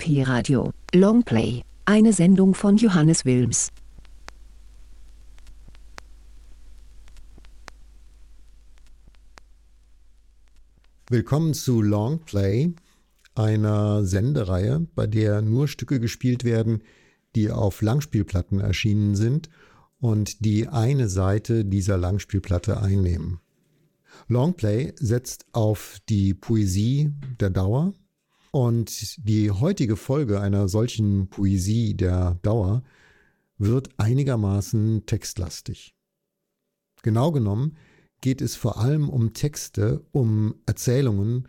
Pi-Radio, Longplay, eine Sendung von Johannes Wilms. Willkommen zu Longplay, einer Sendereihe, bei der nur Stücke gespielt werden, die auf Langspielplatten erschienen sind und die eine Seite dieser Langspielplatte einnehmen. Longplay setzt auf die Poesie der Dauer, und die heutige Folge einer solchen Poesie der Dauer wird einigermaßen textlastig. Genau genommen geht es vor allem um Texte, um Erzählungen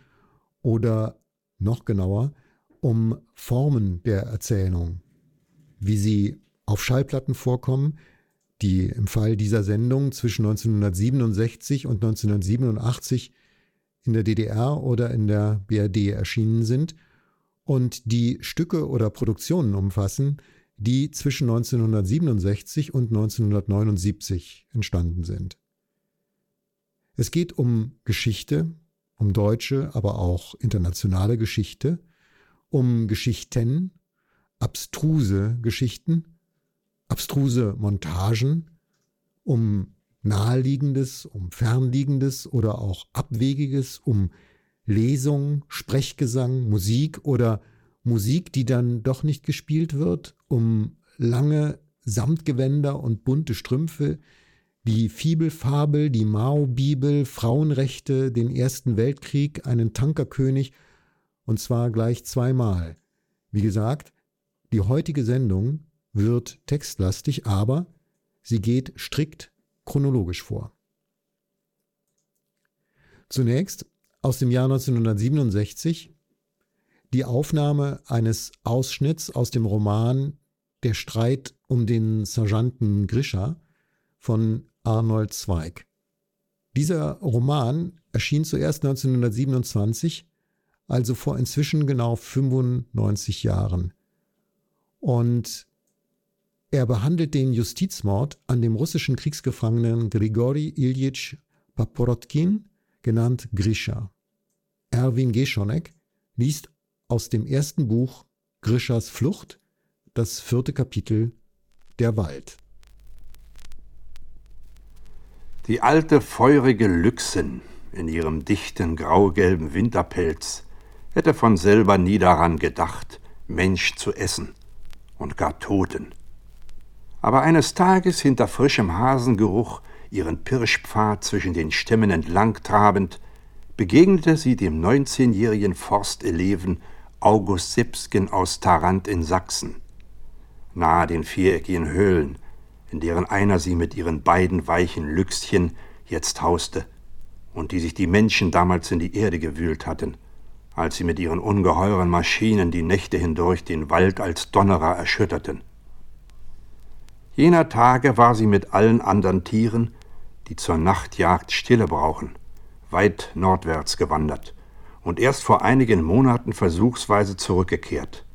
oder noch genauer um Formen der Erzählung, wie sie auf Schallplatten vorkommen, die im Fall dieser Sendung zwischen 1967 und 1987 in der DDR oder in der BRD erschienen sind und die Stücke oder Produktionen umfassen, die zwischen 1967 und 1979 entstanden sind. Es geht um Geschichte, um deutsche, aber auch internationale Geschichte, um Geschichten, abstruse Geschichten, abstruse Montagen, um Naheliegendes, um Fernliegendes oder auch Abwegiges, um Lesung, Sprechgesang, Musik oder Musik, die dann doch nicht gespielt wird, um lange Samtgewänder und bunte Strümpfe, die Fibelfabel, die Mao-Bibel, Frauenrechte, den Ersten Weltkrieg, einen Tankerkönig, und zwar gleich zweimal. Wie gesagt, die heutige Sendung wird textlastig, aber sie geht strikt chronologisch vor. Zunächst aus dem Jahr 1967 die Aufnahme eines Ausschnitts aus dem Roman Der Streit um den Sergeanten Grisha von Arnold Zweig. Dieser Roman erschien zuerst 1927, also vor inzwischen genau 95 Jahren. Und er behandelt den Justizmord an dem russischen Kriegsgefangenen Grigori Ilyich Paporotkin, genannt Grisha. Erwin Geschonek liest aus dem ersten Buch Grishas Flucht das vierte Kapitel Der Wald. Die alte feurige Lüchsin in ihrem dichten graugelben Winterpelz hätte von selber nie daran gedacht, Mensch zu essen und gar Toten aber eines Tages hinter frischem Hasengeruch ihren Pirschpfad zwischen den Stämmen entlang trabend, begegnete sie dem neunzehnjährigen Forsteleven August Sipsken aus Tarant in Sachsen, nahe den viereckigen Höhlen, in deren einer sie mit ihren beiden weichen Lüchschen jetzt hauste und die sich die Menschen damals in die Erde gewühlt hatten, als sie mit ihren ungeheuren Maschinen die Nächte hindurch den Wald als Donnerer erschütterten. Jener Tage war sie mit allen anderen Tieren, die zur Nachtjagd Stille brauchen, weit nordwärts gewandert und erst vor einigen Monaten versuchsweise zurückgekehrt,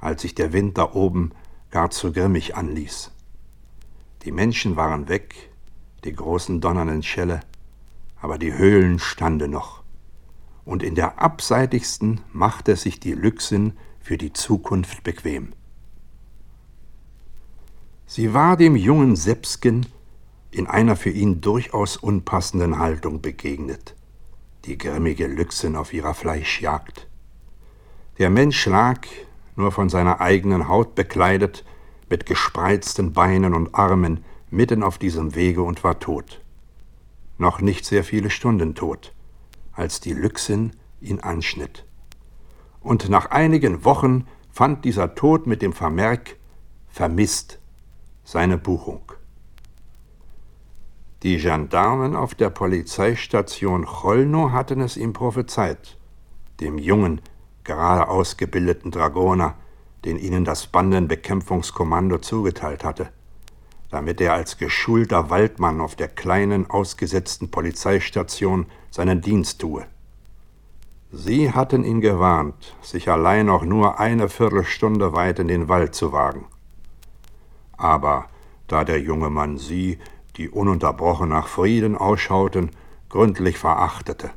als sich der Wind da oben gar zu grimmig anließ. Die Menschen waren weg, die großen donnernden Schelle, aber die Höhlen standen noch. Und in der abseitigsten machte sich die Lüchsin für die Zukunft bequem. Sie war dem jungen Sepsken in einer für ihn durchaus unpassenden Haltung begegnet, die grimmige Lüchsin auf ihrer Fleischjagd. Der Mensch lag, nur von seiner eigenen Haut bekleidet, mit gespreizten Beinen und Armen mitten auf diesem Wege und war tot. Noch nicht sehr viele Stunden tot, als die Lüchsin ihn anschnitt. Und nach einigen Wochen fand dieser Tod mit dem Vermerk vermisst seine Buchung. Die Gendarmen auf der Polizeistation Cholno hatten es ihm prophezeit, dem jungen, gerade ausgebildeten Dragoner, den ihnen das Bandenbekämpfungskommando zugeteilt hatte, damit er als geschulter Waldmann auf der kleinen, ausgesetzten Polizeistation seinen Dienst tue. Sie hatten ihn gewarnt, sich allein auch nur eine Viertelstunde weit in den Wald zu wagen aber da der junge Mann sie, die ununterbrochen nach Frieden ausschauten, gründlich verachtete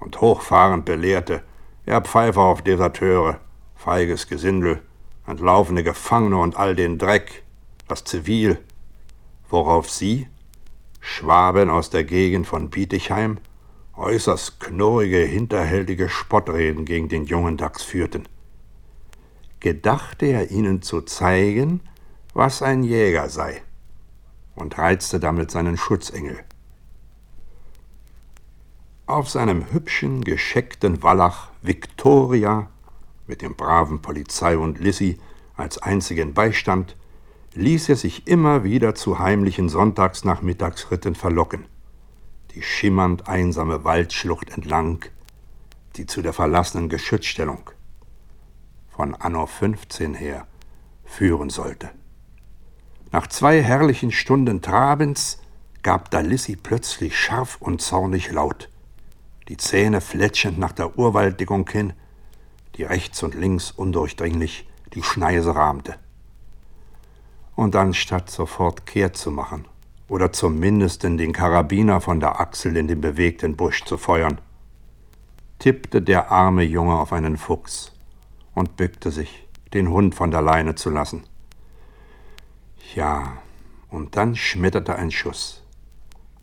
und hochfahrend belehrte, er Pfeifer auf Deserteure, Feiges Gesindel, entlaufene Gefangene und all den Dreck, das Zivil, worauf sie, Schwaben aus der Gegend von Bietigheim, äußerst knurrige, hinterhältige Spottreden gegen den jungen Dachs führten. Gedachte er ihnen zu zeigen, was ein Jäger sei, und reizte damit seinen Schutzengel. Auf seinem hübschen, gescheckten Wallach Victoria mit dem braven Polizei und Lissy als einzigen Beistand ließ er sich immer wieder zu heimlichen Sonntagsnachmittagsritten verlocken, die schimmernd einsame Waldschlucht entlang, die zu der verlassenen Geschützstellung von Anno 15 her führen sollte. Nach zwei herrlichen Stunden Trabens gab da Lissy plötzlich scharf und zornig laut, die Zähne fletschend nach der Urwalddickung hin, die rechts und links undurchdringlich die Schneise rahmte und anstatt sofort kehrt zu machen oder zumindest in den Karabiner von der Achsel in den bewegten Busch zu feuern, tippte der arme Junge auf einen Fuchs und bückte sich, den Hund von der Leine zu lassen. Ja, und dann schmetterte ein Schuss.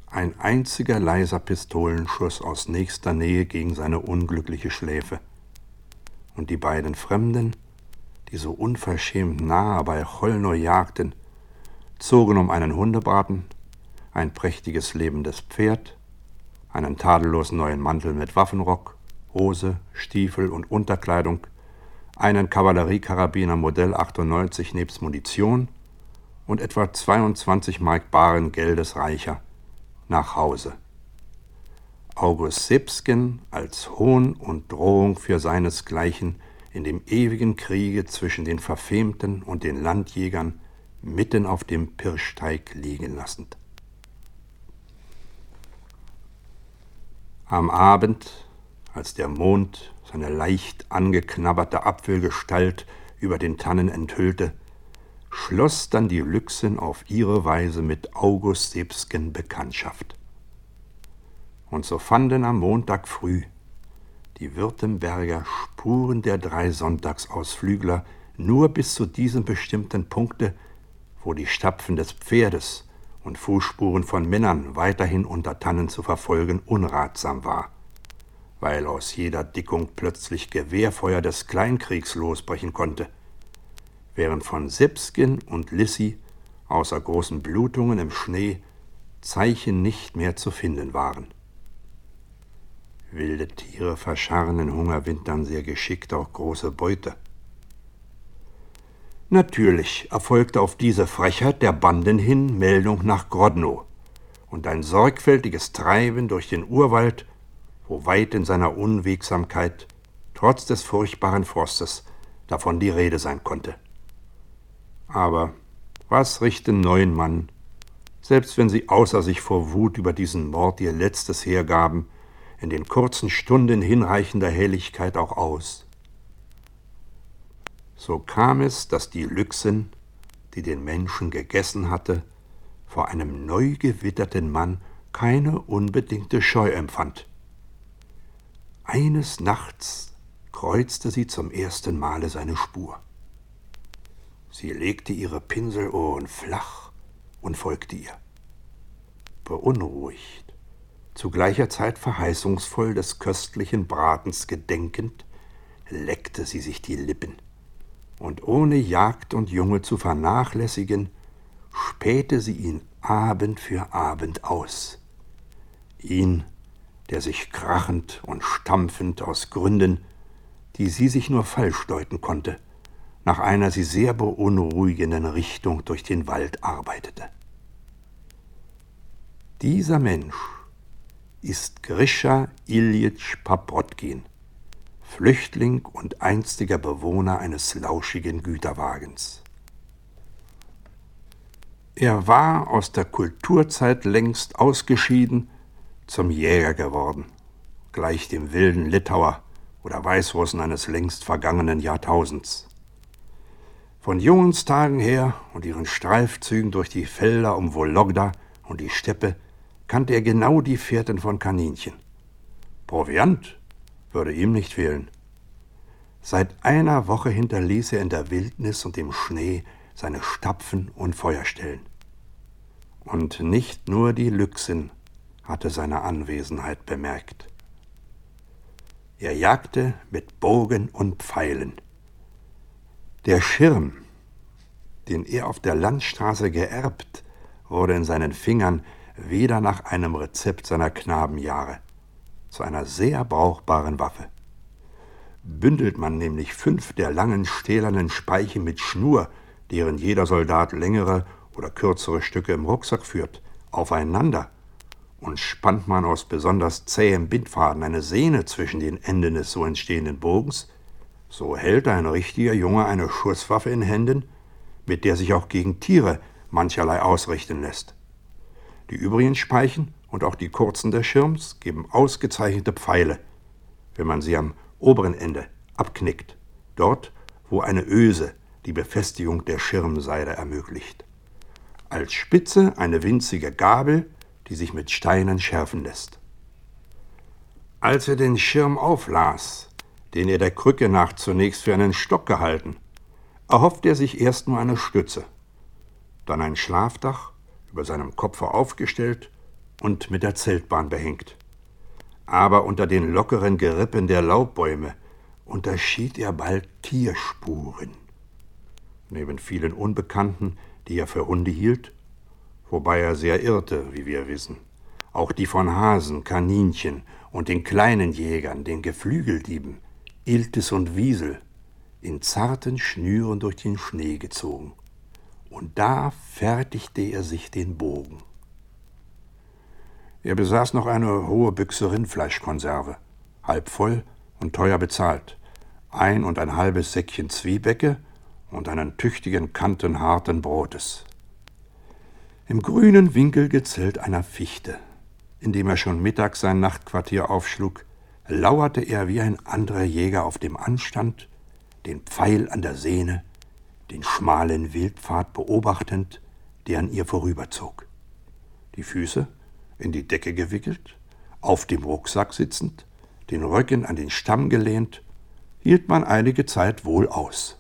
Ein einziger leiser Pistolenschuss aus nächster Nähe gegen seine unglückliche Schläfe. Und die beiden Fremden die so unverschämt nahe bei Cholno jagten, zogen um einen Hundebraten, ein prächtiges lebendes Pferd, einen tadellos neuen Mantel mit Waffenrock, Hose, Stiefel und Unterkleidung, einen Kavalleriekarabiner Modell 98 nebst Munition und etwa 22 Mark baren Geldes reicher nach Hause. August Sipsken als Hohn und Drohung für seinesgleichen in dem ewigen Kriege zwischen den Verfemten und den Landjägern mitten auf dem Pirschteig liegen lassend. Am Abend, als der Mond seine leicht angeknabberte Apfelgestalt über den Tannen enthüllte, schloss dann die Lüchsen auf ihre Weise mit August Sebsken Bekanntschaft. Und so fanden am Montag früh die Württemberger Spuren der drei Sonntagsausflügler nur bis zu diesem bestimmten Punkte, wo die Stapfen des Pferdes und Fußspuren von Männern weiterhin unter Tannen zu verfolgen unratsam war, weil aus jeder Dickung plötzlich Gewehrfeuer des Kleinkriegs losbrechen konnte, während von Sipskin und Lissy außer großen Blutungen im Schnee Zeichen nicht mehr zu finden waren. Wilde Tiere verscharren in Hungerwintern sehr geschickt auch große Beute. Natürlich erfolgte auf diese Frechheit der Banden hin Meldung nach Grodno und ein sorgfältiges Treiben durch den Urwald, wo weit in seiner Unwegsamkeit, trotz des furchtbaren Frostes, davon die Rede sein konnte. Aber was richten neuen Mann, selbst wenn sie außer sich vor Wut über diesen Mord ihr letztes hergaben, in den kurzen Stunden hinreichender Helligkeit auch aus. So kam es, dass die Lüchsen, die den Menschen gegessen hatte, vor einem neu gewitterten Mann keine unbedingte Scheu empfand. Eines Nachts kreuzte sie zum ersten Male seine Spur. Sie legte ihre Pinselohren flach und folgte ihr. Beunruhigt zu gleicher Zeit verheißungsvoll des köstlichen Bratens gedenkend, leckte sie sich die Lippen, und ohne Jagd und Junge zu vernachlässigen, spähte sie ihn Abend für Abend aus. Ihn, der sich krachend und stampfend aus Gründen, die sie sich nur falsch deuten konnte, nach einer sie sehr beunruhigenden Richtung durch den Wald arbeitete. Dieser Mensch ist Grisha Iljitsch Paprotkin, Flüchtling und einstiger Bewohner eines lauschigen Güterwagens. Er war aus der Kulturzeit längst ausgeschieden, zum Jäger geworden, gleich dem wilden Litauer oder Weißrussen eines längst vergangenen Jahrtausends. Von Jungenstagen her und ihren Streifzügen durch die Felder um Wologda und die Steppe kannte er genau die Fährten von Kaninchen. Proviant würde ihm nicht fehlen. Seit einer Woche hinterließ er in der Wildnis und im Schnee seine Stapfen und Feuerstellen. Und nicht nur die Lüchsin hatte seine Anwesenheit bemerkt. Er jagte mit Bogen und Pfeilen. Der Schirm, den er auf der Landstraße geerbt, wurde in seinen Fingern wieder nach einem Rezept seiner Knabenjahre zu einer sehr brauchbaren Waffe. Bündelt man nämlich fünf der langen stählernen Speichen mit Schnur, deren jeder Soldat längere oder kürzere Stücke im Rucksack führt, aufeinander, und spannt man aus besonders zähem Bindfaden eine Sehne zwischen den Enden des so entstehenden Bogens, so hält ein richtiger Junge eine Schusswaffe in Händen, mit der sich auch gegen Tiere mancherlei ausrichten lässt. Die übrigen Speichen und auch die kurzen des Schirms geben ausgezeichnete Pfeile, wenn man sie am oberen Ende abknickt, dort, wo eine Öse die Befestigung der Schirmseide ermöglicht. Als Spitze eine winzige Gabel, die sich mit Steinen schärfen lässt. Als er den Schirm auflas, den er der Krücke nach zunächst für einen Stock gehalten, erhofft er sich erst nur eine Stütze, dann ein Schlafdach über seinem Kopfe aufgestellt und mit der Zeltbahn behängt. Aber unter den lockeren Gerippen der Laubbäume unterschied er bald Tierspuren. Neben vielen Unbekannten, die er für Hunde hielt, wobei er sehr irrte, wie wir wissen, auch die von Hasen, Kaninchen und den kleinen Jägern, den Geflügeldieben, Iltis und Wiesel, in zarten Schnüren durch den Schnee gezogen. Und da fertigte er sich den Bogen. Er besaß noch eine hohe Büchse Rindfleischkonserve, halb voll und teuer bezahlt, ein und ein halbes Säckchen Zwiebäcke und einen tüchtigen Kanten harten Brotes. Im grünen Winkelgezelt einer Fichte, in dem er schon mittags sein Nachtquartier aufschlug, lauerte er wie ein anderer Jäger auf dem Anstand, den Pfeil an der Sehne, den schmalen Wildpfad beobachtend, der an ihr vorüberzog. Die Füße in die Decke gewickelt, auf dem Rucksack sitzend, den Rücken an den Stamm gelehnt, hielt man einige Zeit wohl aus.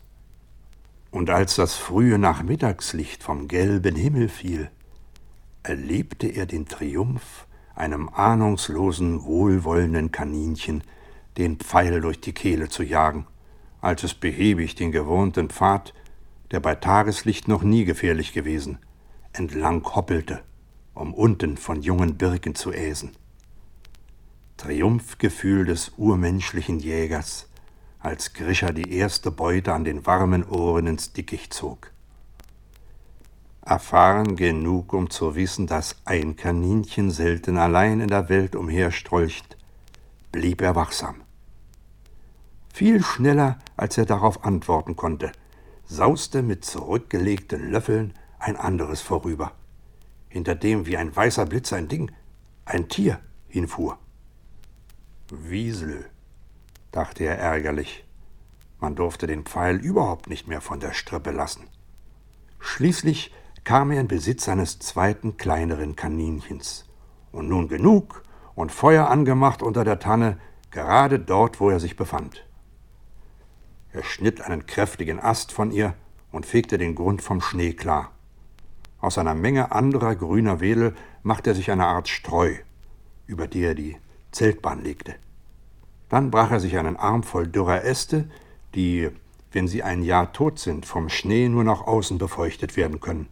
Und als das frühe Nachmittagslicht vom gelben Himmel fiel, erlebte er den Triumph, einem ahnungslosen, wohlwollenden Kaninchen den Pfeil durch die Kehle zu jagen, als es behäbig den gewohnten Pfad, der bei Tageslicht noch nie gefährlich gewesen, entlang hoppelte um unten von jungen Birken zu äsen. Triumphgefühl des urmenschlichen Jägers, als Grischer die erste Beute an den warmen Ohren ins Dickicht zog. Erfahren genug, um zu wissen, dass ein Kaninchen selten allein in der Welt umherstrolcht, blieb er wachsam. Viel schneller, als er darauf antworten konnte, sauste mit zurückgelegten Löffeln ein anderes vorüber hinter dem wie ein weißer Blitz ein Ding, ein Tier, hinfuhr. Wiesel, dachte er ärgerlich. Man durfte den Pfeil überhaupt nicht mehr von der Strippe lassen. Schließlich kam er in Besitz eines zweiten kleineren Kaninchens. Und nun genug und Feuer angemacht unter der Tanne, gerade dort, wo er sich befand. Er schnitt einen kräftigen Ast von ihr und fegte den Grund vom Schnee klar. Aus einer Menge anderer grüner Wedel machte er sich eine Art Streu, über die er die Zeltbahn legte. Dann brach er sich einen Arm voll dürrer Äste, die, wenn sie ein Jahr tot sind, vom Schnee nur nach außen befeuchtet werden können,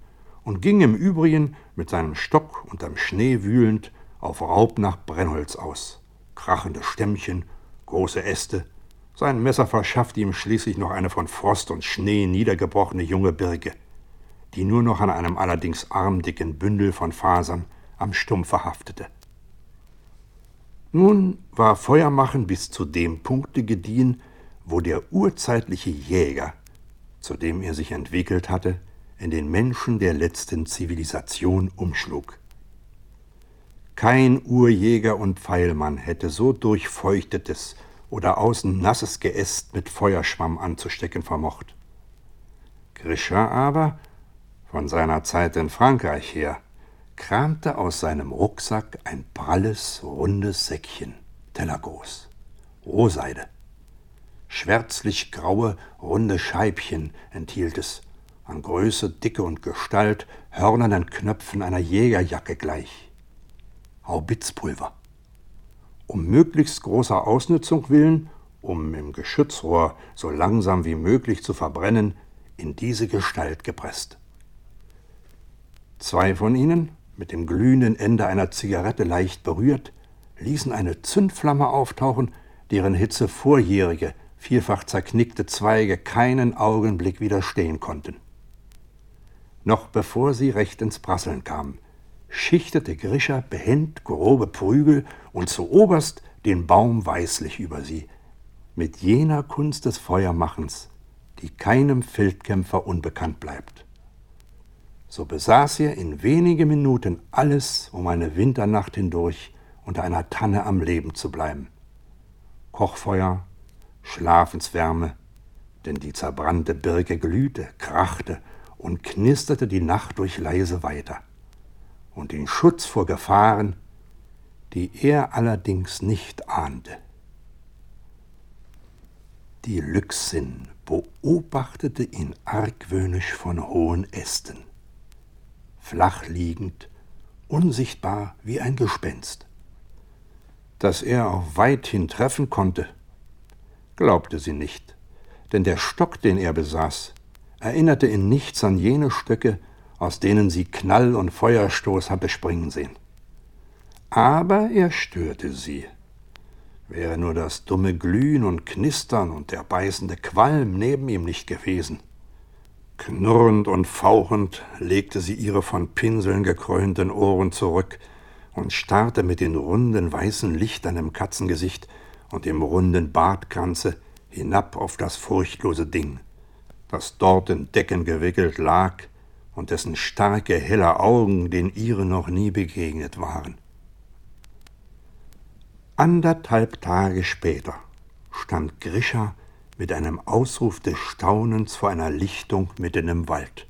und ging im Übrigen mit seinem Stock unterm Schnee wühlend auf Raub nach Brennholz aus. Krachende Stämmchen, große Äste. Sein Messer verschaffte ihm schließlich noch eine von Frost und Schnee niedergebrochene junge Birke die nur noch an einem allerdings armdicken Bündel von Fasern am Stumpf verhaftete. Nun war Feuermachen bis zu dem Punkte gediehen, wo der urzeitliche Jäger, zu dem er sich entwickelt hatte, in den Menschen der letzten Zivilisation umschlug. Kein Urjäger und Pfeilmann hätte so durchfeuchtetes oder außen nasses Geäst mit Feuerschwamm anzustecken vermocht. Grisha aber von seiner Zeit in Frankreich her, kramte aus seinem Rucksack ein pralles, rundes Säckchen, tellergroß, Rohseide. Schwärzlich graue, runde Scheibchen enthielt es, an Größe, Dicke und Gestalt hörnernen Knöpfen einer Jägerjacke gleich. Haubitzpulver. Um möglichst großer Ausnutzung willen, um im Geschützrohr so langsam wie möglich zu verbrennen, in diese Gestalt gepresst. Zwei von ihnen, mit dem glühenden Ende einer Zigarette leicht berührt, ließen eine Zündflamme auftauchen, deren Hitze vorjährige, vielfach zerknickte Zweige keinen Augenblick widerstehen konnten. Noch bevor sie recht ins Prasseln kamen, schichtete Grischer behend grobe Prügel und zuoberst den Baum weißlich über sie, mit jener Kunst des Feuermachens, die keinem Feldkämpfer unbekannt bleibt. So besaß er in wenige Minuten alles, um eine Winternacht hindurch unter einer Tanne am Leben zu bleiben. Kochfeuer, Schlafenswärme, denn die zerbrannte Birke glühte, krachte und knisterte die Nacht durch leise weiter. Und den Schutz vor Gefahren, die er allerdings nicht ahnte. Die Lüchsin beobachtete ihn argwöhnisch von hohen Ästen, flach liegend, unsichtbar wie ein Gespenst. Dass er auch weithin treffen konnte, glaubte sie nicht, denn der Stock, den er besaß, erinnerte in nichts an jene Stöcke, aus denen sie Knall und Feuerstoß hatte springen sehen. Aber er störte sie. Wäre nur das dumme Glühen und Knistern und der beißende Qualm neben ihm nicht gewesen. Knurrend und fauchend legte sie ihre von Pinseln gekrönten Ohren zurück und starrte mit den runden weißen Lichtern im Katzengesicht und dem runden Bartkranze hinab auf das furchtlose Ding, das dort in Decken gewickelt lag und dessen starke, helle Augen den ihre noch nie begegnet waren. Anderthalb Tage später stand Grisha mit einem Ausruf des Staunens vor einer Lichtung mitten im Wald.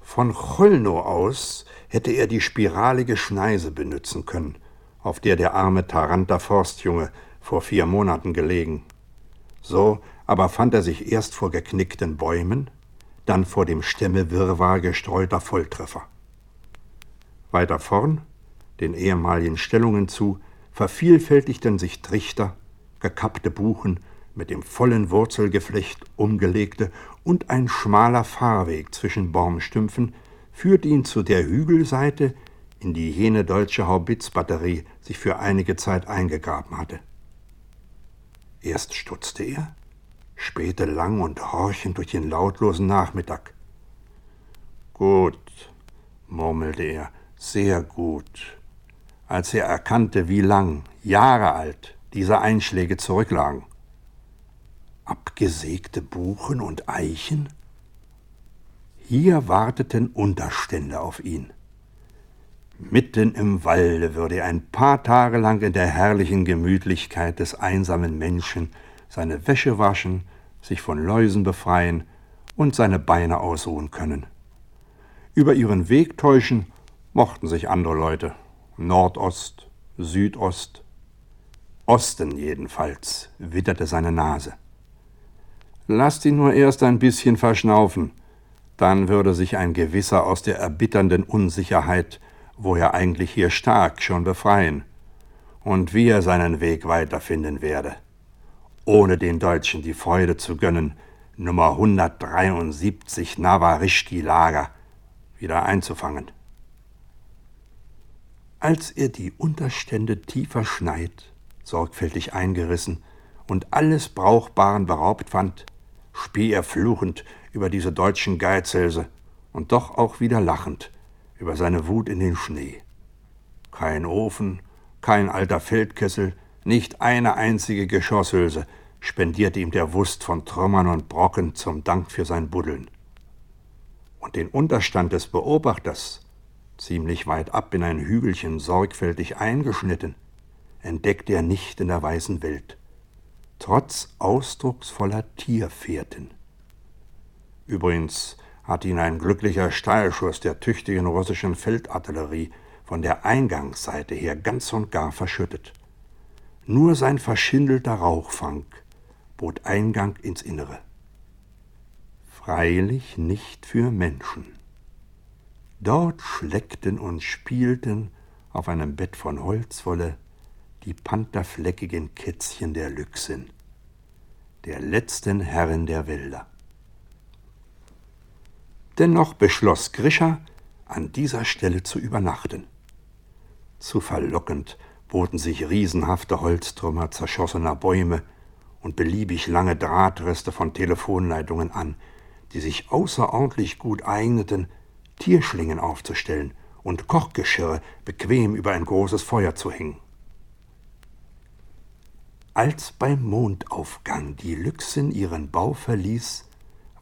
Von Cholnow aus hätte er die spiralige Schneise benützen können, auf der der arme Taranter Forstjunge vor vier Monaten gelegen. So aber fand er sich erst vor geknickten Bäumen, dann vor dem Stämmewirrwarr gestreuter Volltreffer. Weiter vorn, den ehemaligen Stellungen zu, vervielfältigten sich Trichter, gekappte Buchen, mit dem vollen Wurzelgeflecht umgelegte und ein schmaler Fahrweg zwischen Baumstümpfen führte ihn zu der Hügelseite, in die jene deutsche Haubitzbatterie sich für einige Zeit eingegraben hatte. Erst stutzte er, spähte lang und horchend durch den lautlosen Nachmittag. Gut, murmelte er, sehr gut, als er erkannte, wie lang, Jahre alt, diese Einschläge zurücklagen. Abgesägte Buchen und Eichen? Hier warteten Unterstände auf ihn. Mitten im Walde würde er ein paar Tage lang in der herrlichen Gemütlichkeit des einsamen Menschen seine Wäsche waschen, sich von Läusen befreien und seine Beine ausruhen können. Über ihren Weg täuschen mochten sich andere Leute. Nordost, Südost, Osten jedenfalls witterte seine Nase. Lasst ihn nur erst ein bisschen verschnaufen, dann würde sich ein gewisser aus der erbitternden Unsicherheit wo er eigentlich hier stark, schon befreien und wie er seinen Weg weiterfinden werde, ohne den Deutschen die Freude zu gönnen, Nummer 173 Nawarischki-Lager wieder einzufangen. Als er die Unterstände tiefer schneit, sorgfältig eingerissen und alles Brauchbaren beraubt fand, spie er fluchend über diese deutschen Geizhälse und doch auch wieder lachend über seine Wut in den Schnee. Kein Ofen, kein alter Feldkessel, nicht eine einzige Geschosshülse spendierte ihm der Wust von Trümmern und Brocken zum Dank für sein Buddeln. Und den Unterstand des Beobachters, ziemlich weit ab in ein Hügelchen sorgfältig eingeschnitten, entdeckte er nicht in der weißen Welt, trotz ausdrucksvoller Tierfährten. Übrigens hat ihn ein glücklicher Steilschuss der tüchtigen russischen Feldartillerie von der Eingangsseite her ganz und gar verschüttet. Nur sein verschindelter Rauchfang bot Eingang ins Innere. Freilich nicht für Menschen. Dort schleckten und spielten auf einem Bett von Holzwolle die pantherfleckigen Kätzchen der Lüchsin, der letzten Herrin der Wälder. Dennoch beschloss Grisha, an dieser Stelle zu übernachten. Zu verlockend boten sich riesenhafte Holztrümmer zerschossener Bäume und beliebig lange Drahtreste von Telefonleitungen an, die sich außerordentlich gut eigneten, Tierschlingen aufzustellen und Kochgeschirre bequem über ein großes Feuer zu hängen. Als beim Mondaufgang die Lüchsin ihren Bau verließ,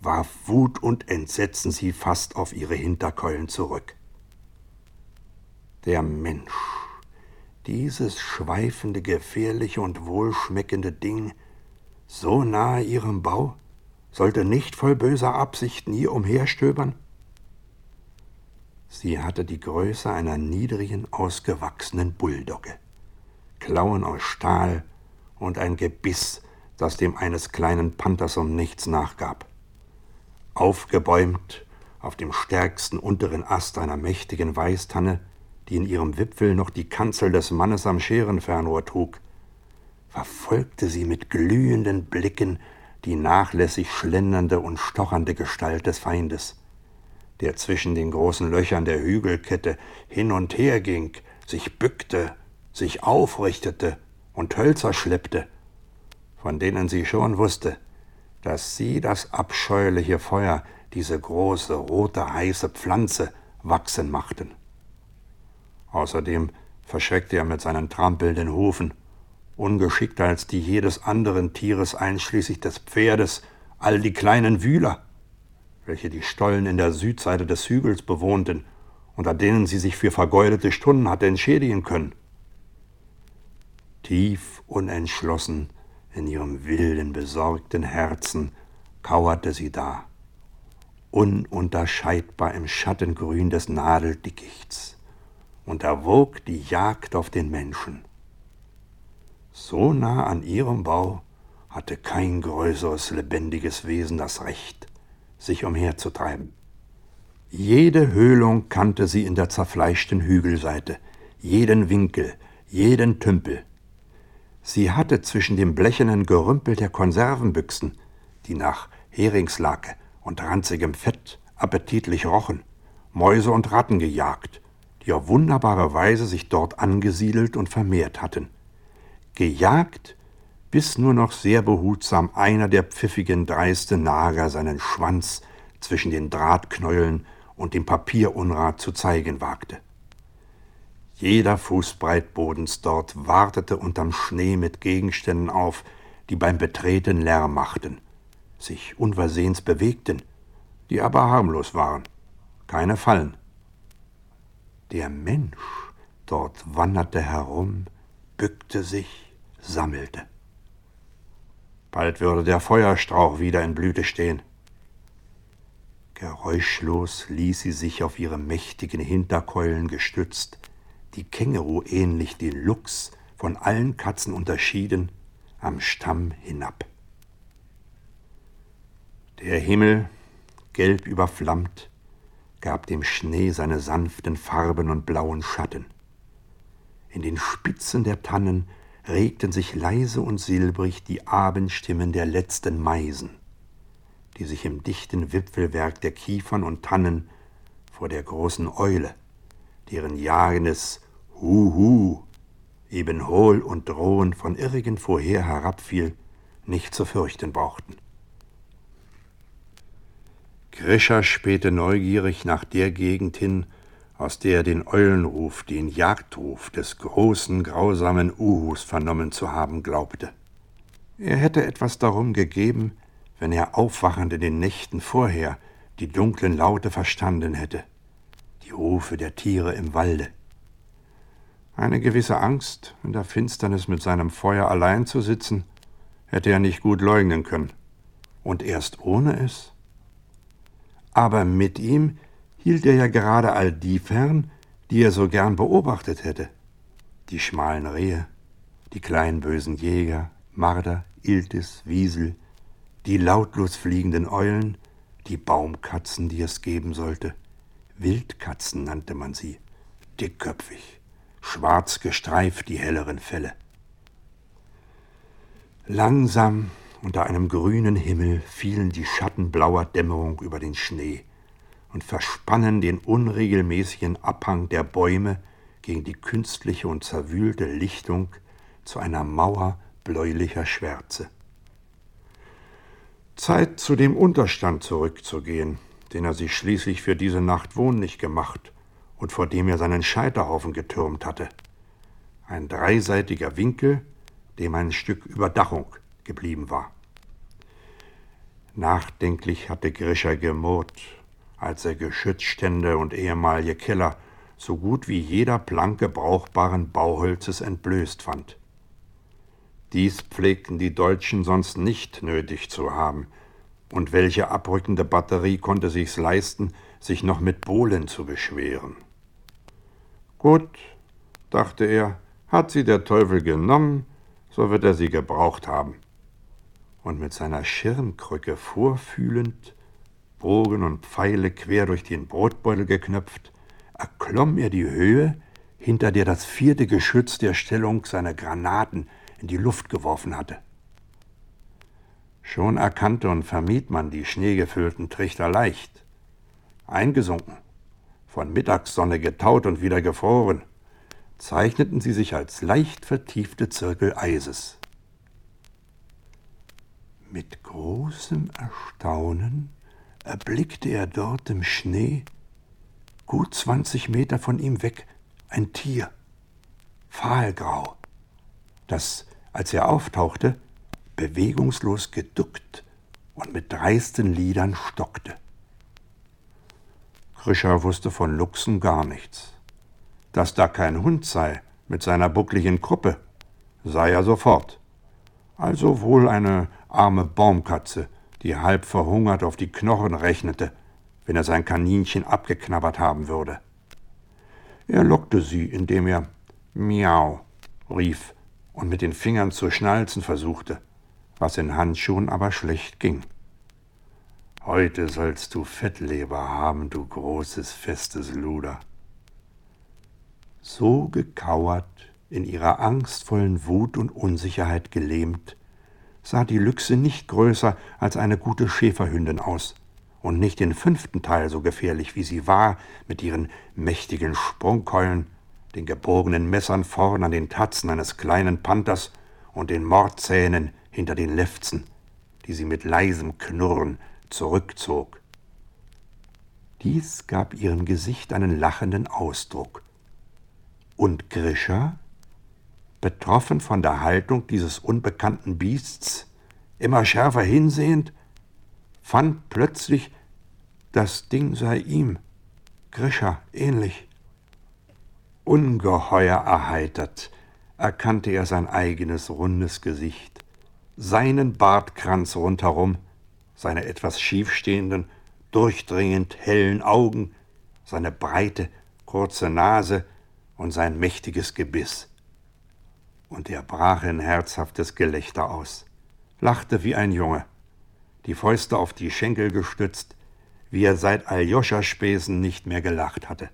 warf Wut und Entsetzen sie fast auf ihre Hinterkeulen zurück. Der Mensch, dieses schweifende, gefährliche und wohlschmeckende Ding, so nahe ihrem Bau, sollte nicht voll böser Absichten hier umherstöbern? Sie hatte die Größe einer niedrigen, ausgewachsenen Bulldogge, Klauen aus Stahl und ein Gebiss, das dem eines kleinen Panthers um nichts nachgab. Aufgebäumt auf dem stärksten unteren Ast einer mächtigen Weißtanne, die in ihrem Wipfel noch die Kanzel des Mannes am Scherenfernrohr trug, verfolgte sie mit glühenden Blicken die nachlässig schlendernde und stochernde Gestalt des Feindes, der zwischen den großen Löchern der Hügelkette hin und her ging, sich bückte, sich aufrichtete und Hölzer schleppte, von denen sie schon wusste, dass sie das abscheuliche Feuer, diese große, rote, heiße Pflanze wachsen machten. Außerdem verschreckte er mit seinen trampelnden Hufen, ungeschickter als die jedes anderen Tieres einschließlich des Pferdes, all die kleinen Wühler, welche die Stollen in der Südseite des Hügels bewohnten, unter denen sie sich für vergeudete Stunden hatte entschädigen können. Tief unentschlossen in ihrem wilden, besorgten Herzen kauerte sie da, ununterscheidbar im Schattengrün des Nadeldickichts, und erwog die Jagd auf den Menschen. So nah an ihrem Bau hatte kein größeres lebendiges Wesen das Recht, sich umherzutreiben. Jede Höhlung kannte sie in der zerfleischten Hügelseite, jeden Winkel, jeden Tümpel, Sie hatte zwischen dem blechernen Gerümpel der Konservenbüchsen, die nach Heringslake und ranzigem Fett appetitlich rochen, Mäuse und Ratten gejagt, die auf wunderbare Weise sich dort angesiedelt und vermehrt hatten. Gejagt, bis nur noch sehr behutsam einer der pfiffigen, dreiste Nager seinen Schwanz zwischen den Drahtknäueln und dem Papierunrat zu zeigen wagte. Jeder Fußbreit Bodens dort wartete unterm Schnee mit Gegenständen auf, die beim Betreten Lärm machten, sich unversehens bewegten, die aber harmlos waren, keine Fallen. Der Mensch dort wanderte herum, bückte sich, sammelte. Bald würde der Feuerstrauch wieder in Blüte stehen. Geräuschlos ließ sie sich auf ihre mächtigen Hinterkeulen gestützt die Känguru ähnlich den Luchs von allen Katzen unterschieden, am Stamm hinab. Der Himmel, gelb überflammt, gab dem Schnee seine sanften Farben und blauen Schatten. In den Spitzen der Tannen regten sich leise und silbrig die Abendstimmen der letzten Meisen, die sich im dichten Wipfelwerk der Kiefern und Tannen vor der großen Eule, deren jagendes Huhu, eben hohl und drohend von irgend vorher herabfiel, nicht zu fürchten brauchten. Grischer spähte neugierig nach der Gegend hin, aus der er den Eulenruf, den Jagdruf des großen, grausamen Uhus vernommen zu haben glaubte. Er hätte etwas darum gegeben, wenn er aufwachend in den Nächten vorher die dunklen Laute verstanden hätte, die Rufe der Tiere im Walde. Eine gewisse Angst, in der Finsternis mit seinem Feuer allein zu sitzen, hätte er nicht gut leugnen können. Und erst ohne es? Aber mit ihm hielt er ja gerade all die fern, die er so gern beobachtet hätte. Die schmalen Rehe, die kleinen bösen Jäger, Marder, Iltis, Wiesel, die lautlos fliegenden Eulen, die Baumkatzen, die es geben sollte. Wildkatzen nannte man sie, dickköpfig, schwarz gestreift die helleren Felle. Langsam unter einem grünen Himmel fielen die Schatten blauer Dämmerung über den Schnee und verspannen den unregelmäßigen Abhang der Bäume gegen die künstliche und zerwühlte Lichtung zu einer Mauer bläulicher Schwärze. Zeit, zu dem Unterstand zurückzugehen, den er sich schließlich für diese Nacht wohnlich gemacht und vor dem er seinen Scheiterhaufen getürmt hatte. Ein dreiseitiger Winkel, dem ein Stück Überdachung geblieben war. Nachdenklich hatte Grischer gemurrt, als er Geschützstände und ehemalige Keller so gut wie jeder Planke brauchbaren Bauholzes entblößt fand. Dies pflegten die Deutschen sonst nicht nötig zu haben, und welche abrückende Batterie konnte sich's leisten, sich noch mit Bohlen zu beschweren? Gut, dachte er, hat sie der Teufel genommen, so wird er sie gebraucht haben. Und mit seiner Schirmkrücke vorfühlend, Bogen und Pfeile quer durch den Brotbeutel geknöpft, erklomm er die Höhe, hinter der das vierte Geschütz der Stellung seine Granaten in die Luft geworfen hatte. Schon erkannte und vermied man die schneegefüllten Trichter leicht. Eingesunken, von Mittagssonne getaut und wieder gefroren, zeichneten sie sich als leicht vertiefte Zirkel Eises. Mit großem Erstaunen erblickte er dort im Schnee gut zwanzig Meter von ihm weg, ein Tier, fahlgrau, das, als er auftauchte, bewegungslos geduckt und mit dreisten Lidern stockte. Grischer wusste von Luchsen gar nichts. Dass da kein Hund sei mit seiner buckligen Kruppe, sah er sofort. Also wohl eine arme Baumkatze, die halb verhungert auf die Knochen rechnete wenn er sein Kaninchen abgeknabbert haben würde. Er lockte sie, indem er Miau rief und mit den Fingern zu schnalzen versuchte, was in Handschuhen aber schlecht ging. Heute sollst du Fettleber haben, du großes, festes Luder. So gekauert, in ihrer angstvollen Wut und Unsicherheit gelähmt, sah die Lüchse nicht größer als eine gute Schäferhündin aus, und nicht den fünften Teil so gefährlich, wie sie war, mit ihren mächtigen Sprungkeulen, den gebogenen Messern vorn an den Tatzen eines kleinen Panthers und den Mordzähnen hinter den Lefzen, die sie mit leisem Knurren zurückzog. Dies gab ihrem Gesicht einen lachenden Ausdruck. Und Grisha, betroffen von der Haltung dieses unbekannten Biests, immer schärfer hinsehend, fand plötzlich, das Ding sei ihm, Grisha, ähnlich. Ungeheuer erheitert erkannte er sein eigenes rundes Gesicht, seinen Bartkranz rundherum, seine etwas schiefstehenden, durchdringend hellen Augen, seine breite, kurze Nase und sein mächtiges Gebiss. Und er brach in herzhaftes Gelächter aus, lachte wie ein Junge die Fäuste auf die Schenkel gestützt, wie er seit Aljoscha-Späßen nicht mehr gelacht hatte.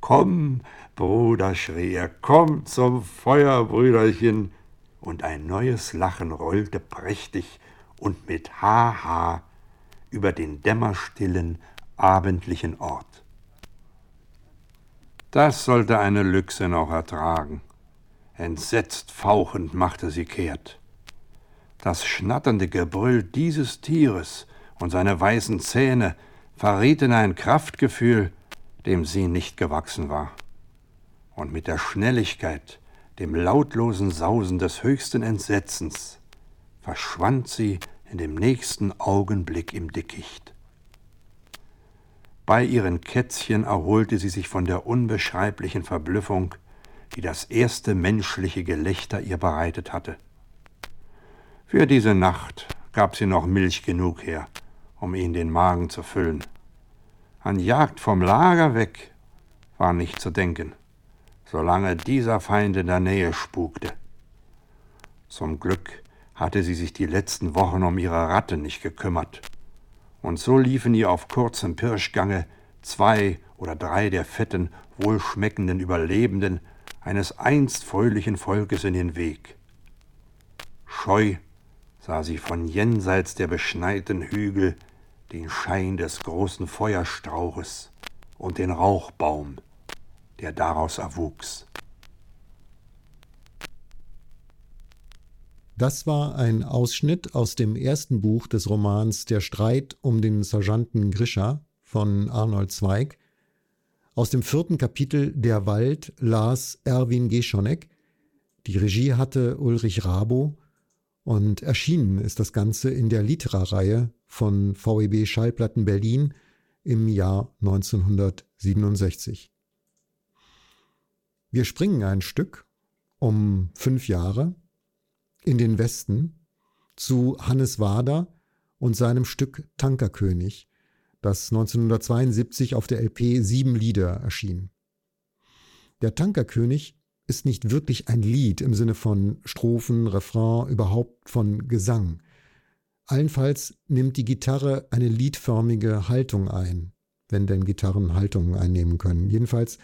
Komm, Bruder, schrie er, komm zum Feuer, Brüderchen. Und ein neues Lachen rollte prächtig und mit Haha über den dämmerstillen, abendlichen Ort. Das sollte eine Lüchse noch ertragen. Entsetzt fauchend machte sie kehrt. Das schnatternde Gebrüll dieses Tieres und seine weißen Zähne verrieten ein Kraftgefühl, dem sie nicht gewachsen war. Und mit der Schnelligkeit, dem lautlosen Sausen des höchsten Entsetzens, verschwand sie in dem nächsten Augenblick im Dickicht. Bei ihren Kätzchen erholte sie sich von der unbeschreiblichen Verblüffung, die das erste menschliche Gelächter ihr bereitet hatte. Für diese Nacht gab sie noch Milch genug her, um ihn den Magen zu füllen. An Jagd vom Lager weg war nicht zu denken, solange dieser Feind in der Nähe spukte. Zum Glück hatte sie sich die letzten Wochen um ihre Ratte nicht gekümmert. Und so liefen ihr auf kurzem Pirschgange zwei oder drei der fetten, wohlschmeckenden Überlebenden eines einst fröhlichen Volkes in den Weg. Scheu sah sie von jenseits der beschneiten Hügel den Schein des großen Feuerstrauches und den Rauchbaum, der daraus erwuchs. Das war ein Ausschnitt aus dem ersten Buch des Romans Der Streit um den Sergeanten Grisha von Arnold Zweig. Aus dem vierten Kapitel Der Wald las Erwin Geschonek. Die Regie hatte Ulrich Rabo und erschienen ist das Ganze in der Litra-Reihe von VEB Schallplatten Berlin im Jahr 1967. Wir springen ein Stück um fünf Jahre in den Westen zu Hannes Wader und seinem Stück Tankerkönig, das 1972 auf der LP Sieben Lieder erschien. Der Tankerkönig ist nicht wirklich ein Lied im Sinne von Strophen, Refrain, überhaupt von Gesang. Allenfalls nimmt die Gitarre eine liedförmige Haltung ein, wenn denn Gitarren Haltungen einnehmen können. Jedenfalls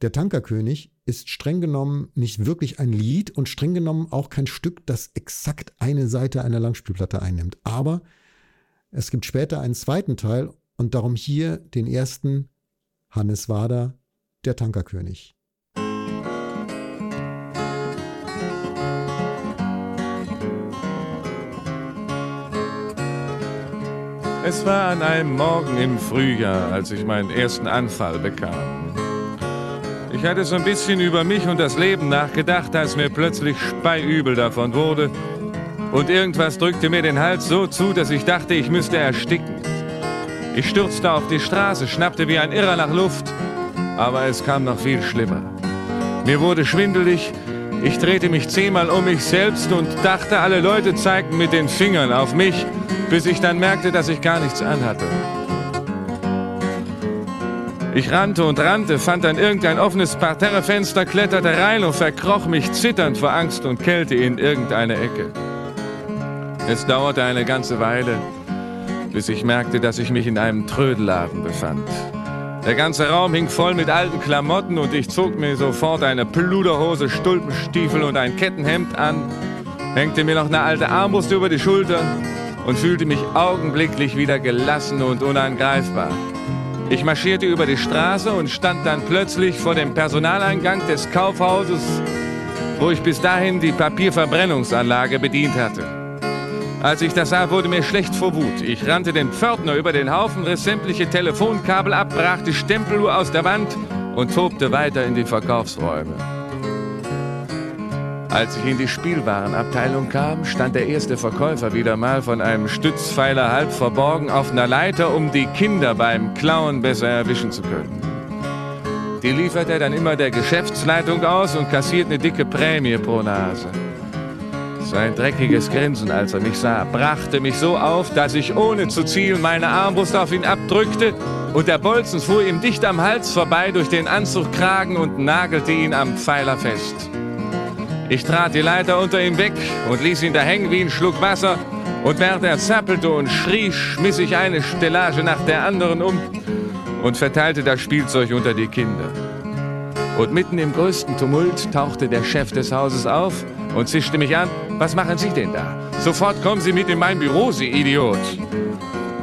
der Tankerkönig ist streng genommen nicht wirklich ein Lied und streng genommen auch kein Stück, das exakt eine Seite einer Langspielplatte einnimmt. Aber es gibt später einen zweiten Teil und darum hier den ersten Hannes Wader, der Tankerkönig. Es war an einem Morgen im Frühjahr, als ich meinen ersten Anfall bekam. Ich hatte so ein bisschen über mich und das Leben nachgedacht, als mir plötzlich speiübel davon wurde. Und irgendwas drückte mir den Hals so zu, dass ich dachte, ich müsste ersticken. Ich stürzte auf die Straße, schnappte wie ein Irrer nach Luft, aber es kam noch viel schlimmer. Mir wurde schwindelig, ich drehte mich zehnmal um mich selbst und dachte, alle Leute zeigten mit den Fingern auf mich, bis ich dann merkte, dass ich gar nichts anhatte. Ich rannte und rannte, fand dann irgendein offenes Parterrefenster, kletterte rein und verkroch mich zitternd vor Angst und Kälte in irgendeine Ecke. Es dauerte eine ganze Weile, bis ich merkte, dass ich mich in einem Trödelladen befand. Der ganze Raum hing voll mit alten Klamotten und ich zog mir sofort eine Pluderhose, Stulpenstiefel und ein Kettenhemd an, hängte mir noch eine alte Armbrust über die Schulter und fühlte mich augenblicklich wieder gelassen und unangreifbar. Ich marschierte über die Straße und stand dann plötzlich vor dem Personaleingang des Kaufhauses, wo ich bis dahin die Papierverbrennungsanlage bedient hatte. Als ich das sah, wurde mir schlecht vor Wut. Ich rannte den Pförtner über den Haufen, riss sämtliche Telefonkabel ab, brach die Stempeluhr aus der Wand und tobte weiter in die Verkaufsräume. Als ich in die Spielwarenabteilung kam, stand der erste Verkäufer wieder mal von einem Stützpfeiler halb verborgen auf einer Leiter, um die Kinder beim Klauen besser erwischen zu können. Die liefert er dann immer der Geschäftsleitung aus und kassiert eine dicke Prämie pro Nase. Sein dreckiges Grinsen, als er mich sah, brachte mich so auf, dass ich ohne zu zielen meine Armbrust auf ihn abdrückte und der Bolzen fuhr ihm dicht am Hals vorbei durch den Anzugkragen und nagelte ihn am Pfeiler fest. Ich trat die Leiter unter ihm weg und ließ ihn da hängen wie ein Schluck Wasser. Und während er zappelte und schrie, schmiss ich eine Stellage nach der anderen um und verteilte das Spielzeug unter die Kinder. Und mitten im größten Tumult tauchte der Chef des Hauses auf und zischte mich an. Was machen Sie denn da? Sofort kommen Sie mit in mein Büro, Sie Idiot.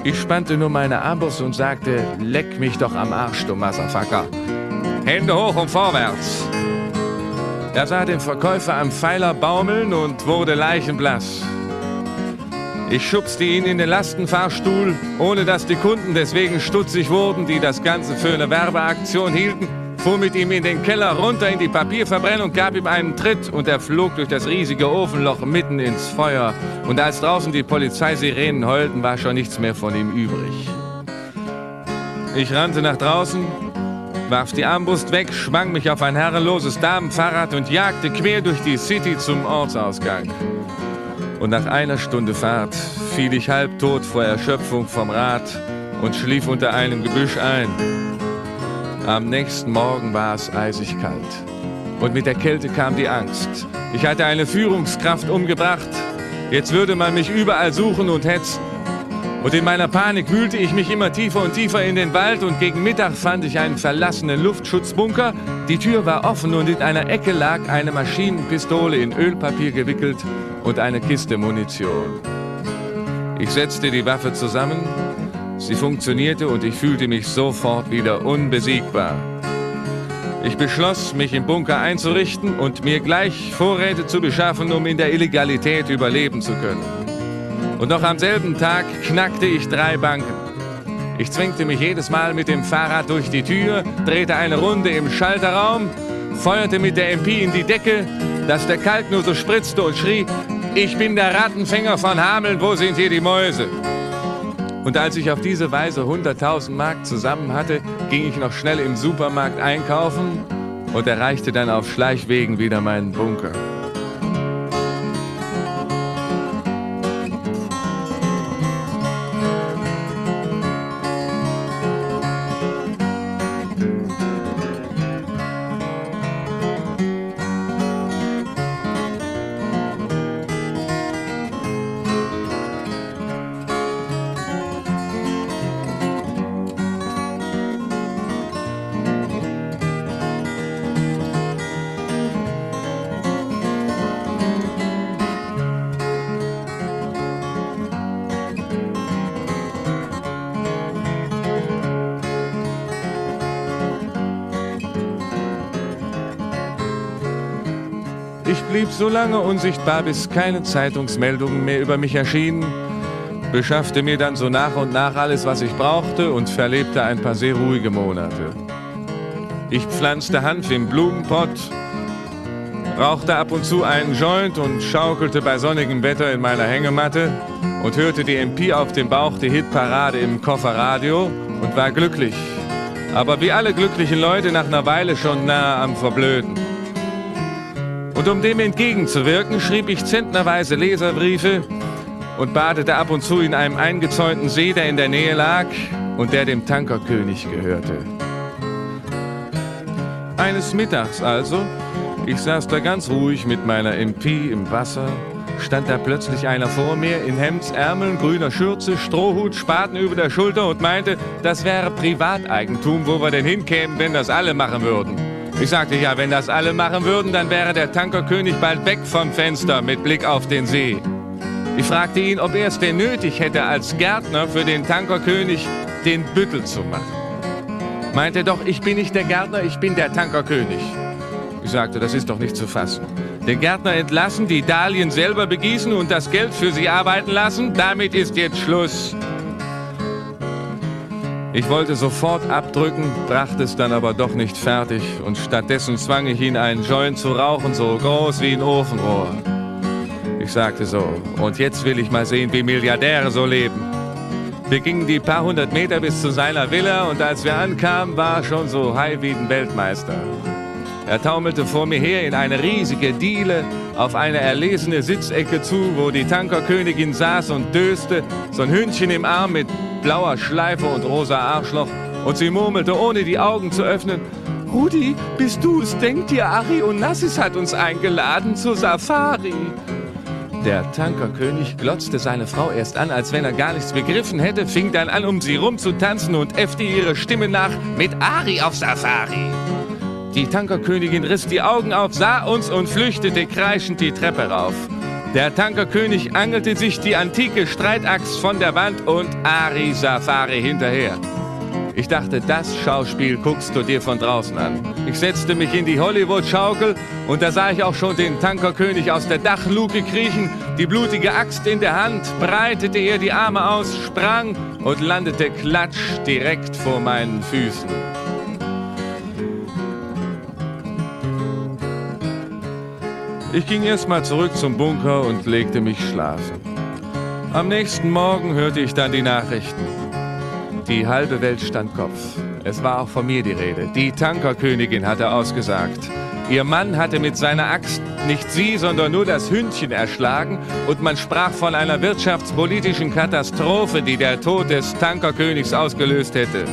Ich spannte nur meine Armbrust und sagte, leck mich doch am Arsch, du Massafacker. Hände hoch und vorwärts. Er sah den Verkäufer am Pfeiler baumeln und wurde leichenblass. Ich schubste ihn in den Lastenfahrstuhl, ohne dass die Kunden deswegen stutzig wurden, die das Ganze für eine Werbeaktion hielten, fuhr mit ihm in den Keller runter in die Papierverbrennung, gab ihm einen Tritt und er flog durch das riesige Ofenloch mitten ins Feuer. Und als draußen die Polizeisirenen heulten, war schon nichts mehr von ihm übrig. Ich rannte nach draußen, warf die Armbrust weg, schwang mich auf ein herrenloses Damenfahrrad und jagte quer durch die City zum Ortsausgang. Und nach einer Stunde Fahrt fiel ich halbtot vor Erschöpfung vom Rad und schlief unter einem Gebüsch ein. Am nächsten Morgen war es eisig kalt. Und mit der Kälte kam die Angst. Ich hatte eine Führungskraft umgebracht Jetzt würde man mich überall suchen und hetzen. Und in meiner Panik wühlte ich mich immer tiefer und tiefer in den Wald und gegen Mittag fand ich einen verlassenen Luftschutzbunker. Die Tür war offen und in einer Ecke lag eine Maschinenpistole in Ölpapier gewickelt und eine Kiste Munition. Ich setzte die Waffe zusammen, sie funktionierte und ich fühlte mich sofort wieder unbesiegbar. Ich beschloss, mich im Bunker einzurichten und mir gleich Vorräte zu beschaffen, um in der Illegalität überleben zu können. Und noch am selben Tag knackte ich drei Banken. Ich zwingte mich jedes Mal mit dem Fahrrad durch die Tür, drehte eine Runde im Schalterraum, feuerte mit der MP in die Decke, dass der Kalk nur so spritzte und schrie, ich bin der Rattenfänger von Hameln, wo sind hier die Mäuse? Und als ich auf diese Weise 100.000 Mark zusammen hatte, ging ich noch schnell im Supermarkt einkaufen und erreichte dann auf Schleichwegen wieder meinen Bunker. Ich blieb so lange unsichtbar, bis keine Zeitungsmeldungen mehr über mich erschienen, beschaffte mir dann so nach und nach alles, was ich brauchte und verlebte ein paar sehr ruhige Monate. Ich pflanzte Hanf im Blumenpott, rauchte ab und zu einen Joint und schaukelte bei sonnigem Wetter in meiner Hängematte und hörte die MP auf dem Bauch die Hitparade im Kofferradio und war glücklich. Aber wie alle glücklichen Leute nach einer Weile schon nah am Verblöden. Und um dem entgegenzuwirken, schrieb ich zentnerweise Leserbriefe und badete ab und zu in einem eingezäunten See, der in der Nähe lag und der dem Tankerkönig gehörte. Eines Mittags also, ich saß da ganz ruhig mit meiner MP im Wasser, stand da plötzlich einer vor mir in Hemdsärmeln, grüner Schürze, Strohhut, Spaten über der Schulter und meinte, das wäre Privateigentum, wo wir denn hinkämen, wenn das alle machen würden. Ich sagte, ja, wenn das alle machen würden, dann wäre der Tankerkönig bald weg vom Fenster mit Blick auf den See. Ich fragte ihn, ob er es denn nötig hätte, als Gärtner für den Tankerkönig den Büttel zu machen. Meinte doch, ich bin nicht der Gärtner, ich bin der Tankerkönig. Ich sagte, das ist doch nicht zu fassen. Den Gärtner entlassen, die Dahlien selber begießen und das Geld für sie arbeiten lassen, damit ist jetzt Schluss. Ich wollte sofort abdrücken, brachte es dann aber doch nicht fertig und stattdessen zwang ich ihn, einen Joint zu rauchen, so groß wie ein Ofenrohr. Ich sagte so, und jetzt will ich mal sehen, wie Milliardäre so leben. Wir gingen die paar hundert Meter bis zu seiner Villa und als wir ankamen, war er schon so high wie ein Weltmeister. Er taumelte vor mir her in eine riesige Diele auf eine erlesene Sitzecke zu, wo die Tankerkönigin saß und döste, so ein Hündchen im Arm mit blauer Schleife und rosa Arschloch. Und sie murmelte, ohne die Augen zu öffnen, Rudi, bist du's? Denk dir, Ari und Nassis hat uns eingeladen zur Safari. Der Tankerkönig glotzte seine Frau erst an, als wenn er gar nichts begriffen hätte, fing dann an, um sie rumzutanzen und äffte ihre Stimme nach mit Ari auf Safari. Die Tankerkönigin riss die Augen auf, sah uns und flüchtete kreischend die Treppe rauf. Der Tankerkönig angelte sich die antike Streitaxt von der Wand und Ari Safari hinterher. Ich dachte, das Schauspiel guckst du dir von draußen an. Ich setzte mich in die Hollywood-Schaukel und da sah ich auch schon den Tankerkönig aus der Dachluke kriechen, die blutige Axt in der Hand, breitete er die Arme aus, sprang und landete klatsch direkt vor meinen Füßen. Ich ging erstmal zurück zum Bunker und legte mich schlafen. Am nächsten Morgen hörte ich dann die Nachrichten. Die halbe Welt stand Kopf. Es war auch von mir die Rede. Die Tankerkönigin hatte ausgesagt. Ihr Mann hatte mit seiner Axt nicht sie, sondern nur das Hündchen erschlagen und man sprach von einer wirtschaftspolitischen Katastrophe, die der Tod des Tankerkönigs ausgelöst hätte.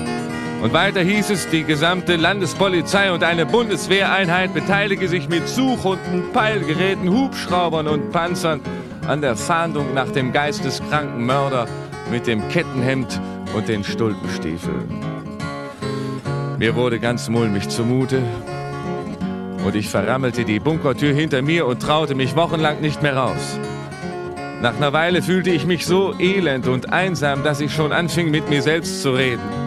Und weiter hieß es, die gesamte Landespolizei und eine Bundeswehreinheit beteilige sich mit Suchhunden, Peilgeräten, Hubschraubern und Panzern an der Fahndung nach dem geisteskranken Mörder mit dem Kettenhemd und den Stulpenstiefeln. Mir wurde ganz mulmig zumute und ich verrammelte die Bunkertür hinter mir und traute mich wochenlang nicht mehr raus. Nach einer Weile fühlte ich mich so elend und einsam, dass ich schon anfing, mit mir selbst zu reden.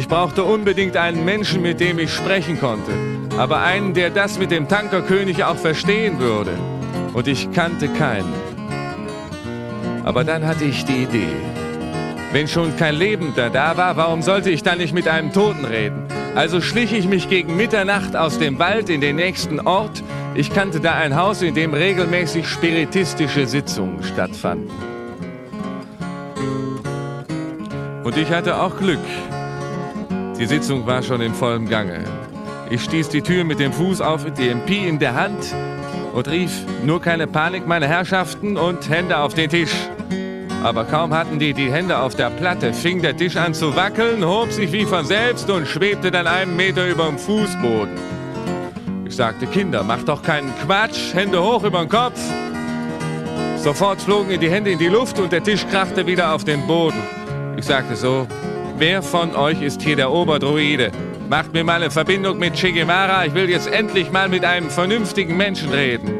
Ich brauchte unbedingt einen Menschen, mit dem ich sprechen konnte, aber einen, der das mit dem Tankerkönig auch verstehen würde. Und ich kannte keinen. Aber dann hatte ich die Idee. Wenn schon kein Lebender da war, warum sollte ich dann nicht mit einem Toten reden? Also schlich ich mich gegen Mitternacht aus dem Wald in den nächsten Ort. Ich kannte da ein Haus, in dem regelmäßig spiritistische Sitzungen stattfanden. Und ich hatte auch Glück. Die Sitzung war schon in vollem Gange. Ich stieß die Tür mit dem Fuß auf, die MP in der Hand und rief, nur keine Panik, meine Herrschaften, und Hände auf den Tisch. Aber kaum hatten die die Hände auf der Platte, fing der Tisch an zu wackeln, hob sich wie von selbst und schwebte dann einen Meter über dem Fußboden. Ich sagte, Kinder, macht doch keinen Quatsch, Hände hoch über den Kopf. Sofort flogen die Hände in die Luft und der Tisch krachte wieder auf den Boden. Ich sagte so, wer von euch ist hier der Oberdruide? Macht mir mal eine Verbindung mit Che Guevara, ich will jetzt endlich mal mit einem vernünftigen Menschen reden.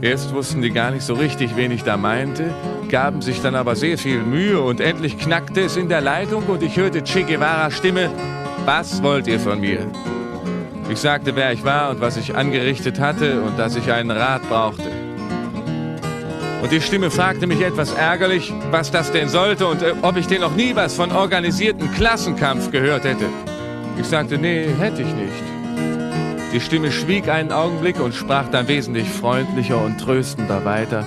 Erst wussten die gar nicht so richtig, wen ich da meinte, gaben sich dann aber sehr viel Mühe und endlich knackte es in der Leitung und ich hörte Che Stimme, was wollt ihr von mir? Ich sagte, wer ich war und was ich angerichtet hatte und dass ich einen Rat brauchte. Und die Stimme fragte mich etwas ärgerlich, was das denn sollte und äh, ob ich denn noch nie was von organisierten Klassenkampf gehört hätte. Ich sagte, nee, hätte ich nicht. Die Stimme schwieg einen Augenblick und sprach dann wesentlich freundlicher und tröstender weiter.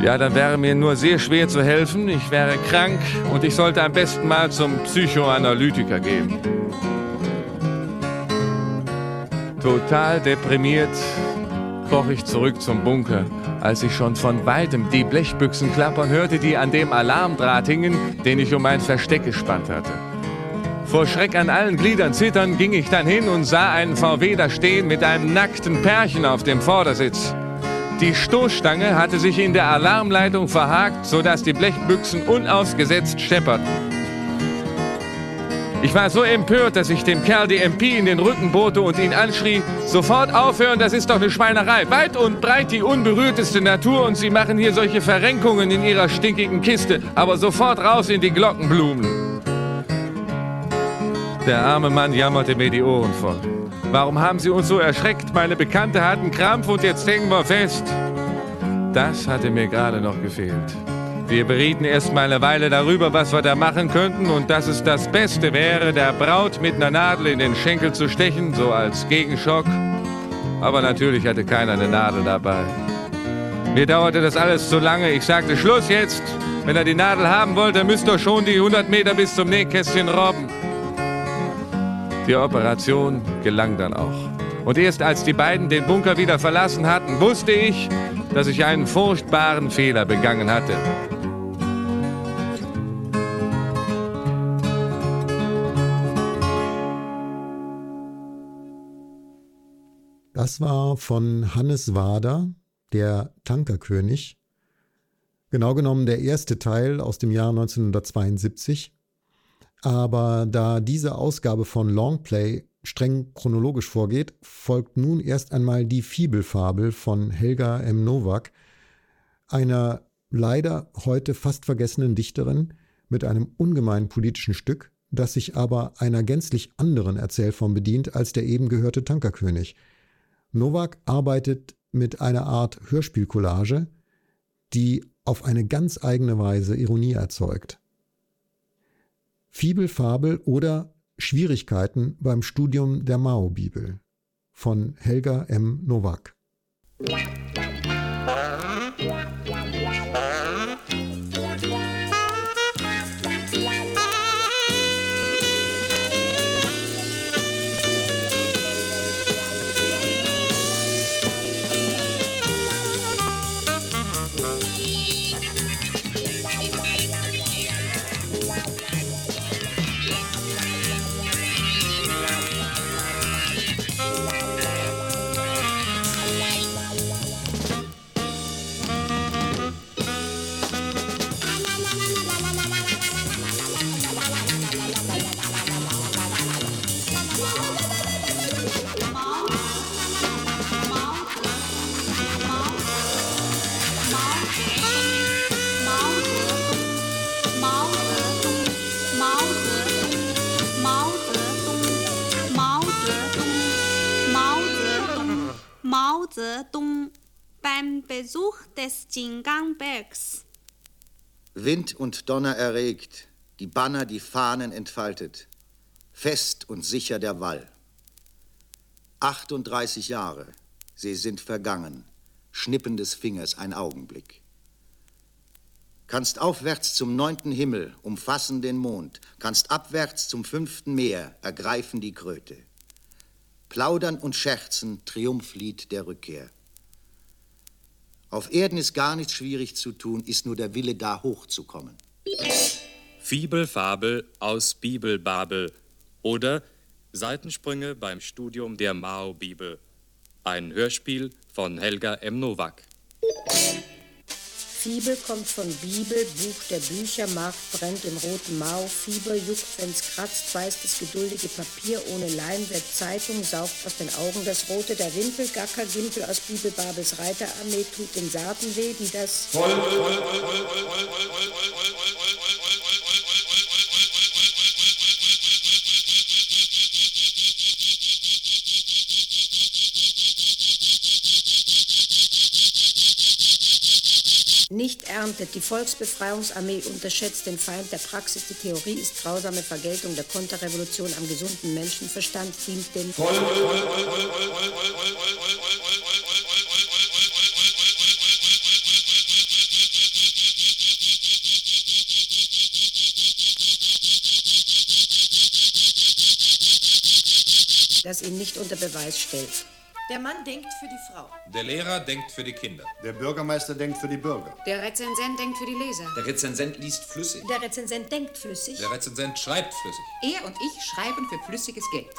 Ja, dann wäre mir nur sehr schwer zu helfen. Ich wäre krank und ich sollte am besten mal zum Psychoanalytiker gehen. Total deprimiert kroch ich zurück zum Bunker, als ich schon von weitem die Blechbüchsen klappern hörte, die an dem Alarmdraht hingen, den ich um mein Versteck gespannt hatte. Vor Schreck an allen Gliedern zittern ging ich dann hin und sah einen VW da stehen mit einem nackten Pärchen auf dem Vordersitz. Die Stoßstange hatte sich in der Alarmleitung verhakt, sodass die Blechbüchsen unausgesetzt schepperten. Ich war so empört, dass ich dem Kerl die MP in den Rücken bote und ihn anschrie, sofort aufhören, das ist doch eine Schweinerei. Weit und breit die unberührteste Natur und Sie machen hier solche Verrenkungen in Ihrer stinkigen Kiste, aber sofort raus in die Glockenblumen. Der arme Mann jammerte mir die Ohren voll. Warum haben Sie uns so erschreckt? Meine Bekannte hat einen Krampf und jetzt hängen wir fest. Das hatte mir gerade noch gefehlt. Wir berieten erst mal eine Weile darüber, was wir da machen könnten und dass es das Beste wäre, der Braut mit einer Nadel in den Schenkel zu stechen, so als Gegenschock. Aber natürlich hatte keiner eine Nadel dabei. Mir dauerte das alles zu lange. Ich sagte, Schluss jetzt. Wenn er die Nadel haben wollte, müsst ihr schon die 100 Meter bis zum Nähkästchen robben. Die Operation gelang dann auch. Und erst als die beiden den Bunker wieder verlassen hatten, wusste ich, dass ich einen furchtbaren Fehler begangen hatte. Das war von Hannes Wader, der Tankerkönig. Genau genommen der erste Teil aus dem Jahr 1972. Aber da diese Ausgabe von Longplay streng chronologisch vorgeht, folgt nun erst einmal die Fibelfabel von Helga M. Nowak, einer leider heute fast vergessenen Dichterin mit einem ungemein politischen Stück, das sich aber einer gänzlich anderen Erzählform bedient als der eben gehörte Tankerkönig. Nowak arbeitet mit einer Art Hörspielcollage, die auf eine ganz eigene Weise Ironie erzeugt. Fibelfabel oder Schwierigkeiten beim Studium der Mao-Bibel von Helga M. Nowak. beim Besuch des Jingangbergs. Wind und Donner erregt, die Banner, die Fahnen entfaltet, fest und sicher der Wall. 38 Jahre, sie sind vergangen, Schnippen des Fingers ein Augenblick. Kannst aufwärts zum neunten Himmel umfassen den Mond, kannst abwärts zum fünften Meer ergreifen die Kröte. Plaudern und Scherzen, Triumphlied der Rückkehr. Auf Erden ist gar nichts schwierig zu tun, ist nur der Wille, da hochzukommen. Fibelfabel aus Bibelbabel oder Seitensprünge beim Studium der Mao-Bibel. Ein Hörspiel von Helga M. Nowak. Fibel kommt von Bibel, Buch der Bücher, Markt brennt im roten Mau, Fieber juckt, wenn's kratzt, weiß das geduldige Papier, ohne Leim wird Zeitung, saugt aus den Augen das Rote, der Wimpel, Gacker, Gimpel aus Bibelbabels Reiterarmee, tut den Saaten weh, die das... Voll, voll, voll, voll, voll, voll, voll, voll, voll, nicht erntet. Die Volksbefreiungsarmee unterschätzt den Feind der Praxis. Die Theorie ist grausame Vergeltung der Konterrevolution am gesunden Menschenverstand, dient voll, das ihn nicht unter Beweis stellt. Der Mann denkt für die Frau. Der Lehrer denkt für die Kinder. Der Bürgermeister denkt für die Bürger. Der Rezensent denkt für die Leser. Der Rezensent liest flüssig. Der Rezensent denkt flüssig. Der Rezensent schreibt flüssig. Er und ich schreiben für flüssiges Geld.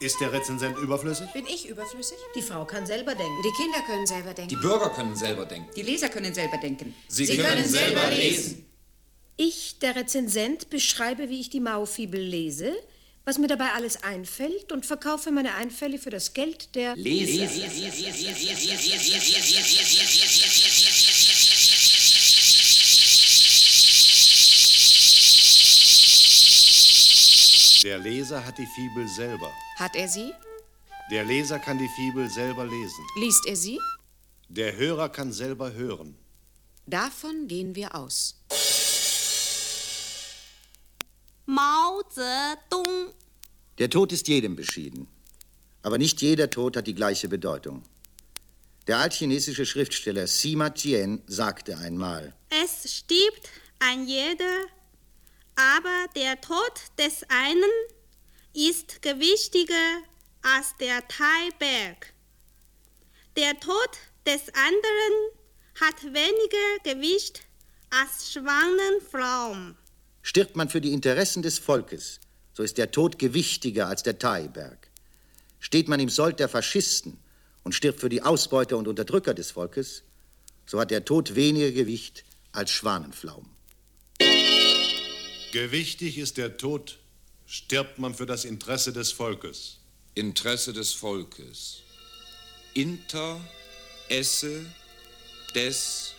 Ist der Rezensent überflüssig? Bin ich überflüssig? Die Frau kann selber denken. Die Kinder können selber denken. Die Bürger können selber denken. Die Leser können selber denken. Sie, Sie können, können, selber lesen. lesen. Ich, der Rezensent, beschreibe, wie ich die Maufibel lese was mir dabei alles einfällt und verkaufe meine Einfälle für das Geld der Leser. Der Leser hat die Fibel selber. Hat er sie? Der Leser kann die Fibel selber lesen. Liest er sie? Der Hörer kann selber hören. Davon gehen wir aus. Mao Zedong. Der Tod ist jedem beschieden. Aber nicht jeder Tod hat die gleiche Bedeutung. Der altchinesische Schriftsteller Sima Qian sagte einmal: Es stirbt ein jeder, aber der Tod des einen ist gewichtiger als der Taiberg. Der Tod des anderen hat weniger Gewicht als Schwanenfrauen. Stirbt man für die Interessen des Volkes, so ist der Tod gewichtiger als der Thaiberg. Steht man im Sold der Faschisten und stirbt für die Ausbeuter und Unterdrücker des Volkes, so hat der Tod weniger Gewicht als Schwanenflaum. Gewichtig ist der Tod, stirbt man für das Interesse des Volkes. Interesse des Volkes. Inter esse des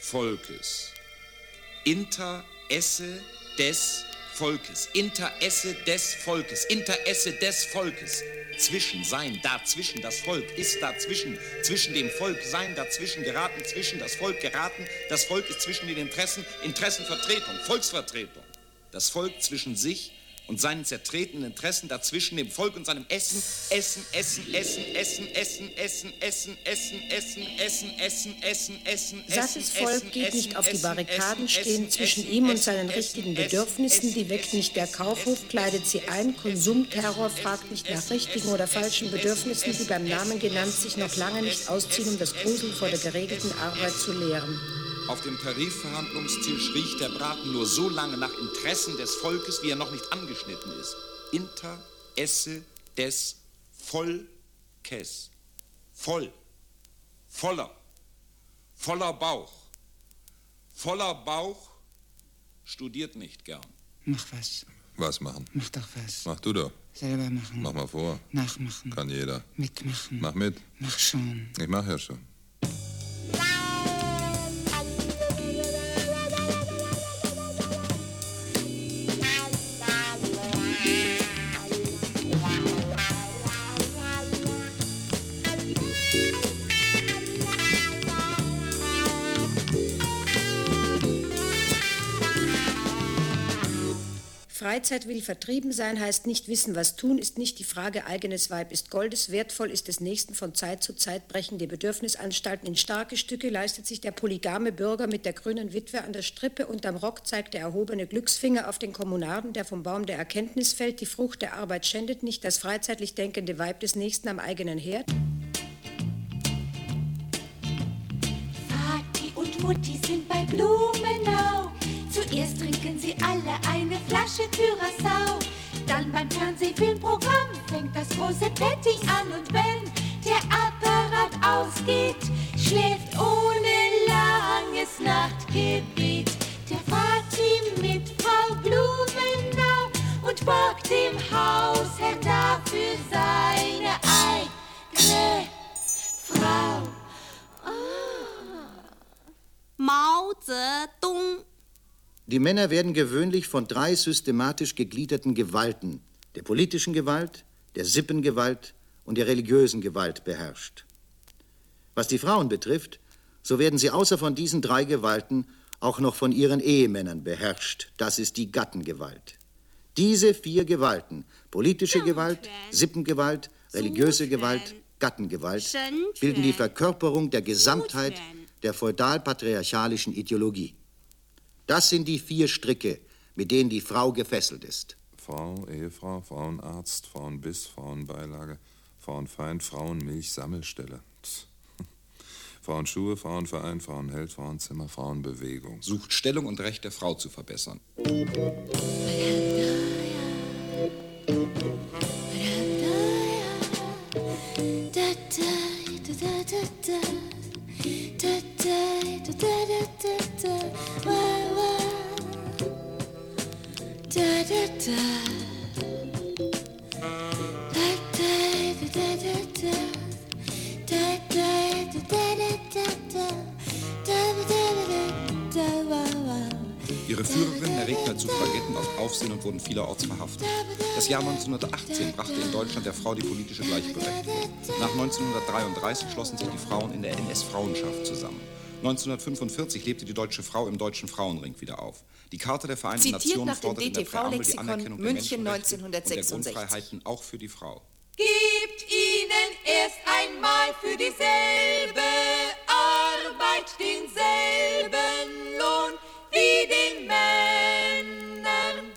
Volkes. Inter esse des Volkes. Interesse des Volkes. Interesse des Volkes. Zwischen sein, dazwischen das Volk ist dazwischen, zwischen dem Volk sein, dazwischen geraten, zwischen das Volk geraten. Das Volk ist zwischen den Interessen, Interessenvertretung, Volksvertretung. Das Volk zwischen sich und seinen zertretenen Interessen dazwischen dem Volk und seinem Essen, Essen, Essen, Essen, Essen, Essen, Essen, Essen, Essen, Essen, Essen, Essen, Essen, Essen, Sattes Volk geht nicht auf die Barrikaden, stehen zwischen ihm und seinen richtigen Bedürfnissen, die weckt nicht der Kaufhof, kleidet sie ein, Konsumterror fragt nicht nach richtigen oder falschen Bedürfnissen, die beim Namen genannt sich noch lange nicht ausziehen, um das Gruseln vor der geregelten Arbeit zu lehren. Auf dem Tarifverhandlungstisch riecht der Braten nur so lange nach Interessen des Volkes, wie er noch nicht angeschnitten ist. Inter esse des Volkes. Voll. Voller. Voller Bauch. Voller Bauch studiert nicht gern. Mach was. Was machen? Mach doch was. Mach du doch. Selber machen. Mach mal vor. Nachmachen. Kann jeder. Mitmachen. Mach mit. Mach schon. Ich mach ja schon. Freizeit will vertrieben sein, heißt nicht wissen, was tun, ist nicht die Frage, eigenes Weib ist Goldes, wertvoll ist des Nächsten von Zeit zu Zeit brechende Bedürfnisanstalten in starke Stücke, leistet sich der polygame Bürger mit der grünen Witwe an der Strippe und am Rock zeigt der erhobene Glücksfinger auf den Kommunarden, der vom Baum der Erkenntnis fällt, die Frucht der Arbeit schändet nicht, das freizeitlich denkende Weib des Nächsten am eigenen Herd. Vati und Mutti sind bei Blumenau. Zuerst trinken sie alle eine Flasche Curaçao. Dann beim Fernsehfilmprogramm fängt das große Petting an. Und wenn der Apparat ausgeht, schläft ohne langes Nachtgebet der Vati mit Frau Blumenau und borgt dem Hausherrn dafür seine eigene Frau. Mao Zedong. Die Männer werden gewöhnlich von drei systematisch gegliederten Gewalten, der politischen Gewalt, der Sippengewalt und der religiösen Gewalt beherrscht. Was die Frauen betrifft, so werden sie außer von diesen drei Gewalten auch noch von ihren Ehemännern beherrscht. Das ist die Gattengewalt. Diese vier Gewalten, politische Gewalt, Sippengewalt, religiöse Gewalt, Gattengewalt, bilden die Verkörperung der Gesamtheit der feudal-patriarchalischen Ideologie. Das sind die vier Stricke, mit denen die Frau gefesselt ist. Frau, Ehefrau, Frauenarzt, Frauenbiss, Frauenbeilage, Frauenfeind, Frauenmilch, Sammelstelle. Pss. Frauenschuhe, Frauenverein, Frauenheld, Frauenzimmer, Frauenbewegung. Sucht Stellung und Recht der Frau zu verbessern. Ihre Führerin erregte zu Fragetten aus Aufsehen und wurden vielerorts verhaftet. Das Jahr 1918 brachte in Deutschland der Frau die politische Gleichberechtigung. Nach 1933 schlossen sich die Frauen in der NS-Frauenschaft zusammen. 1945 lebte die deutsche Frau im Deutschen Frauenring wieder auf. Die Charta der Vereinten Zitiert Nationen nach dem fordert in der Präambel die DTV-Lexikon Anerkennung der München Menschenrechte und der 1966. Grundfreiheiten auch für die Frau. Gebt ihnen erst einmal für dieselbe Arbeit denselben Lohn wie den Männern.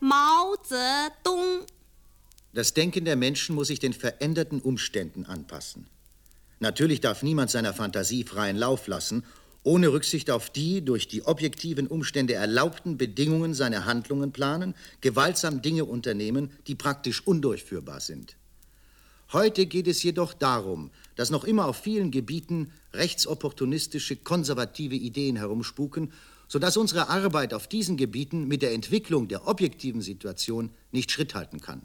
Mao Zedong. Das Denken der Menschen muss sich den veränderten Umständen anpassen. Natürlich darf niemand seiner Fantasie freien Lauf lassen, ohne Rücksicht auf die durch die objektiven Umstände erlaubten Bedingungen seiner Handlungen planen, gewaltsam Dinge unternehmen, die praktisch undurchführbar sind. Heute geht es jedoch darum, dass noch immer auf vielen Gebieten rechtsopportunistische, konservative Ideen herumspuken, sodass unsere Arbeit auf diesen Gebieten mit der Entwicklung der objektiven Situation nicht Schritt halten kann.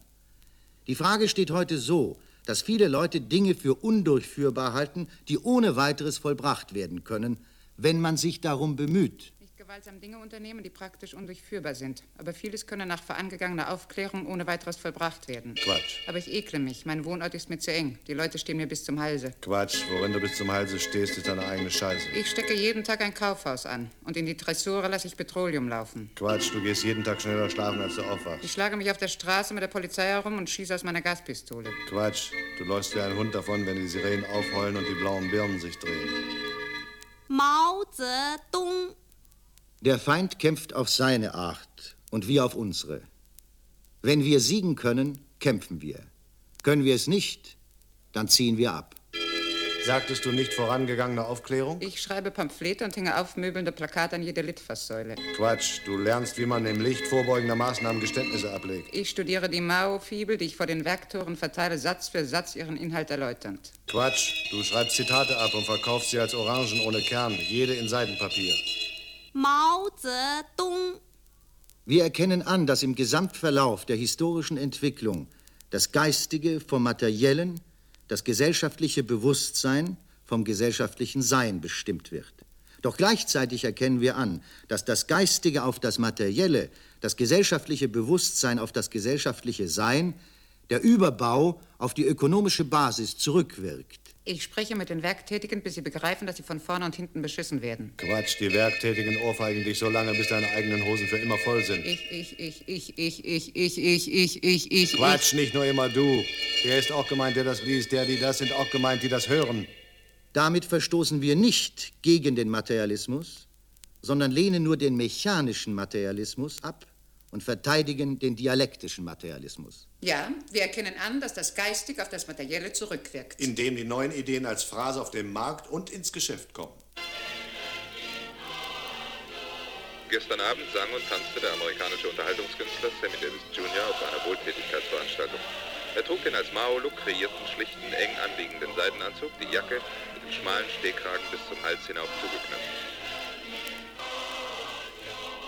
Die Frage steht heute so, dass viele Leute Dinge für undurchführbar halten, die ohne weiteres vollbracht werden können, wenn man sich darum bemüht. Gewaltsam Dinge unternehmen, die praktisch undurchführbar sind. Aber vieles könne nach vorangegangener Aufklärung ohne weiteres vollbracht werden. Quatsch. Aber ich ekle mich. Mein Wohnort ist mir zu eng. Die Leute stehen mir bis zum Halse. Quatsch, worin du bis zum Halse stehst, ist deine eigene Scheiße. Ich stecke jeden Tag ein Kaufhaus an. Und in die Tresore lasse ich Petroleum laufen. Quatsch, du gehst jeden Tag schneller schlafen, als du aufwachst. Ich schlage mich auf der Straße mit der Polizei herum und schieße aus meiner Gaspistole. Quatsch, du läufst wie ein Hund davon, wenn die Sirenen aufheulen und die blauen Birnen sich drehen. Mao Zedong. Der Feind kämpft auf seine Art und wir auf unsere. Wenn wir siegen können, kämpfen wir. Können wir es nicht, dann ziehen wir ab. Sagtest du nicht vorangegangene Aufklärung? Ich schreibe Pamphlete und hänge aufmöbelnde Plakate an jede Litfaßsäule. Quatsch, du lernst, wie man im Licht vorbeugender Maßnahmen Geständnisse ablegt. Ich studiere die Mao-Fibel, die ich vor den Werktoren verteile, Satz für Satz ihren Inhalt erläuternd. Quatsch, du schreibst Zitate ab und verkaufst sie als Orangen ohne Kern, jede in Seidenpapier. Mao Zedong. Wir erkennen an, dass im Gesamtverlauf der historischen Entwicklung das Geistige vom Materiellen, das gesellschaftliche Bewusstsein vom gesellschaftlichen Sein bestimmt wird. Doch gleichzeitig erkennen wir an, dass das Geistige auf das Materielle, das gesellschaftliche Bewusstsein auf das gesellschaftliche Sein, der Überbau auf die ökonomische Basis zurückwirkt. Ich spreche mit den Werktätigen, bis sie begreifen, dass sie von vorne und hinten beschissen werden. Quatsch, die Werktätigen ohrfeigen dich so lange, bis deine eigenen Hosen für immer voll sind. Ich, ich, ich, ich, ich, ich, ich, ich, ich, ich, ich. Quatsch, nicht nur immer du. Der ist auch gemeint, der das liest, der, die das sind auch gemeint, die das hören. Damit verstoßen wir nicht gegen den Materialismus, sondern lehnen nur den mechanischen Materialismus ab und verteidigen den dialektischen Materialismus. Ja, wir erkennen an, dass das Geistig auf das Materielle zurückwirkt. Indem die neuen Ideen als Phrase auf den Markt und ins Geschäft kommen. Gestern Abend sang und tanzte der amerikanische Unterhaltungskünstler Sammy Davis Jr. auf einer Wohltätigkeitsveranstaltung. Er trug den als Mao-Look kreierten, schlichten, eng anliegenden Seidenanzug, die Jacke mit dem schmalen Stehkragen bis zum Hals hinauf zugeknöpft.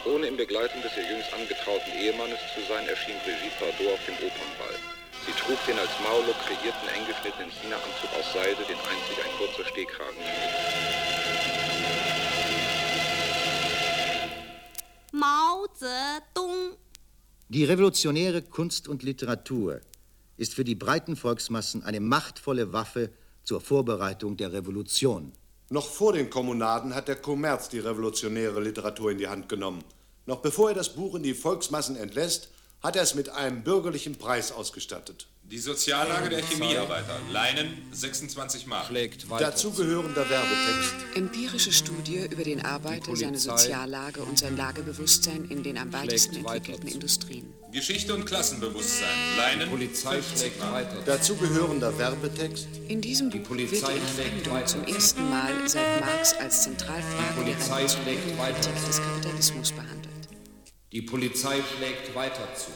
Ohne in Begleitung des ihr jüngst angetrauten Ehemannes zu sein, erschien Brigitte Bardot auf dem Opernball. Sie trug den als Mao-Look kreierten, eng geschnittenen China-Anzug aus Seide, den einzig ein kurzer Stehkragen schmückte. Mao Zedong. Die revolutionäre Kunst und Literatur ist für die breiten Volksmassen eine machtvolle Waffe zur Vorbereitung der Revolution. Noch vor den Kommunaden hat der Kommerz die revolutionäre Literatur in die Hand genommen. Noch bevor er das Buch in die Volksmassen entlässt, hat er es mit einem bürgerlichen Preis ausgestattet. Die Soziallage der Chemiearbeiter. Leinen 26 Mark. Dazugehörender Werbetext. Empirische Studie über den Arbeiter, seine Polizei Soziallage und sein Lagebewusstsein in den am weitesten schlägt entwickelten Industrien. Geschichte und Klassenbewusstsein. Leinen 50 Mark. Dazugehörender Werbetext. In diesem Buch wird die Entfremdung zum ersten Mal seit Marx als Zentralfrage der revolutionären Politik des Kapitalismus behandelt. Die Polizei schlägt weiter zu.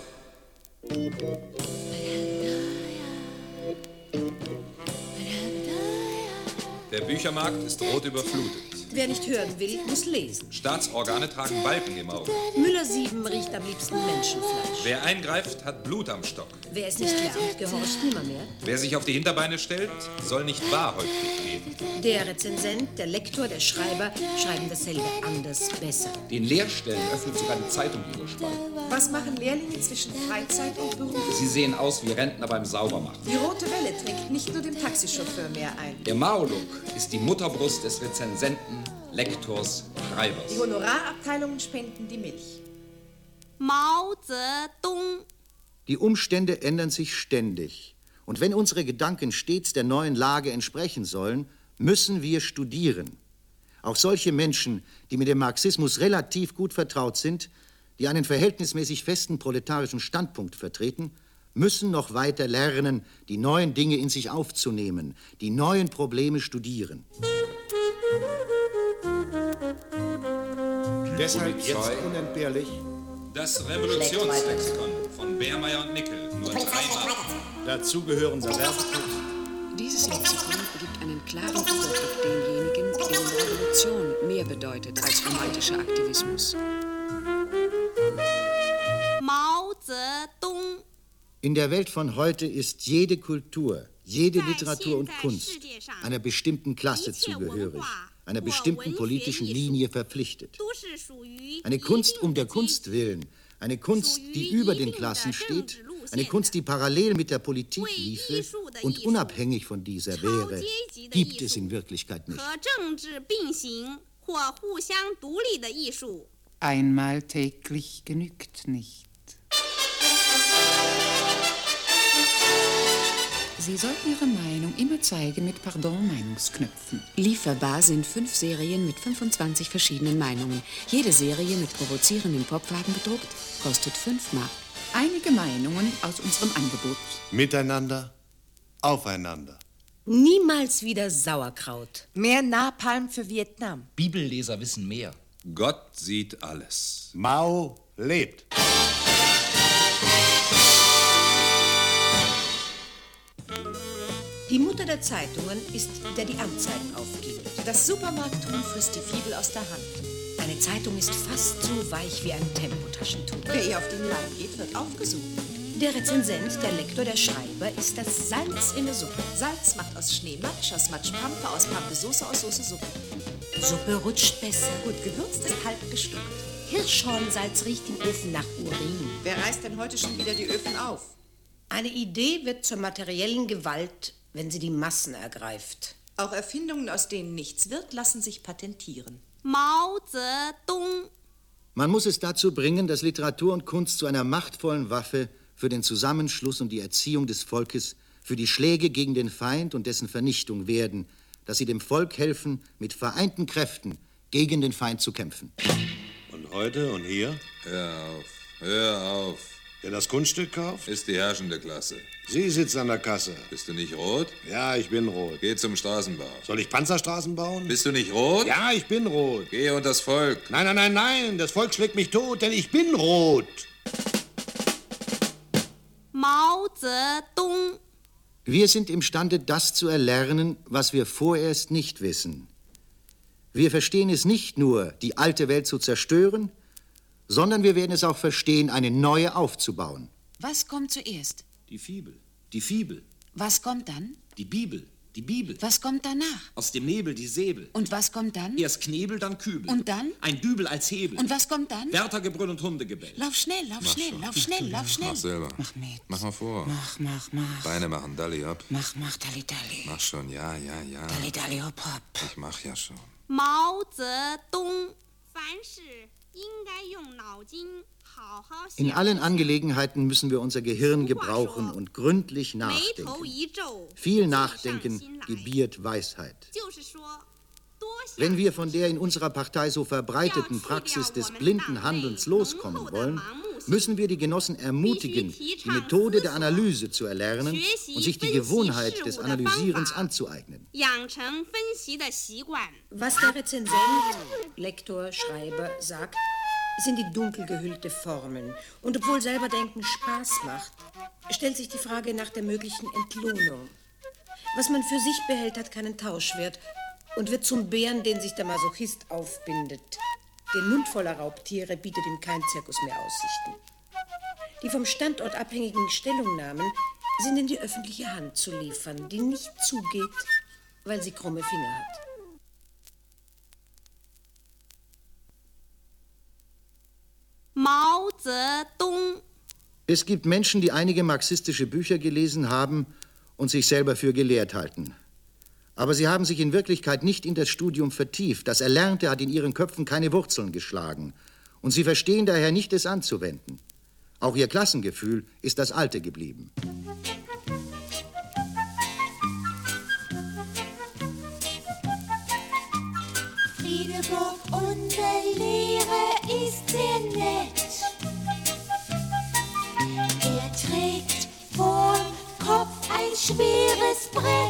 Der Büchermarkt ist rot überflutet. Wer nicht hören will, muss lesen. Staatsorgane tragen Balken im Auge. Müller 7 riecht am liebsten Menschenfleisch. Wer eingreift, hat Blut am Stock. Wer es nicht lernt, gehorcht nimmermehr. Wer sich auf die Hinterbeine stellt, soll nicht wahrhäufig reden. Der Rezensent, der Lektor, der Schreiber schreiben dasselbe anders, besser. Den Lehrstellen öffnet sogar die Zeitung ihre Spalten. Was machen Lehrlinge zwischen Freizeit und Beruf? Sie sehen aus wie Rentner beim Saubermachen. Die rote Welle trägt nicht nur dem Taxichauffeur mehr ein. Der Mao-Look ist die Mutterbrust des Rezensenten, Lektors, Schreibers. Die Honorarabteilungen spenden die Milch. Mao Zedong. Die Umstände ändern sich ständig. Und wenn unsere Gedanken stets der neuen Lage entsprechen sollen, müssen wir studieren. Auch solche Menschen, die mit dem Marxismus relativ gut vertraut sind, die einen verhältnismäßig festen proletarischen Standpunkt vertreten, müssen noch weiter lernen, die neuen Dinge in sich aufzunehmen, die neuen Probleme studieren. Deshalb jetzt unentbehrlich. Das Revolutionslexikon von Beermeier und Nickel. Nur drei Mark. Dazugehörender Werbetext. Dieses Lexikon gibt einen klaren Überblick denjenigen, denen Revolution mehr bedeutet als romantischer Aktivismus. Mao Zedong. In der Welt von heute ist jede Kultur, jede Literatur und Kunst einer bestimmten Klasse zugehörig, einer bestimmten politischen Linie verpflichtet. Eine Kunst um der Kunst willen, eine Kunst, die über den Klassen steht, eine Kunst, die parallel mit der Politik liefe und unabhängig von dieser wäre, gibt es in Wirklichkeit nicht. Einmal täglich genügt nicht. Sie sollten Ihre Meinung immer zeigen mit Pardon-Meinungsknöpfen. Lieferbar sind fünf Serien mit 25 verschiedenen Meinungen. Jede Serie mit provozierenden Popwagen gedruckt kostet 5 Mark. Einige Meinungen aus unserem Angebot. Miteinander, aufeinander. Niemals wieder Sauerkraut. Mehr Napalm für Vietnam. Bibelleser wissen mehr. Gott sieht alles. Mao lebt. Die Mutter der Zeitungen ist, der die Anzeigen aufgibt. Das Supermarkthuhn frisst die Fibel aus der Hand. Eine Zeitung ist fast so weich wie ein Tempotaschentuch. Wer ihr auf den Leim geht, wird aufgesucht. Der Rezensent, der Lektor, der Schreiber ist das Salz in der Suppe. Salz macht aus Schnee Matsch, aus Matsch Pampe, aus Pampe Soße, aus Soße Suppe. Suppe rutscht besser. Gut gewürzt ist halb gestuckt. Hirschhornsalz riecht im Ofen nach Urin. Wer reißt denn heute schon wieder die Öfen auf? Eine Idee wird zur materiellen Gewalt wenn sie die Massen ergreift. Auch Erfindungen, aus denen nichts wird, lassen sich patentieren. Mao Zedong. Man muss es dazu bringen, dass Literatur und Kunst zu einer machtvollen Waffe für den Zusammenschluss und die Erziehung des Volkes, für die Schläge gegen den Feind und dessen Vernichtung werden, dass sie dem Volk helfen, mit vereinten Kräften gegen den Feind zu kämpfen. Und heute und hier? Hör auf, hör auf. Wer das Kunststück kauft? Ist die herrschende Klasse. Sie sitzt an der Kasse. Bist du nicht rot? Ja, ich bin rot. Geh zum Straßenbau. Soll ich Panzerstraßen bauen? Bist du nicht rot? Ja, ich bin rot. Geh und das Volk. Nein, nein, nein, nein. Das Volk schlägt mich tot, denn ich bin rot. Mao Zedong. Wir sind imstande, das zu erlernen, was wir vorerst nicht wissen. Wir verstehen es nicht nur, die alte Welt zu zerstören, sondern wir werden es auch verstehen, eine neue aufzubauen. Was kommt zuerst? Die Fibel. Die Fibel. Was kommt dann? Die Bibel. Die Bibel. Was kommt danach? Aus dem Nebel die Säbel. Und was kommt dann? Erst Knebel, dann Kübel. Und dann? Ein Dübel als Hebel. Und was kommt dann? Wärtergebrüll und Hundegebell. Lauf schnell, lauf mach schnell, schon. lauf schnell, lauf schnell. Mach selber. Mach mit. Mach mal vor. Mach, mach, mach. Beine machen, Dalli ab. Mach, mach, Dalli, Dalli. Mach schon, ja, ja, ja. Dalli, Dalli, hopp, hopp. Ich mach ja schon. Mao Zedong. 凡是 in allen Angelegenheiten müssen wir unser Gehirn gebrauchen und gründlich nachdenken. Viel Nachdenken gebiert Weisheit. Wenn wir von der in unserer Partei so verbreiteten Praxis des blinden Handelns loskommen wollen, müssen wir die Genossen ermutigen, die Methode der Analyse zu erlernen und sich die Gewohnheit des Analysierens anzueignen. Was der Rezensent, Lektor, Schreiber sagt, sind die dunkel gehüllte Formen. Und obwohl selber denken Spaß macht, stellt sich die Frage nach der möglichen Entlohnung. Was man für sich behält, hat keinen Tauschwert und wird zum Bären, den sich der Masochist aufbindet. Den Mund voller Raubtiere bietet ihm kein Zirkus mehr Aussichten. Die vom Standort abhängigen Stellungnahmen sind in die öffentliche Hand zu liefern, die nicht zugeht, weil sie krumme Finger hat. Mao Zedong. Es gibt Menschen, die einige marxistische Bücher gelesen haben und sich selber für gelehrt halten. Aber sie haben sich in Wirklichkeit nicht in das Studium vertieft. Das Erlernte hat in ihren Köpfen keine Wurzeln geschlagen. Und sie verstehen daher nicht, es anzuwenden. Auch ihr Klassengefühl ist das alte geblieben. Friedeburg, unser Lehrer ist sehr nett. Er trägt vorm Kopf ein schweres Brett.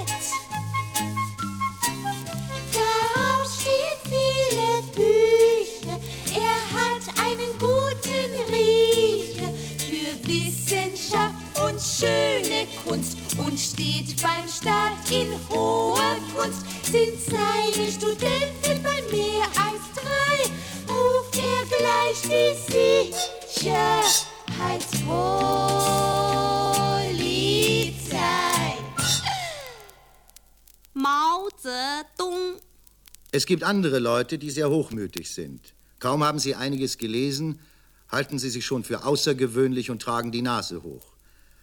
Staat in hoher Kunst. Sind seine Studenten bei mehr als drei, ruft er gleich die Sicherheitspolizei. Mao Zedong. Es gibt andere Leute, die sehr hochmütig sind. Kaum haben sie einiges gelesen, halten sie sich schon für außergewöhnlich und tragen die Nase hoch.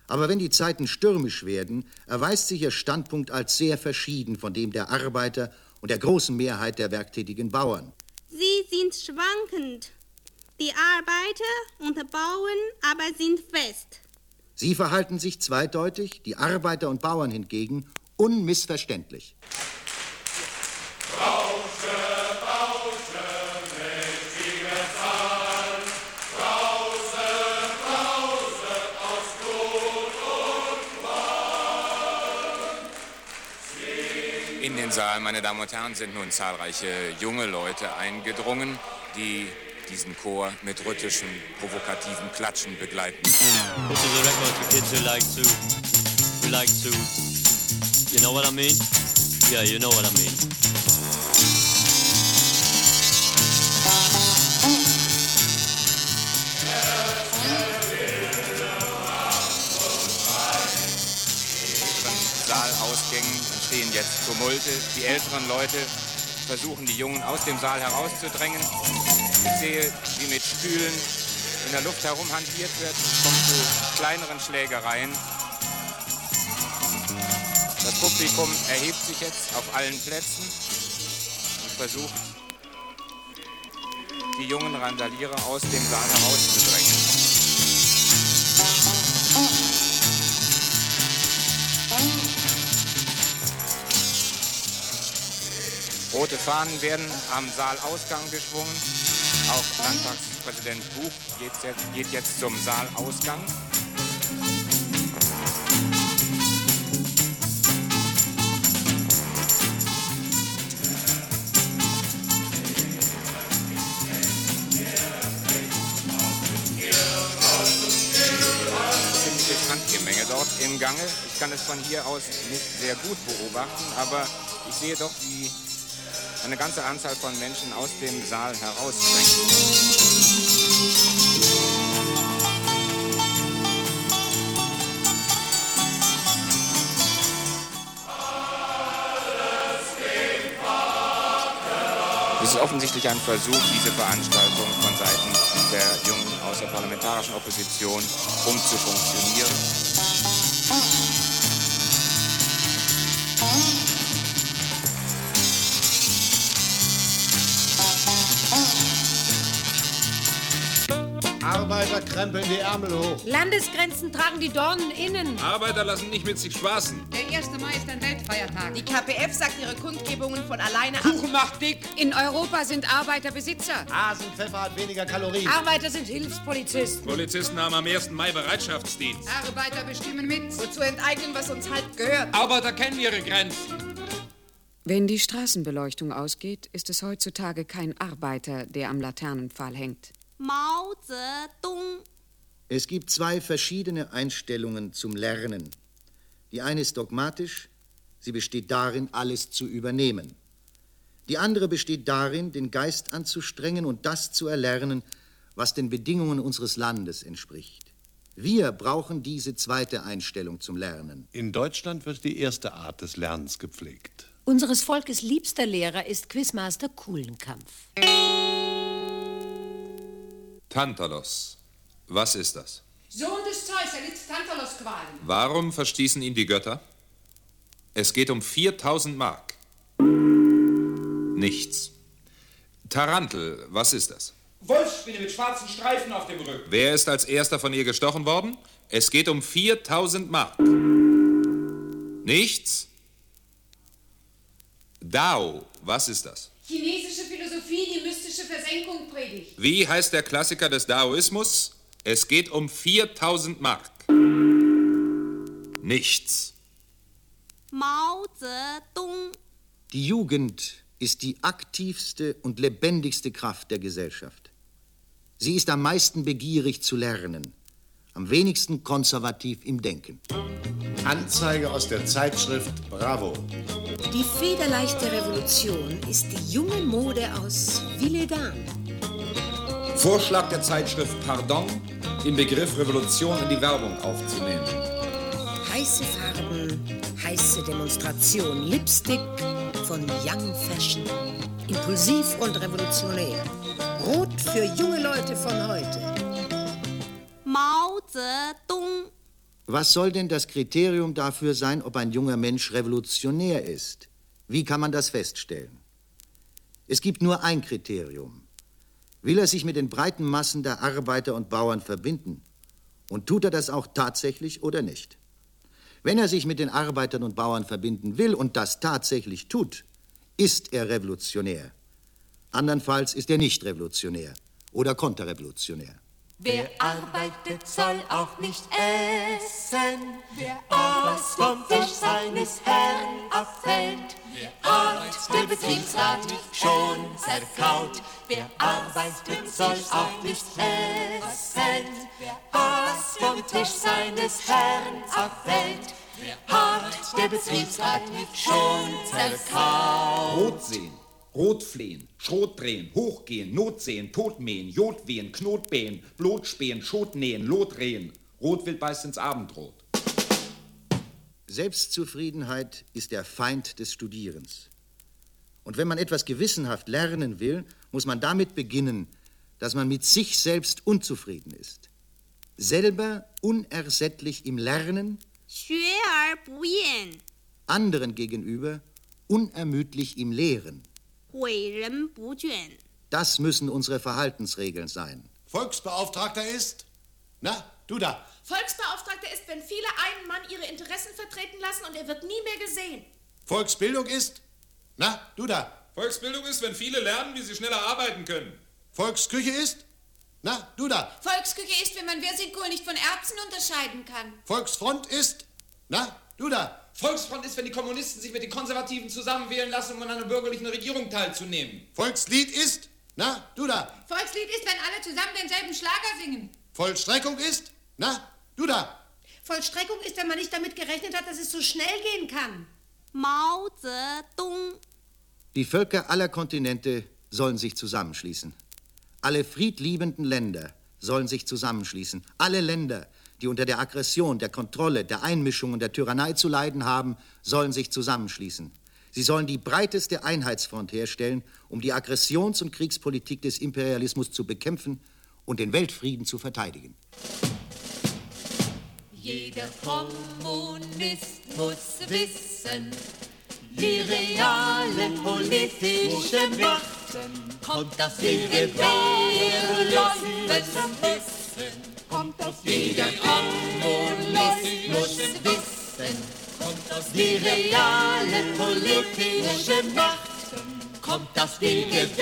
Aber wenn die Zeiten stürmisch werden, erweist sich ihr Standpunkt als sehr verschieden von dem der Arbeiter und der großen Mehrheit der werktätigen Bauern. Sie sind schwankend. Die Arbeiter und Bauern aber sind fest. Sie verhalten sich zweideutig, die Arbeiter und Bauern hingegen unmissverständlich. In den Saal, meine Damen und Herren, sind nun zahlreiche junge Leute eingedrungen, die diesen Chor mit rhythmischem, provokativen Klatschen begleiten. This is a record for kids who like to, who like to, you know what I mean? Yeah, you know what I mean. Saalausgängen entstehen jetzt Tumulte. Die älteren Leute versuchen, die Jungen aus dem Saal herauszudrängen. Ich sehe, wie mit Stühlen in der Luft herumhantiert wird. Es kommt zu kleineren Schlägereien. Das Publikum erhebt sich jetzt auf allen Plätzen und versucht, die jungen Randalierer aus dem Saal herauszudrängen. Rote Fahnen werden am Saalausgang geschwungen. Auch Landtagspräsident Buch geht jetzt, geht jetzt zum Saalausgang. Handgemenge dort im Gange. Ich kann es von hier aus nicht sehr gut beobachten, aber ich sehe doch, wie eine ganze Anzahl von Menschen aus dem Saal herausdrängt. Es ist offensichtlich ein Versuch, diese Veranstaltung von Seiten der jungen außerparlamentarischen Opposition umzufunktionieren. Arbeiter krempeln die Ärmel hoch. Landesgrenzen tragen die Dornen innen. Arbeiter lassen nicht mit sich spaßen. Der 1. Mai ist ein Weltfeiertag. Die KPF sagt ihre Kundgebungen von alleine ab. Kuchen macht dick. In Europa sind Arbeiter Besitzer. Hasenpfeffer hat weniger Kalorien. Arbeiter sind Hilfspolizisten. Polizisten haben am 1. Mai Bereitschaftsdienst. Arbeiter bestimmen mit. Wozu enteignen, was uns halt gehört. Arbeiter kennen ihre Grenzen. Wenn die Straßenbeleuchtung ausgeht, ist es heutzutage kein Arbeiter, der am Laternenpfahl hängt. Mao Zedong. Es gibt zwei verschiedene Einstellungen zum Lernen. Die eine ist dogmatisch, sie besteht darin, alles zu übernehmen. Die andere besteht darin, den Geist anzustrengen und das zu erlernen, was den Bedingungen unseres Landes entspricht. Wir brauchen diese zweite Einstellung zum Lernen. In Deutschland wird die erste Art des Lernens gepflegt. Unseres Volkes liebster Lehrer ist Quizmaster Kuhlenkampf. Tantalos. Was ist das? Sohn des Zeus erlitt Tantalos-Qualen. Warum verstießen ihn die Götter? Es geht um 4000 Mark. Nichts. Tarantel, was ist das? Wolfsspinne mit schwarzen Streifen auf dem Rücken. Wer ist als erster von ihr gestochen worden? Es geht um 4000 Mark. Nichts? Dao, was ist das? Chinesische Philosophie, Versenkung predigt. Wie heißt der Klassiker des Daoismus? Es geht um 4000 Mark. Nichts. Mao Zedong. Die Jugend ist die aktivste und lebendigste Kraft der Gesellschaft. Sie ist am meisten begierig zu lernen, am wenigsten konservativ im Denken. Anzeige aus der Zeitschrift Bravo. Die federleichte Revolution ist die junge Mode aus Villedin. Vorschlag der Zeitschrift Pardon, den Begriff Revolution in die Werbung aufzunehmen. Heiße Farben, heiße Demonstration, Lipstick von Young Fashion. Impulsiv und revolutionär. Rot für junge Leute von heute. Mao Zedong. Was soll denn das Kriterium dafür sein, ob ein junger Mensch revolutionär ist? Wie kann man das feststellen? Es gibt nur ein Kriterium. Will er sich mit den breiten Massen der Arbeiter und Bauern verbinden? Und tut er das auch tatsächlich oder nicht? Wenn er sich mit den Arbeitern und Bauern verbinden will und das tatsächlich tut, ist er revolutionär. Andernfalls ist er nicht revolutionär oder konterrevolutionär. Wer arbeitet, soll auch nicht essen. Wer was vom Tisch seines Herrn abfällt, hat der Betriebsrat schon zerkaut. Wer arbeitet, soll auch nicht essen. Wer was vom Tisch seines Herrn abfällt, hat der Betriebsrat schon zerkaut. Rot sehen, Rotflehen, Schrotdrehen, Hochgehen, Notsehen, Todmähen, Jodwehen, Knotbähen, Blotspähen, Schotnähen, Lotrehen. Rotwild beißt ins Abendrot. Selbstzufriedenheit ist der Feind des Studierens. Und wenn man etwas gewissenhaft lernen will, muss man damit beginnen, dass man mit sich selbst unzufrieden ist. Selber unersättlich im Lernen, anderen gegenüber unermüdlich im Lehren. 诲人不倦。 Das müssen unsere Verhaltensregeln sein. Volksbeauftragter ist? Na, du da. Volksbeauftragter ist, wenn viele einen Mann ihre Interessen vertreten lassen und er wird nie mehr gesehen. Volksbildung ist? Na, du da. Volksbildung ist, wenn viele lernen, wie sie schneller arbeiten können. Volksküche ist? Na, du da. Volksküche ist, wenn man Versingkohl nicht von Erbsen unterscheiden kann. Volksfront ist? Na, du da. Volksfront ist, wenn die Kommunisten sich mit den Konservativen zusammenwählen lassen, um an einer bürgerlichen Regierung teilzunehmen. Volkslied ist? Na, du da. Volkslied ist, wenn alle zusammen denselben Schlager singen. Vollstreckung ist? Na, du da. Vollstreckung ist, wenn man nicht damit gerechnet hat, dass es so schnell gehen kann. Mao Zedong. Die Völker aller Kontinente sollen sich zusammenschließen. Alle friedliebenden Länder sollen sich zusammenschließen. Alle Länder, die unter der Aggression, der Kontrolle, der Einmischung und der Tyrannei zu leiden haben, sollen sich zusammenschließen. Sie sollen die breiteste Einheitsfront herstellen, um die Aggressions- und Kriegspolitik des Imperialismus zu bekämpfen und den Weltfrieden zu verteidigen. Jeder Kommunist muss wissen, die realen politischen Machten kommt aus jedem Wissen. Kommt aus jeder Kommunist muss wissen, kommt aus die realen politischen Machten kommt aus jedem Wissen.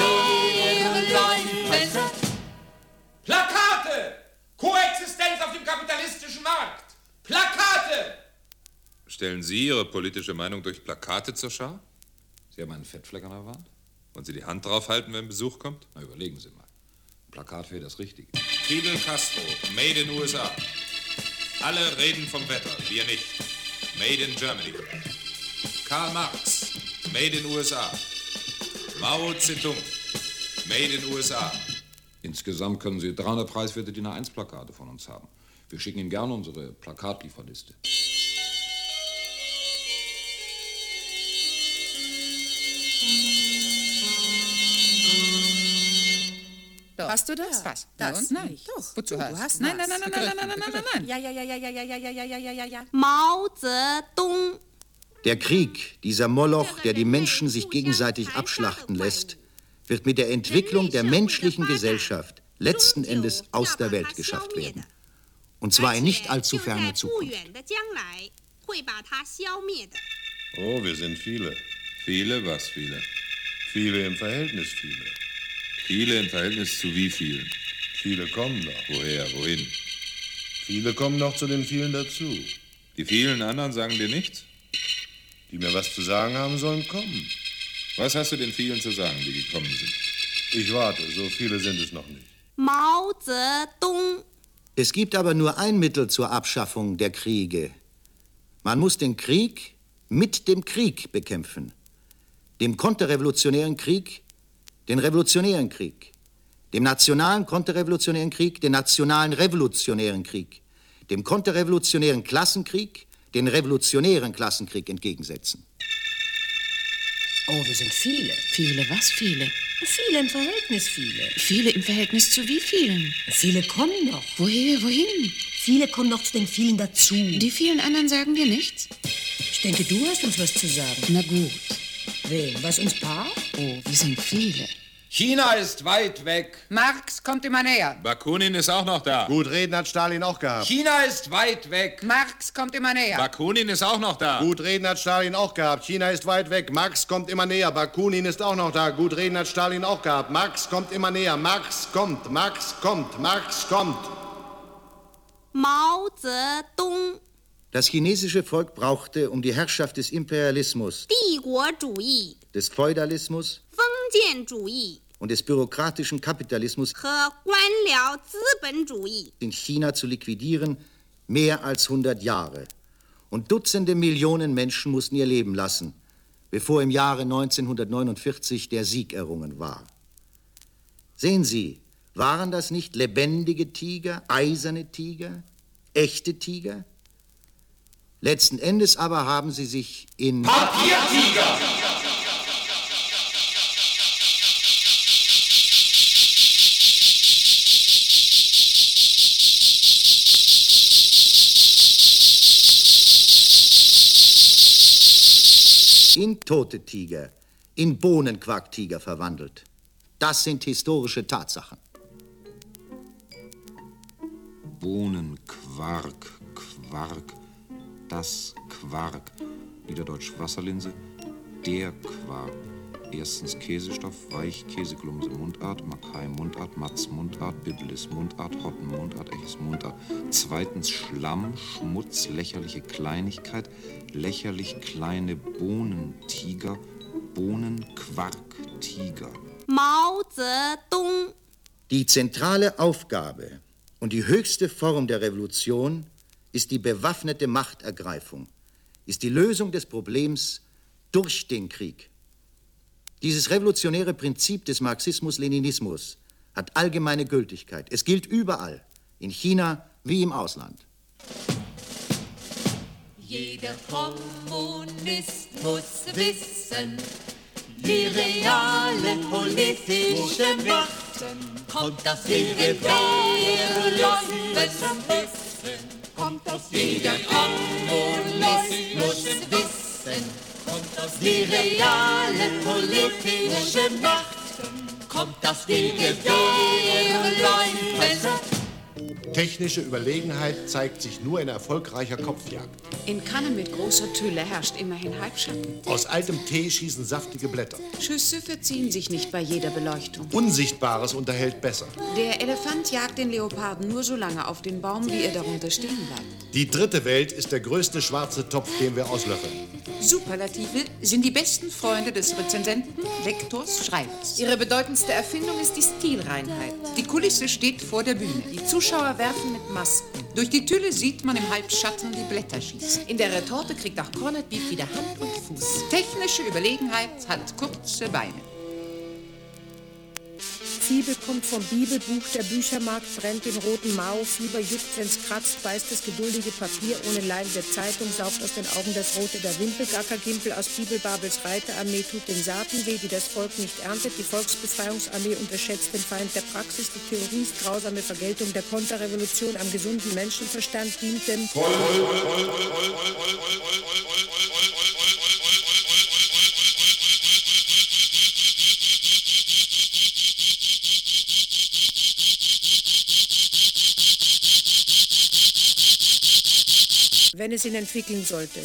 Plakate! Koexistenz auf dem kapitalistischen Markt! Plakate! Stellen Sie Ihre politische Meinung durch Plakate zur Schau? Sie haben einen Fettfleck an der Wand? Wollen Sie die Hand draufhalten, wenn Besuch kommt? Na, überlegen Sie mal. Plakat wäre das Richtige. Fidel Castro, Made in USA. Alle reden vom Wetter, wir nicht. Made in Germany. Karl Marx, Made in USA. Mao Zedong, Made in USA. Insgesamt können Sie 300 preiswerte DIN A1-Plakate von uns haben. Wir schicken Ihnen gerne unsere Plakatlieferliste. Doch. Hast du das? Ja, was? Das nein. nicht. Doch. Wozu du hast? hast nein, nein, nein, nein, nein, nein, nein, nein, nein, nein. Ja, ja, ja, ja, ja, ja, ja, ja, ja, ja, ja, ja. Mao Zedong. Der Krieg, dieser Moloch, der die Menschen sich gegenseitig abschlachten lässt, wird mit der Entwicklung der menschlichen Gesellschaft letzten Endes aus der Welt geschafft werden. Und zwar in nicht allzu ferner Zukunft. Oh, wir sind viele. Viele, was viele? Viele im Verhältnis viele. Viele im Verhältnis zu wie vielen? Viele kommen noch. Woher, wohin? Viele kommen noch zu den vielen dazu. Die vielen anderen sagen dir nichts? Die mir was zu sagen haben, sollen kommen. Was hast du den vielen zu sagen, die gekommen sind? Ich warte, so viele sind es noch nicht. Mao Zedong. Es gibt aber nur ein Mittel zur Abschaffung der Kriege. Man muss den Krieg mit dem Krieg bekämpfen. Dem konterrevolutionären Krieg, den revolutionären Krieg. Dem nationalen konterrevolutionären Krieg, den nationalen revolutionären Krieg. Dem konterrevolutionären Klassenkrieg, den revolutionären Klassenkrieg entgegensetzen. Oh, wir sind viele. Viele, was viele? Viele im Verhältnis viele. Viele im Verhältnis zu wie vielen? Viele kommen noch. Woher, wohin? Viele kommen noch zu den vielen dazu. Die vielen anderen sagen dir nichts? Ich denke, du hast uns was zu sagen. Na gut. Wem? Was uns Paar? Oh, wir sind viele. China ist weit weg. Marx kommt immer näher. Bakunin ist auch noch da. Gut reden hat Stalin auch gehabt. China ist weit weg. Marx kommt immer näher. Bakunin ist auch noch da. Gut reden hat Stalin auch gehabt. China ist weit weg. Marx kommt immer näher. Bakunin ist auch noch da. Gut reden hat Stalin auch gehabt. Marx kommt immer näher. Marx kommt. Marx kommt. Marx kommt. Mao Zedong das chinesische Volk brauchte, um die Herrschaft des Imperialismus, des Feudalismus und des bürokratischen Kapitalismus in China zu liquidieren, mehr als 100 Jahre. Und Dutzende Millionen Menschen mussten ihr Leben lassen, bevor im Jahre 1949 der Sieg errungen war. Sehen Sie, waren das nicht lebendige Tiger, eiserne Tiger, echte Tiger? Letzten Endes aber haben sie sich in Papiertiger! in tote Tiger, in Bohnenquacktiger verwandelt. Das sind historische Tatsachen. Bohnenquark, Quark, das Quark. Niederdeutsch Wasserlinse, der Quark. Erstens Käsestoff, Weich, Käseklumse Mundart, Makai Mundart, Matz Mundart, Biblis Mundart, Hotten Mundart, Echis Mundart. Zweitens Schlamm, Schmutz, lächerliche Kleinigkeit, lächerlich kleine Bohnentiger, Bohnenquarktiger. Mao Zedong. Die zentrale Aufgabe und die höchste Form der Revolution ist die bewaffnete Machtergreifung, ist die Lösung des Problems durch den Krieg. Dieses revolutionäre Prinzip des Marxismus-Leninismus hat allgemeine Gültigkeit. Es gilt überall, in China wie im Ausland. Jeder Kommunist muss wissen, die reale politische Macht kommt aus jedem Wissen. Aus jeder Kommunist muss wissen, kommt aus die reale politische Macht kommt aus jedem Wissen. Technische Überlegenheit zeigt sich nur in erfolgreicher Kopfjagd. In Kannen mit großer Tülle herrscht immerhin Halbschatten. Aus altem Tee schießen saftige Blätter. Schüsse verziehen sich nicht bei jeder Beleuchtung. Unsichtbares unterhält besser. Der Elefant jagt den Leoparden nur so lange auf den Baum, wie er darunter stehen bleibt. Die dritte Welt ist der größte schwarze Topf, den wir auslöffeln. Superlative sind die besten Freunde des Rezensenten, Lektors, Schreibers. Ihre bedeutendste Erfindung ist die Stilreinheit. Die Kulisse steht vor der Bühne. Die Zuschauer werfen mit Masken. Durch die Tülle sieht man im Halbschatten die Blätter schießen. In der Retorte kriegt auch Corned Beef wieder Hand und Fuß. Technische Überlegenheit hat kurze Beine. Fibel kommt vom Bibelbuch, der Büchermarkt brennt den roten Mao, Fieber juckt, wenn's kratzt, beißt das geduldige Papier, ohne Leim der Zeitung, saugt aus den Augen das Rote der Wimpelgackergimpel, aus Bibelbabels Reiterarmee tut den Saaten weh, die das Volk nicht erntet, die Volksbefreiungsarmee unterschätzt den Feind der Praxis, die Theorie ist grausame Vergeltung der Konterrevolution am gesunden Menschenverstand dient dem wenn es ihn entwickeln sollte.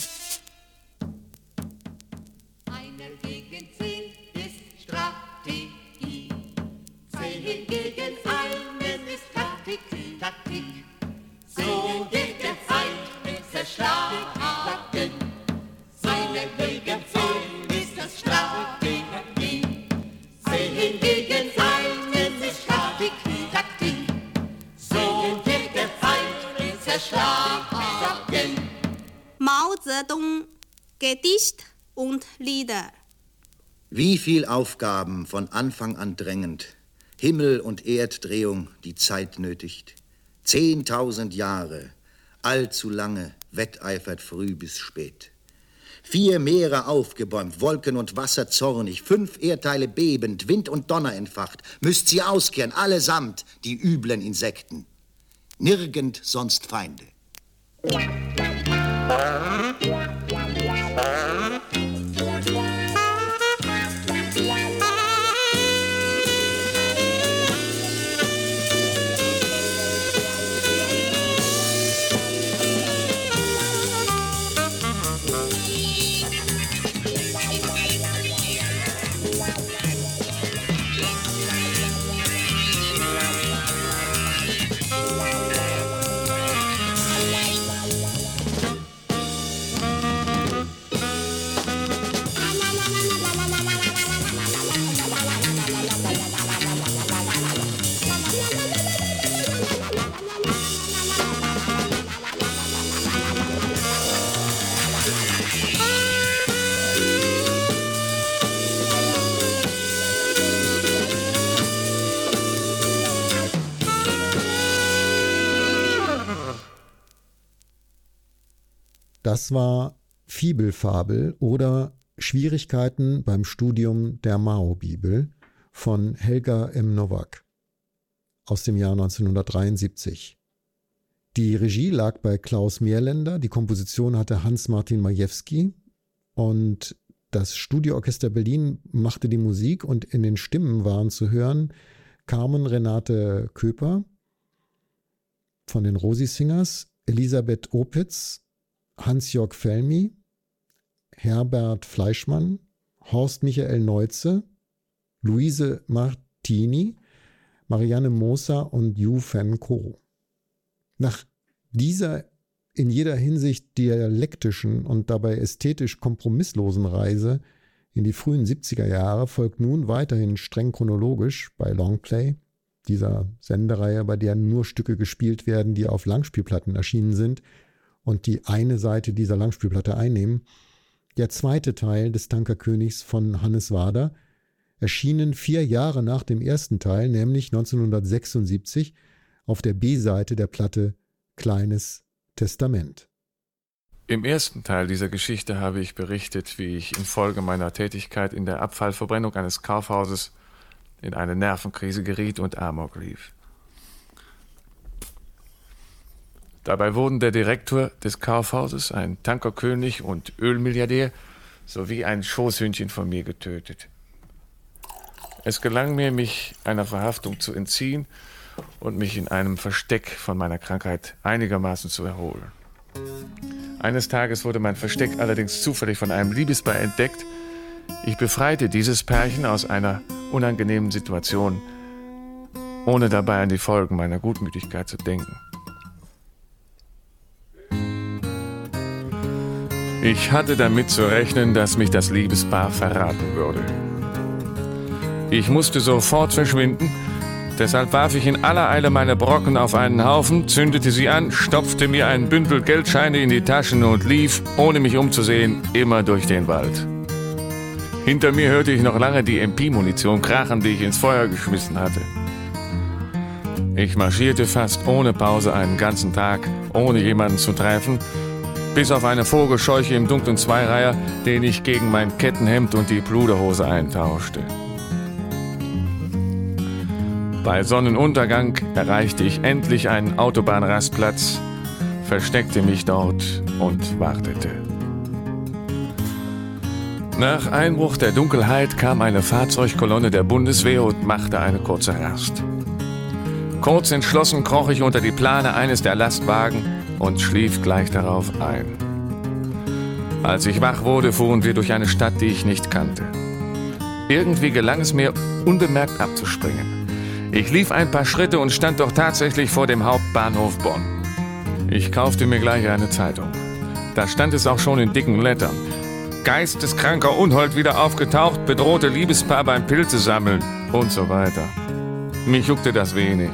Wie viel Aufgaben von Anfang an drängend, Himmel- und Erddrehung die Zeit nötigt. Zehntausend Jahre, allzu lange, wetteifert früh bis spät. Vier Meere aufgebäumt, Wolken und Wasser zornig, fünf Erdteile bebend, Wind und Donner entfacht, müsst sie auskehren, allesamt, die üblen Insekten. Nirgend sonst Feinde. Das war Fibelfabel oder Schwierigkeiten beim Studium der Mao-Bibel von Helga M. Nowak aus dem Jahr 1973. Die Regie lag bei Klaus Meerländer, die Komposition hatte Hans-Martin Majewski und Das Studioorchester Berlin machte die Musik und in den Stimmen waren zu hören Carmen Renate Köper von den Rosi Singers, Elisabeth Opitz, Hans-Jörg Felmi, Herbert Fleischmann, Horst Michael Neuze, Luise Martini, Marianne Moser und Yu Fen Ko. Nach dieser in jeder Hinsicht dialektischen und dabei ästhetisch kompromisslosen Reise in die frühen 70er Jahre folgt nun weiterhin streng chronologisch bei Longplay, dieser Sendereihe, bei der nur Stücke gespielt werden, die auf Langspielplatten erschienen sind und die eine Seite dieser Langspielplatte einnehmen, der zweite Teil des Tankerkönigs von Hannes Wader, erschienen vier Jahre nach dem ersten Teil, nämlich 1976, auf der B-Seite der Platte Kleines Testament. Im ersten Teil dieser Geschichte habe ich berichtet, wie ich infolge meiner Tätigkeit in der Abfallverbrennung eines Kaufhauses in eine Nervenkrise geriet und Amok lief. Dabei wurden der Direktor des Kaufhauses, ein Tankerkönig und Ölmilliardär sowie ein Schoßhündchen von mir getötet. Es gelang mir, mich einer Verhaftung zu entziehen und mich in einem Versteck von meiner Krankheit einigermaßen zu erholen. Eines Tages wurde mein Versteck allerdings zufällig von einem Liebespaar entdeckt. Ich befreite dieses Pärchen aus einer unangenehmen Situation, ohne dabei an die Folgen meiner Gutmütigkeit zu denken. Ich hatte damit zu rechnen, dass mich das Liebespaar verraten würde. Ich musste sofort verschwinden, deshalb warf ich in aller Eile meine Brocken auf einen Haufen, zündete sie an, stopfte mir ein Bündel Geldscheine in die Taschen und lief, ohne mich umzusehen, immer durch den Wald. Hinter mir hörte ich noch lange die MP-Munition krachen, die ich ins Feuer geschmissen hatte. Ich marschierte fast ohne Pause einen ganzen Tag, ohne jemanden zu treffen, bis auf eine Vogelscheuche im dunklen Zweireiher, den ich gegen mein Kettenhemd und die Pluderhose eintauschte. Bei Sonnenuntergang erreichte ich endlich einen Autobahnrastplatz, versteckte mich dort und wartete. Nach Einbruch der Dunkelheit kam eine Fahrzeugkolonne der Bundeswehr und machte eine kurze Rast. Kurz entschlossen kroch ich unter die Plane eines der Lastwagen und schlief gleich darauf ein. Als ich wach wurde, fuhren wir durch eine Stadt, die ich nicht kannte. Irgendwie gelang es mir, unbemerkt abzuspringen. Ich lief ein paar Schritte und stand doch tatsächlich vor dem Hauptbahnhof Bonn. Ich kaufte mir gleich eine Zeitung. Da stand es auch schon in dicken Lettern. Geisteskranker Unhold wieder aufgetaucht, bedrohte Liebespaar beim Pilze sammeln und so weiter. Mich juckte das wenig.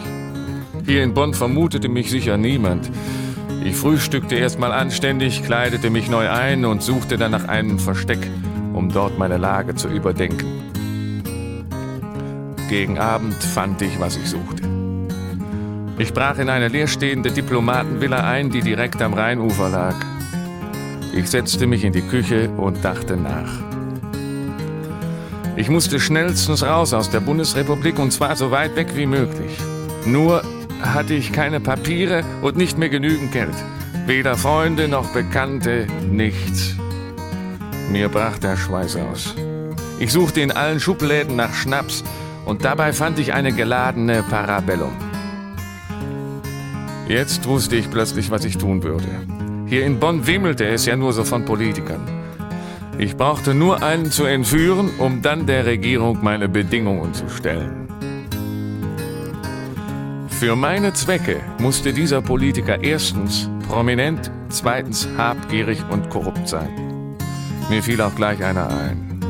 Hier in Bonn vermutete mich sicher niemand. Ich frühstückte erstmal anständig, kleidete mich neu ein und suchte dann nach einem Versteck, um dort meine Lage zu überdenken. Gegen Abend fand ich, was ich suchte. Ich brach in eine leerstehende Diplomatenvilla ein, die direkt am Rheinufer lag. Ich setzte mich in die Küche und dachte nach. Ich musste schnellstens raus aus der Bundesrepublik und zwar so weit weg wie möglich. Nur hatte ich keine Papiere und nicht mehr genügend Geld. Weder Freunde noch Bekannte, nichts. Mir brach der Schweiß aus. Ich suchte in allen Schubläden nach Schnaps und dabei fand ich eine geladene Parabellum. Jetzt wusste ich plötzlich, was ich tun würde. Hier in Bonn wimmelte es ja nur so von Politikern. Ich brauchte nur einen zu entführen, um dann der Regierung meine Bedingungen zu stellen. Für meine Zwecke musste dieser Politiker erstens prominent, zweitens habgierig und korrupt sein. Mir fiel auch gleich einer ein.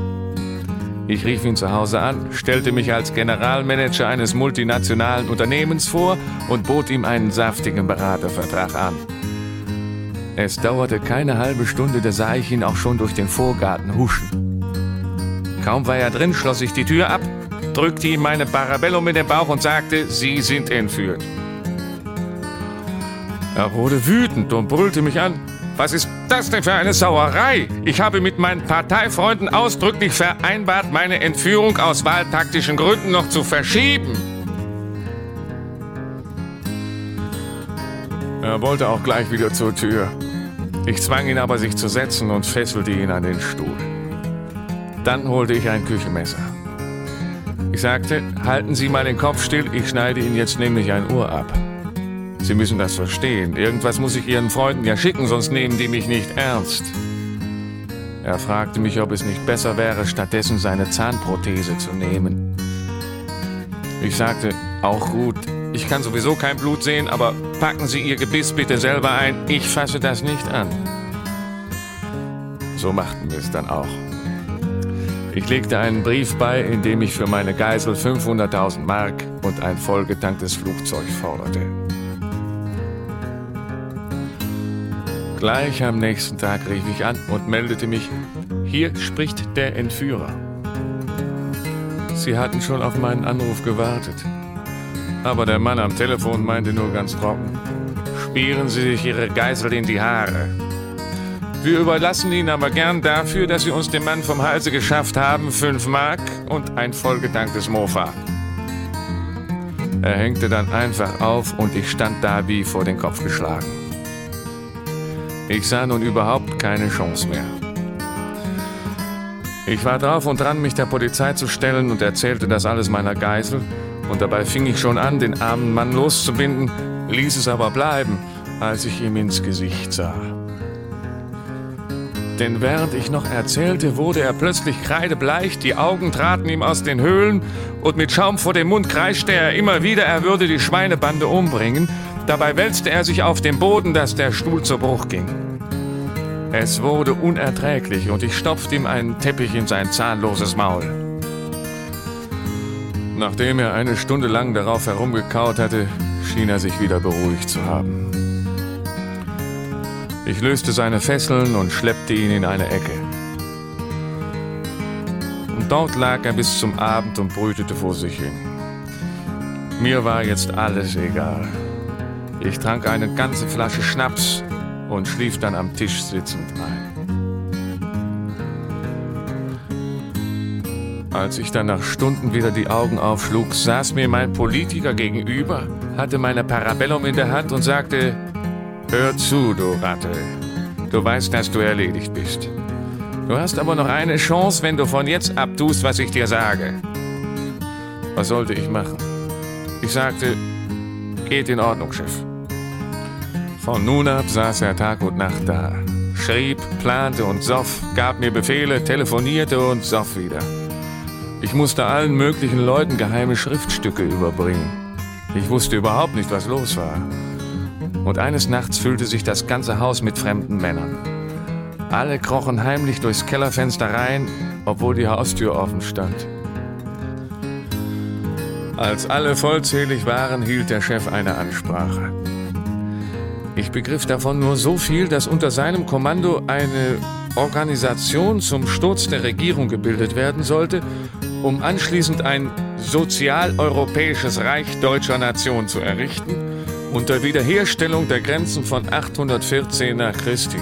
Ich rief ihn zu Hause an, stellte mich als Generalmanager eines multinationalen Unternehmens vor und bot ihm einen saftigen Beratervertrag an. Es dauerte keine halbe Stunde, da sah ich ihn auch schon durch den Vorgarten huschen. Kaum war er drin, schloss ich die Tür ab, drückte ihm meine Parabellum in den Bauch und sagte, Sie sind entführt. Er wurde wütend und brüllte mich an. Was ist das denn für eine Sauerei? Ich habe mit meinen Parteifreunden ausdrücklich vereinbart, meine Entführung aus wahltaktischen Gründen noch zu verschieben. Er wollte auch gleich wieder zur Tür. Ich zwang ihn aber, sich zu setzen und fesselte ihn an den Stuhl. Dann holte ich ein Küchenmesser. Ich sagte, halten Sie mal den Kopf still, ich schneide Ihnen jetzt nämlich ein Ohr ab. Sie müssen das verstehen. Irgendwas muss ich Ihren Freunden ja schicken, sonst nehmen die mich nicht ernst. Er fragte mich, ob es nicht besser wäre, stattdessen seine Zahnprothese zu nehmen. Ich sagte, auch gut, ich kann sowieso kein Blut sehen, aber packen Sie Ihr Gebiss bitte selber ein, ich fasse das nicht an. So machten wir es dann auch. Ich legte einen Brief bei, in dem ich für meine Geisel 500.000 Mark und ein vollgetanktes Flugzeug forderte. Gleich am nächsten Tag rief ich an und meldete mich, hier spricht der Entführer. Sie hatten schon auf meinen Anruf gewartet. Aber der Mann am Telefon meinte nur ganz trocken, spieren Sie sich Ihre Geisel in die Haare. Wir überlassen Ihnen aber gern dafür, dass Sie uns den Mann vom Halse geschafft haben, fünf Mark und ein vollgetanktes Mofa. Er hängte dann einfach auf und ich stand da wie vor den Kopf geschlagen. Ich sah nun überhaupt keine Chance mehr. Ich war drauf und dran, mich der Polizei zu stellen und erzählte das alles meiner Geisel. Und dabei fing ich schon an, den armen Mann loszubinden, ließ es aber bleiben, als ich ihm ins Gesicht sah. Denn während ich noch erzählte, wurde er plötzlich kreidebleich, die Augen traten ihm aus den Höhlen und mit Schaum vor dem Mund kreischte er immer wieder, er würde die Schweinebande umbringen. Dabei wälzte er sich auf den Boden, dass der Stuhl zu Bruch ging. Es wurde unerträglich und ich stopfte ihm einen Teppich in sein zahnloses Maul. Nachdem er eine Stunde lang darauf herumgekaut hatte, schien er sich wieder beruhigt zu haben. Ich löste seine Fesseln und schleppte ihn in eine Ecke. Und dort lag er bis zum Abend und brütete vor sich hin. Mir war jetzt alles egal. Ich trank eine ganze Flasche Schnaps und schlief dann am Tisch sitzend ein. Als ich dann nach Stunden wieder die Augen aufschlug, saß mir mein Politiker gegenüber, hatte meine Parabellum in der Hand und sagte, Hör zu, du Ratte. Du weißt, dass du erledigt bist. Du hast aber noch eine Chance, wenn du von jetzt ab tust, was ich dir sage. Was sollte ich machen? Ich sagte, geht in Ordnung, Chef. Von nun ab saß er Tag und Nacht da. Schrieb, plante und soff, gab mir Befehle, telefonierte und soff wieder. Ich musste allen möglichen Leuten geheime Schriftstücke überbringen. Ich wusste überhaupt nicht, was los war. Und eines Nachts füllte sich das ganze Haus mit fremden Männern. Alle krochen heimlich durchs Kellerfenster rein, obwohl die Haustür offen stand. Als alle vollzählig waren, hielt der Chef eine Ansprache. Ich begriff davon nur so viel, dass unter seinem Kommando eine Organisation zum Sturz der Regierung gebildet werden sollte, um anschließend ein sozialeuropäisches Reich deutscher Nation zu errichten, unter Wiederherstellung der Grenzen von 814 nach Christi.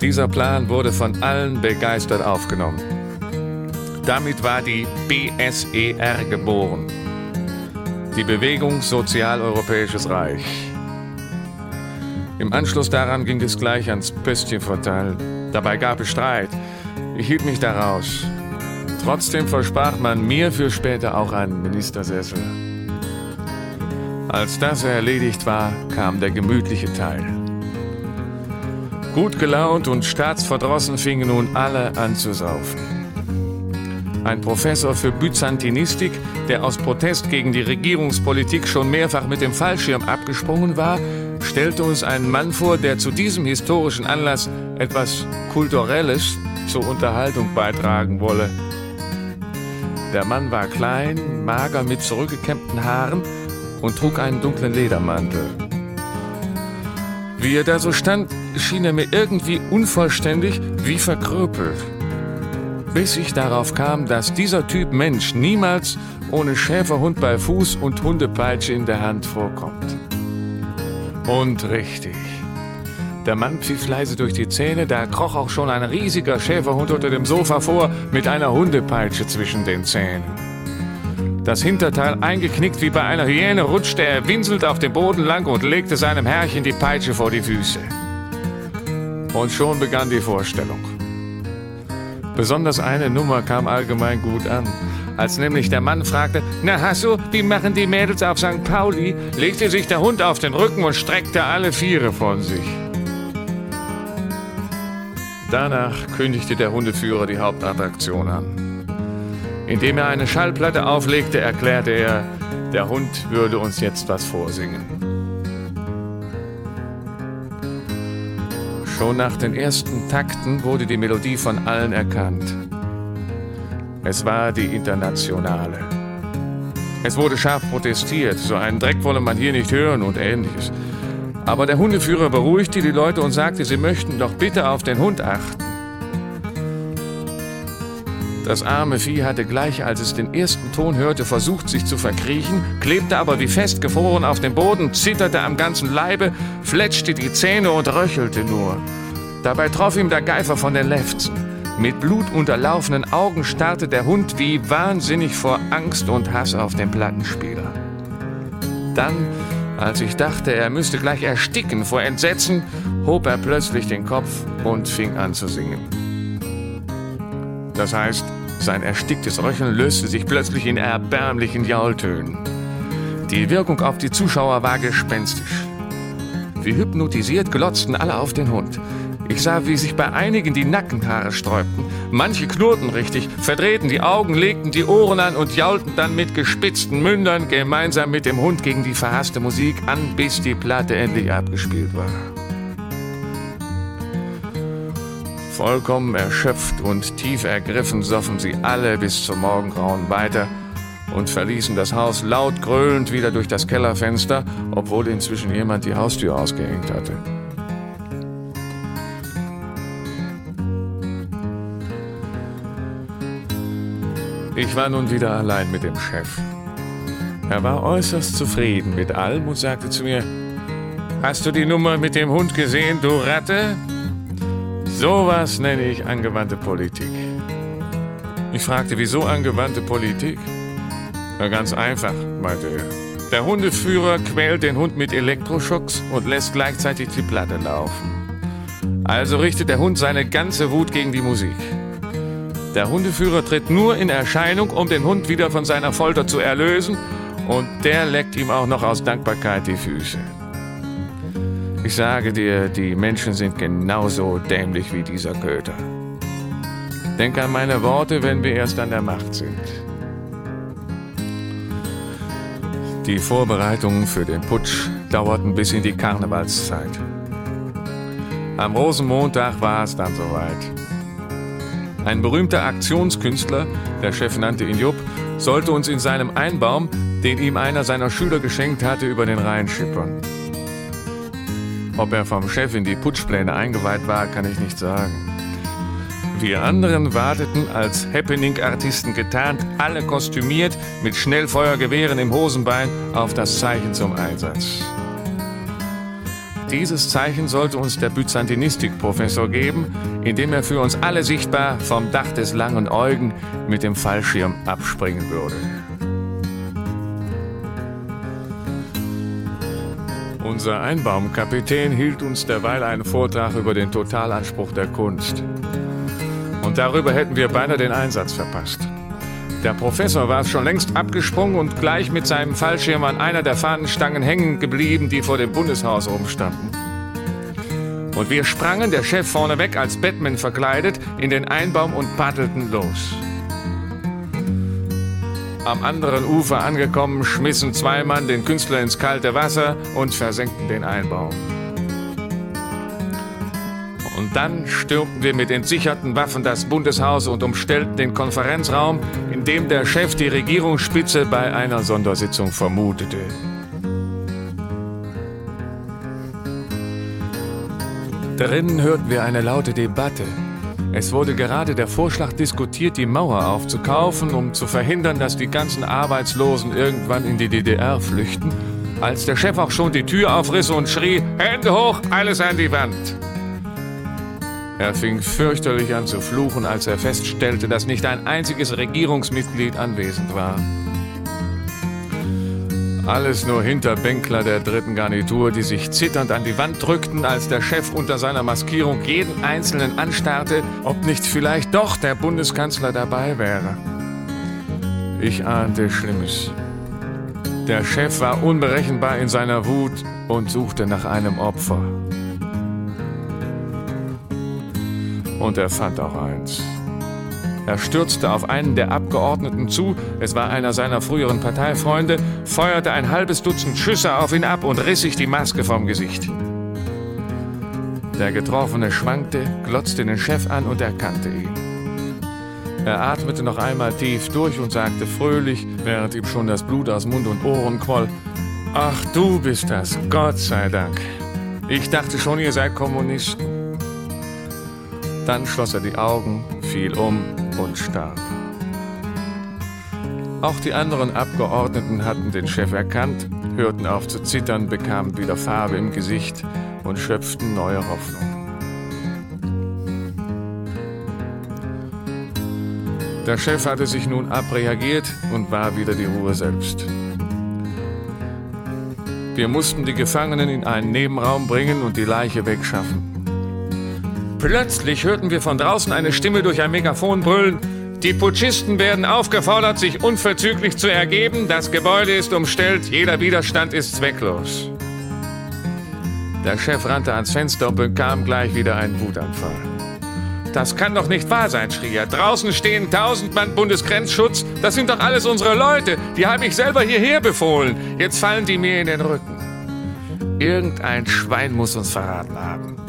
Dieser Plan wurde von allen begeistert aufgenommen. Damit war die BSER geboren. Die Bewegung Sozialeuropäisches Reich. Im Anschluss daran ging es gleich ans Pöstchenportal. Dabei gab es Streit. Ich hielt mich daraus. Trotzdem versprach man mir für später auch einen Ministersessel. Als das erledigt war, kam der gemütliche Teil. Gut gelaunt und staatsverdrossen fingen nun alle an zu saufen. Ein Professor für Byzantinistik, der aus Protest gegen die Regierungspolitik schon mehrfach mit dem Fallschirm abgesprungen war, stellte uns einen Mann vor, der zu diesem historischen Anlass etwas Kulturelles zur Unterhaltung beitragen wolle. Der Mann war klein, mager mit zurückgekämmten Haaren und trug einen dunklen Ledermantel. Wie er da so stand, schien er mir irgendwie unvollständig wie verkrüppelt. Bis ich darauf kam, dass dieser Typ Mensch niemals ohne Schäferhund bei Fuß und Hundepeitsche in der Hand vorkommt. Und richtig. Der Mann pfiff leise durch die Zähne, da kroch auch schon ein riesiger Schäferhund unter dem Sofa vor mit einer Hundepeitsche zwischen den Zähnen. Das Hinterteil eingeknickt wie bei einer Hyäne rutschte er winselnd auf dem Boden lang und legte seinem Herrchen die Peitsche vor die Füße. Und schon begann die Vorstellung. Besonders eine Nummer kam allgemein gut an. Als nämlich der Mann fragte, na Hasso, wie machen die Mädels auf St. Pauli, legte sich der Hund auf den Rücken und streckte alle Viere von sich. Danach kündigte der Hundeführer die Hauptattraktion an. Indem er eine Schallplatte auflegte, erklärte er, der Hund würde uns jetzt was vorsingen. Schon nach den ersten Takten wurde die Melodie von allen erkannt. Es war die Internationale. Es wurde scharf protestiert, so einen Dreck wolle man hier nicht hören und ähnliches. Aber der Hundeführer beruhigte die Leute und sagte, sie möchten doch bitte auf den Hund achten. Das arme Vieh hatte gleich, als es den ersten Ton hörte, versucht, sich zu verkriechen, klebte aber wie festgefroren auf dem Boden, zitterte am ganzen Leibe, fletschte die Zähne und röchelte nur. Dabei troff ihm der Geifer von den Lefzen. Mit blutunterlaufenen Augen starrte der Hund wie wahnsinnig vor Angst und Hass auf den Plattenspieler. Dann, als ich dachte, er müsste gleich ersticken vor Entsetzen, hob er plötzlich den Kopf und fing an zu singen. Das heißt, sein ersticktes Röcheln löste sich plötzlich in erbärmlichen Jaultönen. Die Wirkung auf die Zuschauer war gespenstisch. Wie hypnotisiert glotzten alle auf den Hund. Ich sah, wie sich bei einigen die Nackenhaare sträubten. Manche knurrten richtig, verdrehten die Augen, legten die Ohren an und jaulten dann mit gespitzten Mündern gemeinsam mit dem Hund gegen die verhasste Musik an, bis die Platte endlich abgespielt war. Vollkommen erschöpft und tief ergriffen soffen sie alle bis zum Morgengrauen weiter und verließen das Haus laut gröhlend wieder durch das Kellerfenster, obwohl inzwischen jemand die Haustür ausgehängt hatte. Ich war nun wieder allein mit dem Chef. Er war äußerst zufrieden mit allem und sagte zu mir, Hast du die Nummer mit dem Hund gesehen, du Ratte? Sowas nenne ich angewandte Politik. Ich fragte, wieso angewandte Politik? Na, ganz einfach, meinte er. Der Hundeführer quält den Hund mit Elektroschocks und lässt gleichzeitig die Platte laufen. Also richtet der Hund seine ganze Wut gegen die Musik. Der Hundeführer tritt nur in Erscheinung, um den Hund wieder von seiner Folter zu erlösen, und der leckt ihm auch noch aus Dankbarkeit die Füße. Ich sage dir, die Menschen sind genauso dämlich wie dieser Köter. Denk an meine Worte, wenn wir erst an der Macht sind. Die Vorbereitungen für den Putsch dauerten bis in die Karnevalszeit. Am Rosenmontag war es dann soweit. Ein berühmter Aktionskünstler, der Chef nannte ihn Jupp, sollte uns in seinem Einbaum, den ihm einer seiner Schüler geschenkt hatte, über den Rhein schippern. Ob er vom Chef in die Putschpläne eingeweiht war, kann ich nicht sagen. Wir anderen warteten als Happening-Artisten getarnt, alle kostümiert, mit Schnellfeuergewehren im Hosenbein, auf das Zeichen zum Einsatz. Dieses Zeichen sollte uns der Byzantinistik-Professor geben, indem er für uns alle sichtbar vom Dach des langen Eugen mit dem Fallschirm abspringen würde. Unser Einbaumkapitän hielt uns derweil einen Vortrag über den Totalanspruch der Kunst. Und darüber hätten wir beinahe den Einsatz verpasst. Der Professor war schon längst abgesprungen und gleich mit seinem Fallschirm an einer der Fahnenstangen hängen geblieben, die vor dem Bundeshaus rumstanden. Und wir sprangen, der Chef vorneweg als Batman verkleidet, in den Einbaum und paddelten los. Am anderen Ufer angekommen, schmissen zwei Mann den Künstler ins kalte Wasser und versenkten den Einbaum. Und dann stürmten wir mit entsicherten Waffen das Bundeshaus und umstellten den Konferenzraum, in dem der Chef die Regierungsspitze bei einer Sondersitzung vermutete. Drinnen hörten wir eine laute Debatte. Es wurde gerade der Vorschlag diskutiert, die Mauer aufzukaufen, um zu verhindern, dass die ganzen Arbeitslosen irgendwann in die DDR flüchten, als der Chef auch schon die Tür aufriss und schrie, Hände hoch, alles an die Wand. Er fing fürchterlich an zu fluchen, als er feststellte, dass nicht ein einziges Regierungsmitglied anwesend war. Alles nur Hinterbänkler der dritten Garnitur, die sich zitternd an die Wand drückten, als der Chef unter seiner Maskierung jeden Einzelnen anstarrte, ob nicht vielleicht doch der Bundeskanzler dabei wäre. Ich ahnte Schlimmes. Der Chef war unberechenbar in seiner Wut und suchte nach einem Opfer. Und er fand auch eins. Er stürzte auf einen der Abgeordneten zu, es war einer seiner früheren Parteifreunde, feuerte ein halbes Dutzend Schüsse auf ihn ab und riss sich die Maske vom Gesicht. Der Getroffene schwankte, glotzte den Chef an und erkannte ihn. Er atmete noch einmal tief durch und sagte fröhlich, während ihm schon das Blut aus Mund und Ohren quoll, Ach, du bist das, Gott sei Dank. Ich dachte schon, ihr seid Kommunisten. Dann schloss er die Augen, fiel um und starb. Auch die anderen Abgeordneten hatten den Chef erkannt, hörten auf zu zittern, bekamen wieder Farbe im Gesicht und schöpften neue Hoffnung. Der Chef hatte sich nun abreagiert und war wieder die Ruhe selbst. Wir mussten die Gefangenen in einen Nebenraum bringen und die Leiche wegschaffen. Plötzlich hörten wir von draußen eine Stimme durch ein Megafon brüllen. Die Putschisten werden aufgefordert, sich unverzüglich zu ergeben. Das Gebäude ist umstellt, jeder Widerstand ist zwecklos. Der Chef rannte ans Fenster und bekam gleich wieder einen Wutanfall. Das kann doch nicht wahr sein, schrie er. Draußen stehen tausend Mann Bundesgrenzschutz. Das sind doch alles unsere Leute. Die habe ich selber hierher befohlen. Jetzt fallen die mir in den Rücken. Irgendein Schwein muss uns verraten haben.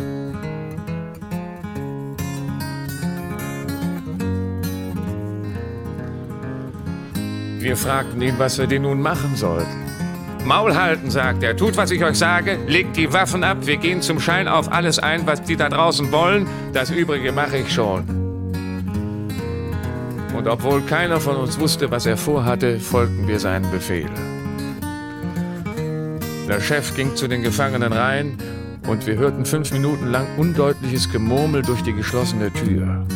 Wir fragten ihn, was wir denn nun machen sollten. Maul halten, sagt er. Tut, was ich euch sage. Legt die Waffen ab. Wir gehen zum Schein auf alles ein, was die da draußen wollen. Das Übrige mache ich schon. Und obwohl keiner von uns wusste, was er vorhatte, folgten wir seinen Befehl. Der Chef ging zu den Gefangenen rein und wir hörten fünf Minuten lang undeutliches Gemurmel durch die geschlossene Tür.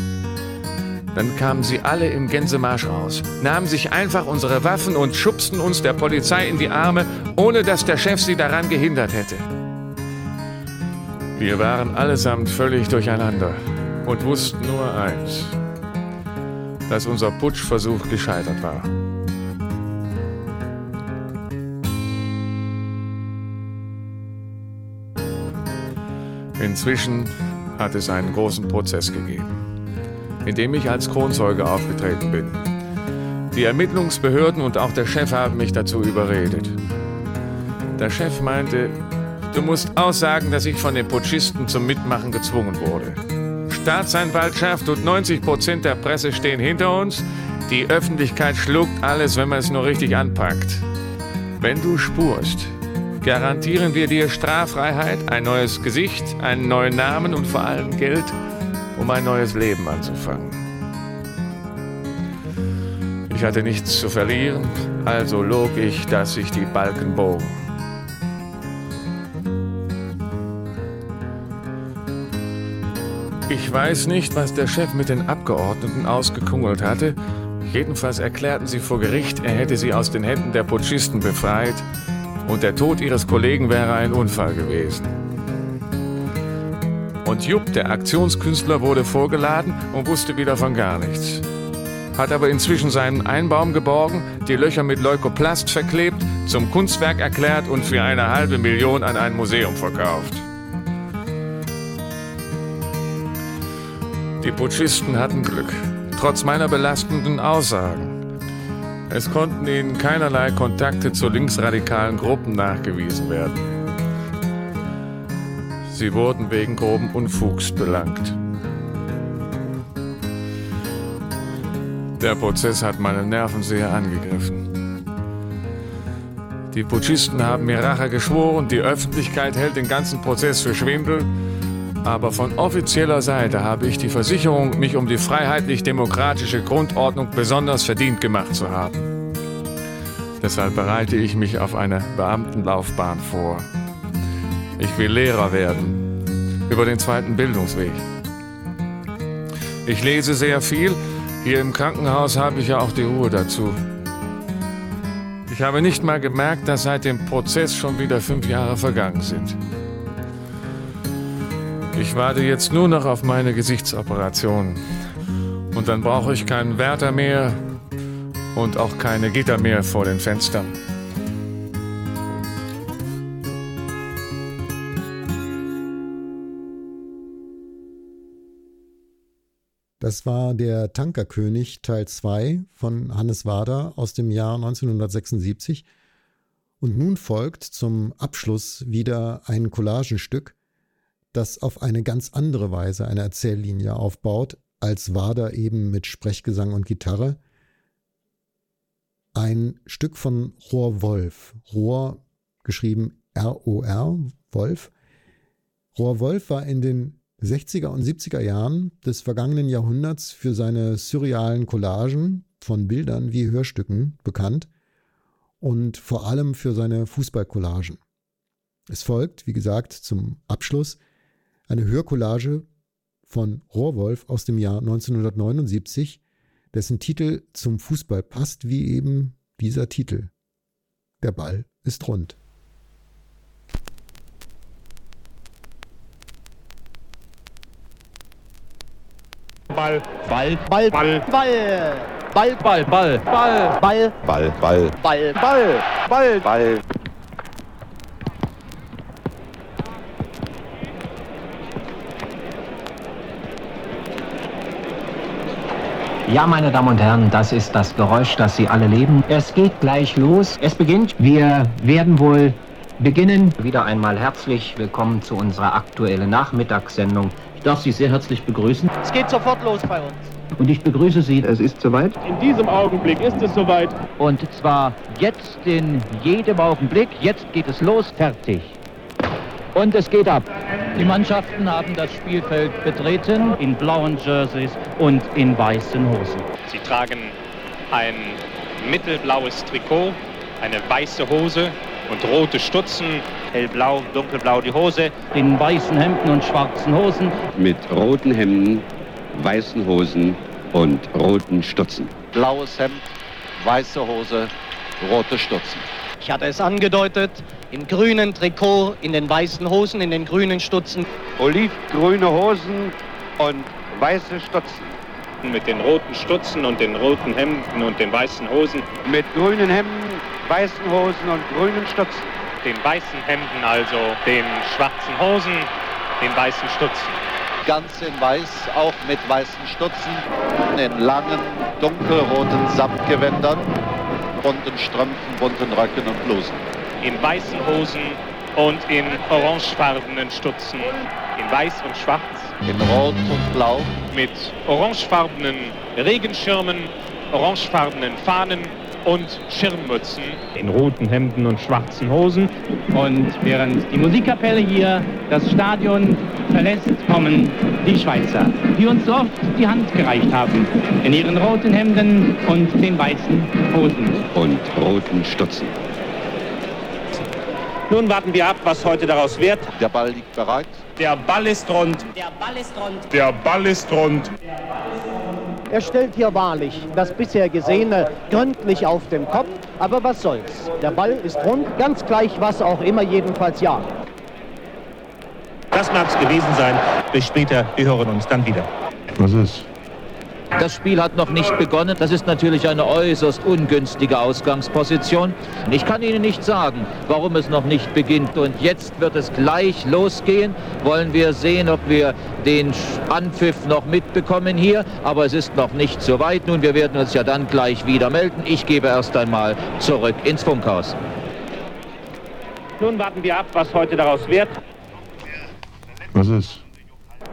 Dann kamen sie alle im Gänsemarsch raus, nahmen sich einfach unsere Waffen und schubsten uns der Polizei in die Arme, ohne dass der Chef sie daran gehindert hätte. Wir waren allesamt völlig durcheinander und wussten nur eins, dass unser Putschversuch gescheitert war. Inzwischen hat es einen großen Prozess gegeben in dem ich als Kronzeuge aufgetreten bin. Die Ermittlungsbehörden und auch der Chef haben mich dazu überredet. Der Chef meinte, du musst aussagen, dass ich von den Putschisten zum Mitmachen gezwungen wurde. Staatsanwaltschaft und 90 Prozent der Presse stehen hinter uns. Die Öffentlichkeit schluckt alles, wenn man es nur richtig anpackt. Wenn du spurst, garantieren wir dir Straffreiheit, ein neues Gesicht, einen neuen Namen und vor allem Geld um ein neues Leben anzufangen. Ich hatte nichts zu verlieren, also log ich, dass sich die Balken bogen. Ich weiß nicht, was der Chef mit den Abgeordneten ausgekungelt hatte. Jedenfalls erklärten sie vor Gericht, er hätte sie aus den Händen der Putschisten befreit und der Tod ihres Kollegen wäre ein Unfall gewesen. Und Jupp, der Aktionskünstler, wurde vorgeladen und wusste wieder von gar nichts. Hat aber inzwischen seinen Einbaum geborgen, die Löcher mit Leukoplast verklebt, zum Kunstwerk erklärt und für eine halbe Million an ein Museum verkauft. Die Putschisten hatten Glück, trotz meiner belastenden Aussagen. Es konnten ihnen keinerlei Kontakte zu linksradikalen Gruppen nachgewiesen werden. Sie wurden wegen groben Unfugs belangt. Der Prozess hat meine Nerven sehr angegriffen. Die Putschisten haben mir Rache geschworen, die Öffentlichkeit hält den ganzen Prozess für Schwindel. Aber von offizieller Seite habe ich die Versicherung, mich um die freiheitlich-demokratische Grundordnung besonders verdient gemacht zu haben. Deshalb bereite ich mich auf eine Beamtenlaufbahn vor. Ich will Lehrer werden. Über den zweiten Bildungsweg. Ich lese sehr viel. Hier im Krankenhaus habe ich ja auch die Ruhe dazu. Ich habe nicht mal gemerkt, dass seit dem Prozess schon wieder fünf Jahre vergangen sind. Ich warte jetzt nur noch auf meine Gesichtsoperation. Und dann brauche ich keinen Wärter mehr und auch keine Gitter mehr vor den Fenstern. Das war der Tankerkönig Teil 2 von Hannes Wader aus dem Jahr 1976. Und nun folgt zum Abschluss wieder ein Collagenstück, das auf eine ganz andere Weise eine Erzähllinie aufbaut, als Wader eben mit Sprechgesang und Gitarre. Ein Stück von Rohr Wolf. Rohr geschrieben R-O-R, Wolf. Rohr Wolf war in den 60er und 70er Jahren des vergangenen Jahrhunderts für seine surrealen Collagen von Bildern wie Hörstücken bekannt und vor allem für seine Fußballcollagen. Es folgt, wie gesagt, zum Abschluss eine Hörcollage von Rohrwolf aus dem Jahr 1979, dessen Titel zum Fußball passt, wie eben dieser Titel. Der Ball ist rund. Ball, Ball, Ball, Ball, Ball, Ball, Ball, Ball, Ball, Ball, Ball, Ball. Ball, Ball, Ball, Ball. Ja, meine Damen und Herren, das ist das Geräusch, das Sie alle leben. Es geht gleich los. Es beginnt. Wir werden wohl beginnen. Wieder einmal herzlich willkommen zu unserer aktuellen Nachmittagssendung. Ich darf Sie sehr herzlich begrüßen. Es geht sofort los bei uns. Und ich begrüße Sie. Es ist soweit. In diesem Augenblick ist es soweit. Und zwar jetzt in jedem Augenblick. Jetzt geht es los. Fertig. Und es geht ab. Die Mannschaften haben das Spielfeld betreten in blauen Jerseys und in weißen Hosen. Sie tragen ein mittelblaues Trikot, eine weiße Hose und rote Stutzen, hellblau, dunkelblau die Hose. In weißen Hemden und schwarzen Hosen. Mit roten Hemden, weißen Hosen und roten Stutzen. Blaues Hemd, weiße Hose, rote Stutzen. Ich hatte es angedeutet, im grünen Trikot, in den weißen Hosen, in den grünen Stutzen. Olivgrüne Hosen und weiße Stutzen. Mit den roten Stutzen und den roten Hemden und den weißen Hosen. Mit grünen Hemden, weißen Hosen und grünen Stutzen. Den weißen Hemden also, den schwarzen Hosen, den weißen Stutzen. Ganz in weiß, auch mit weißen Stutzen, in langen, dunkelroten Samtgewändern, bunten Strümpfen, bunten Röcken und Blusen. In weißen Hosen und in orangefarbenen Stutzen. In weiß und schwarz. In rot und blau. Mit orangefarbenen Regenschirmen, orangefarbenen Fahnen und Schirmmützen. In roten Hemden und schwarzen Hosen. Und während die Musikkapelle hier das Stadion verlässt, kommen die Schweizer, die uns so oft die Hand gereicht haben. In ihren roten Hemden und den weißen Hosen. Und roten Stutzen. Nun warten wir ab, was heute daraus wird. Der Ball liegt bereit. Der Ball ist rund. Der Ball ist rund. Der Ball ist rund. Er stellt hier wahrlich das bisher Gesehene gründlich auf den Kopf. Aber was soll's? Der Ball ist rund, ganz gleich was auch immer, jedenfalls ja. Das mag's gewesen sein. Bis später, wir hören uns dann wieder. Was ist? Das Spiel hat noch nicht begonnen. Das ist natürlich eine äußerst ungünstige Ausgangsposition. Ich kann Ihnen nicht sagen, warum es noch nicht beginnt. Und jetzt wird es gleich losgehen. Wollen wir sehen, ob wir den Anpfiff noch mitbekommen hier. Aber es ist noch nicht so weit. Nun, wir werden uns ja dann gleich wieder melden. Ich gebe erst einmal zurück ins Funkhaus. Nun warten wir ab, was heute daraus wird. Was ist?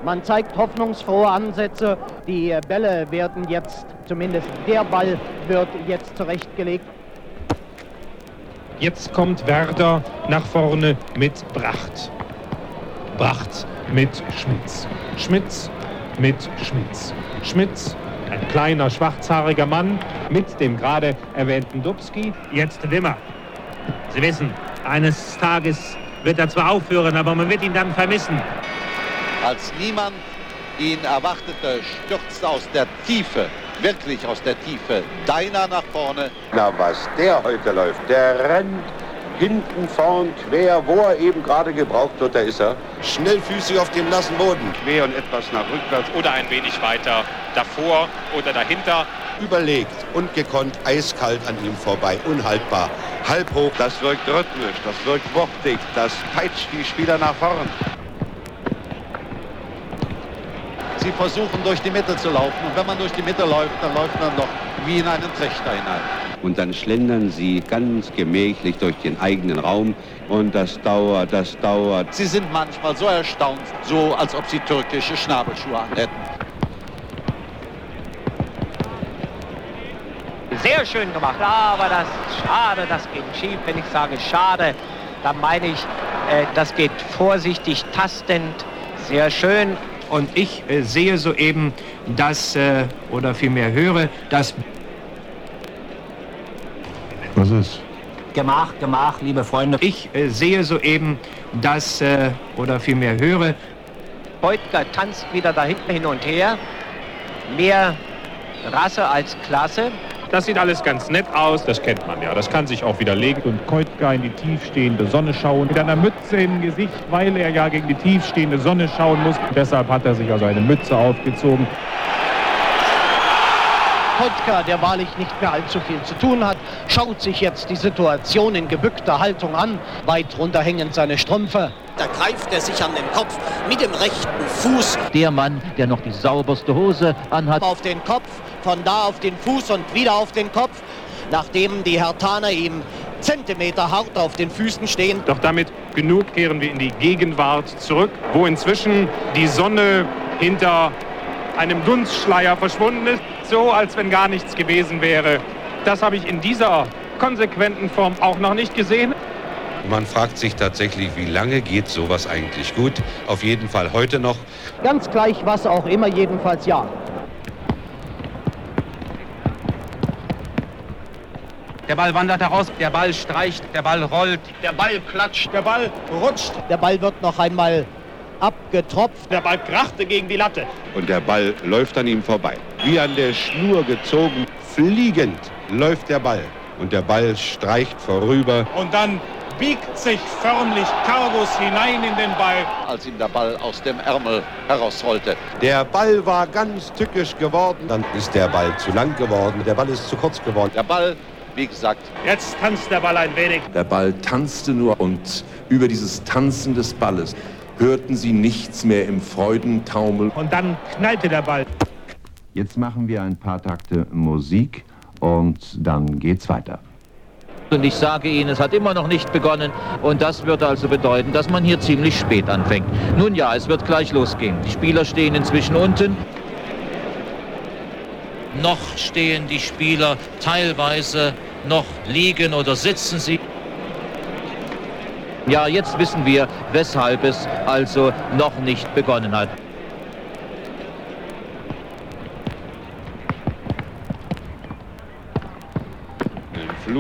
Man zeigt hoffnungsfrohe Ansätze. Die Bälle werden jetzt, zumindest der Ball wird jetzt zurechtgelegt. Jetzt kommt Werder nach vorne mit Bracht. Bracht mit Schmitz. Schmitz mit Schmitz. Schmitz, ein kleiner schwarzhaariger Mann mit dem gerade erwähnten Dubski. Jetzt Wimmer. Sie wissen, eines Tages wird er zwar aufhören, aber man wird ihn dann vermissen. Als niemand ihn erwartete, stürzt aus der Tiefe wirklich aus der Tiefe. Deiner nach vorne. Na, was der heute läuft. Der rennt hinten, vorn, quer, wo er eben gerade gebraucht wird, da ist er. Schnellfüßig auf dem nassen Boden. Quer und etwas nach rückwärts. Oder ein wenig weiter davor oder dahinter. Überlegt und gekonnt, eiskalt an ihm vorbei, unhaltbar. Halb hoch, das wirkt rhythmisch, das wirkt wuchtig, das peitscht die Spieler nach vorn. Sie versuchen durch die Mitte zu laufen und wenn man durch die Mitte läuft, dann läuft man doch wie in einen Trichter hinein. Und dann schlendern sie ganz gemächlich durch den eigenen Raum und das dauert, das dauert. Sie sind manchmal so erstaunt, so als ob sie türkische Schnabelschuhe anhätten. Sehr schön gemacht, aber das schade, das geht schief. Wenn ich sage schade, dann meine ich, äh, das geht vorsichtig, tastend, sehr schön. Und ich äh, sehe soeben, dass, äh, oder vielmehr höre, dass... Was ist? Gemach, Gemach, liebe Freunde. Ich äh, sehe soeben, dass, äh, oder vielmehr höre... Beutger tanzt wieder da hinten hin und her. Mehr Rasse als Klasse. Das sieht alles ganz nett aus, das kennt man ja. Das kann sich auch widerlegen. Und Keutka in die tiefstehende Sonne schauen, mit einer Mütze im Gesicht, weil er ja gegen die tiefstehende Sonne schauen muss. Deshalb hat er sich also eine Mütze aufgezogen. Kotka, der wahrlich nicht mehr allzu viel zu tun hat, schaut sich jetzt die Situation in gebückter Haltung an, weit runterhängend seine Strümpfe. Da greift er sich an den Kopf mit dem rechten Fuß. Der Mann, der noch die sauberste Hose anhat. Auf den Kopf, von da auf den Fuß und wieder auf den Kopf, nachdem die Hertaner ihm Zentimeter hart auf den Füßen stehen. Doch damit genug kehren wir in die Gegenwart zurück, wo inzwischen die Sonne hinter einem Dunstschleier verschwunden ist, so als wenn gar nichts gewesen wäre. Das habe ich in dieser konsequenten Form auch noch nicht gesehen. Man fragt sich tatsächlich, wie lange geht sowas eigentlich gut? Auf jeden Fall heute noch. Ganz gleich was auch immer, jedenfalls ja. Der Ball wandert heraus, der Ball streicht, der Ball rollt. Der Ball klatscht, der Ball rutscht. Der Ball wird noch einmal abgetropft. Der Ball krachte gegen die Latte. Und der Ball läuft an ihm vorbei. Wie an der Schnur gezogen, fliegend läuft der Ball. Und der Ball streicht vorüber. Und dann biegt sich förmlich Cargus hinein in den Ball. Als ihm der Ball aus dem Ärmel herausrollte. Der Ball war ganz tückisch geworden. Dann ist der Ball zu lang geworden. Der Ball ist zu kurz geworden. Der Ball, wie gesagt. Jetzt tanzt der Ball ein wenig. Der Ball tanzte nur und über dieses Tanzen des Balles hörten sie nichts mehr im Freudentaumel. Und dann knallte der Ball. Jetzt machen wir ein paar Takte Musik und dann geht's weiter. Und ich sage Ihnen, es hat immer noch nicht begonnen. Und das wird also bedeuten, dass man hier ziemlich spät anfängt. Nun ja, es wird gleich losgehen. Die Spieler stehen inzwischen unten. Noch stehen die Spieler teilweise noch liegen oder sitzen sie. Ja, jetzt wissen wir, weshalb es also noch nicht begonnen hat. Im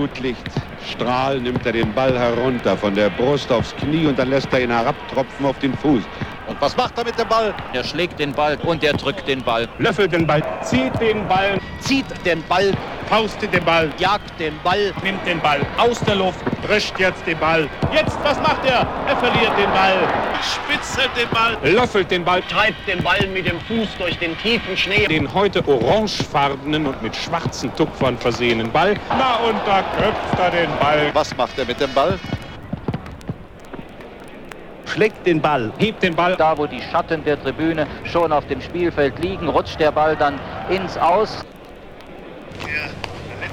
Flutlichtstrahl nimmt er den Ball herunter von der Brust aufs Knie und dann lässt er ihn herabtropfen auf den Fuß. Und was macht er mit dem Ball? Er schlägt den Ball und er drückt den Ball. Löffelt den Ball, zieht den Ball, Zieht den Ball, faustet den Ball, jagt den Ball. nimmt den Ball aus der Luft, drischt jetzt den Ball. Jetzt, was macht er? Er verliert den Ball, spitzelt den Ball, löffelt den Ball, Treibt den Ball mit dem Fuß durch den tiefen Schnee. Den heute orangefarbenen und mit schwarzen Tupfern versehenen Ball. Na, und da köpft er den Ball. Was macht er mit dem Ball? schlägt den Ball, hebt den Ball. Da, wo die Schatten der Tribüne schon auf dem Spielfeld liegen, rutscht der Ball dann ins Aus.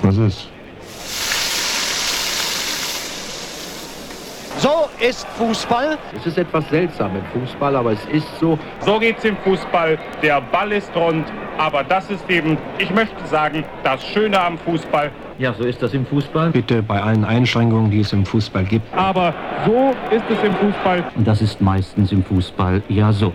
Was ist? So ist Fußball. Es ist etwas seltsam im Fußball, aber es ist so. So geht's im Fußball. Der Ball ist rund, aber das ist eben, ich möchte sagen, das Schöne am Fußball. Ja, so ist das im Fußball. Bitte bei allen Einschränkungen, die es im Fußball gibt. Aber so ist es im Fußball. Und das ist meistens im Fußball ja so.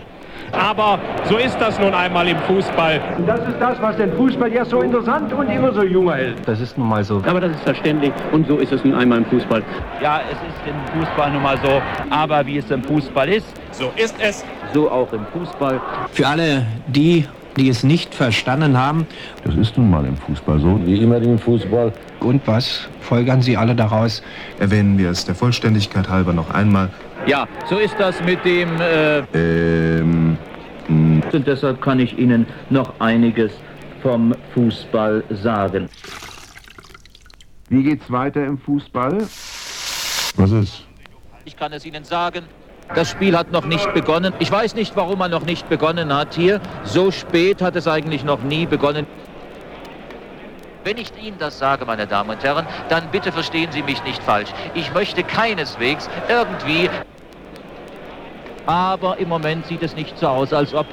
Aber so ist das nun einmal im Fußball. Und das ist das, was den Fußball ja so interessant und immer so jung hält. Das ist nun mal so. Aber das ist verständlich und so ist es nun einmal im Fußball. Ja, es ist im Fußball nun mal so, aber wie es im Fußball ist, So ist es. So auch im Fußball. Für alle die die es nicht verstanden haben. Das ist nun mal im Fußball so, wie immer im Fußball. Und was folgern Sie alle daraus? Erwähnen wir es der Vollständigkeit halber noch einmal. Ja, so ist das mit dem... Äh Ähm, und deshalb kann ich Ihnen noch einiges vom Fußball sagen. wie geht's weiter im Fußball? Was ist? Ich kann es Ihnen sagen. Das Spiel hat noch nicht begonnen. Ich weiß nicht, warum er noch nicht begonnen hat hier. So spät hat es eigentlich noch nie begonnen. Wenn ich Ihnen das sage, meine Damen und Herren, dann bitte verstehen Sie mich nicht falsch. Ich möchte keineswegs irgendwie... Aber im Moment sieht es nicht so aus, als ob...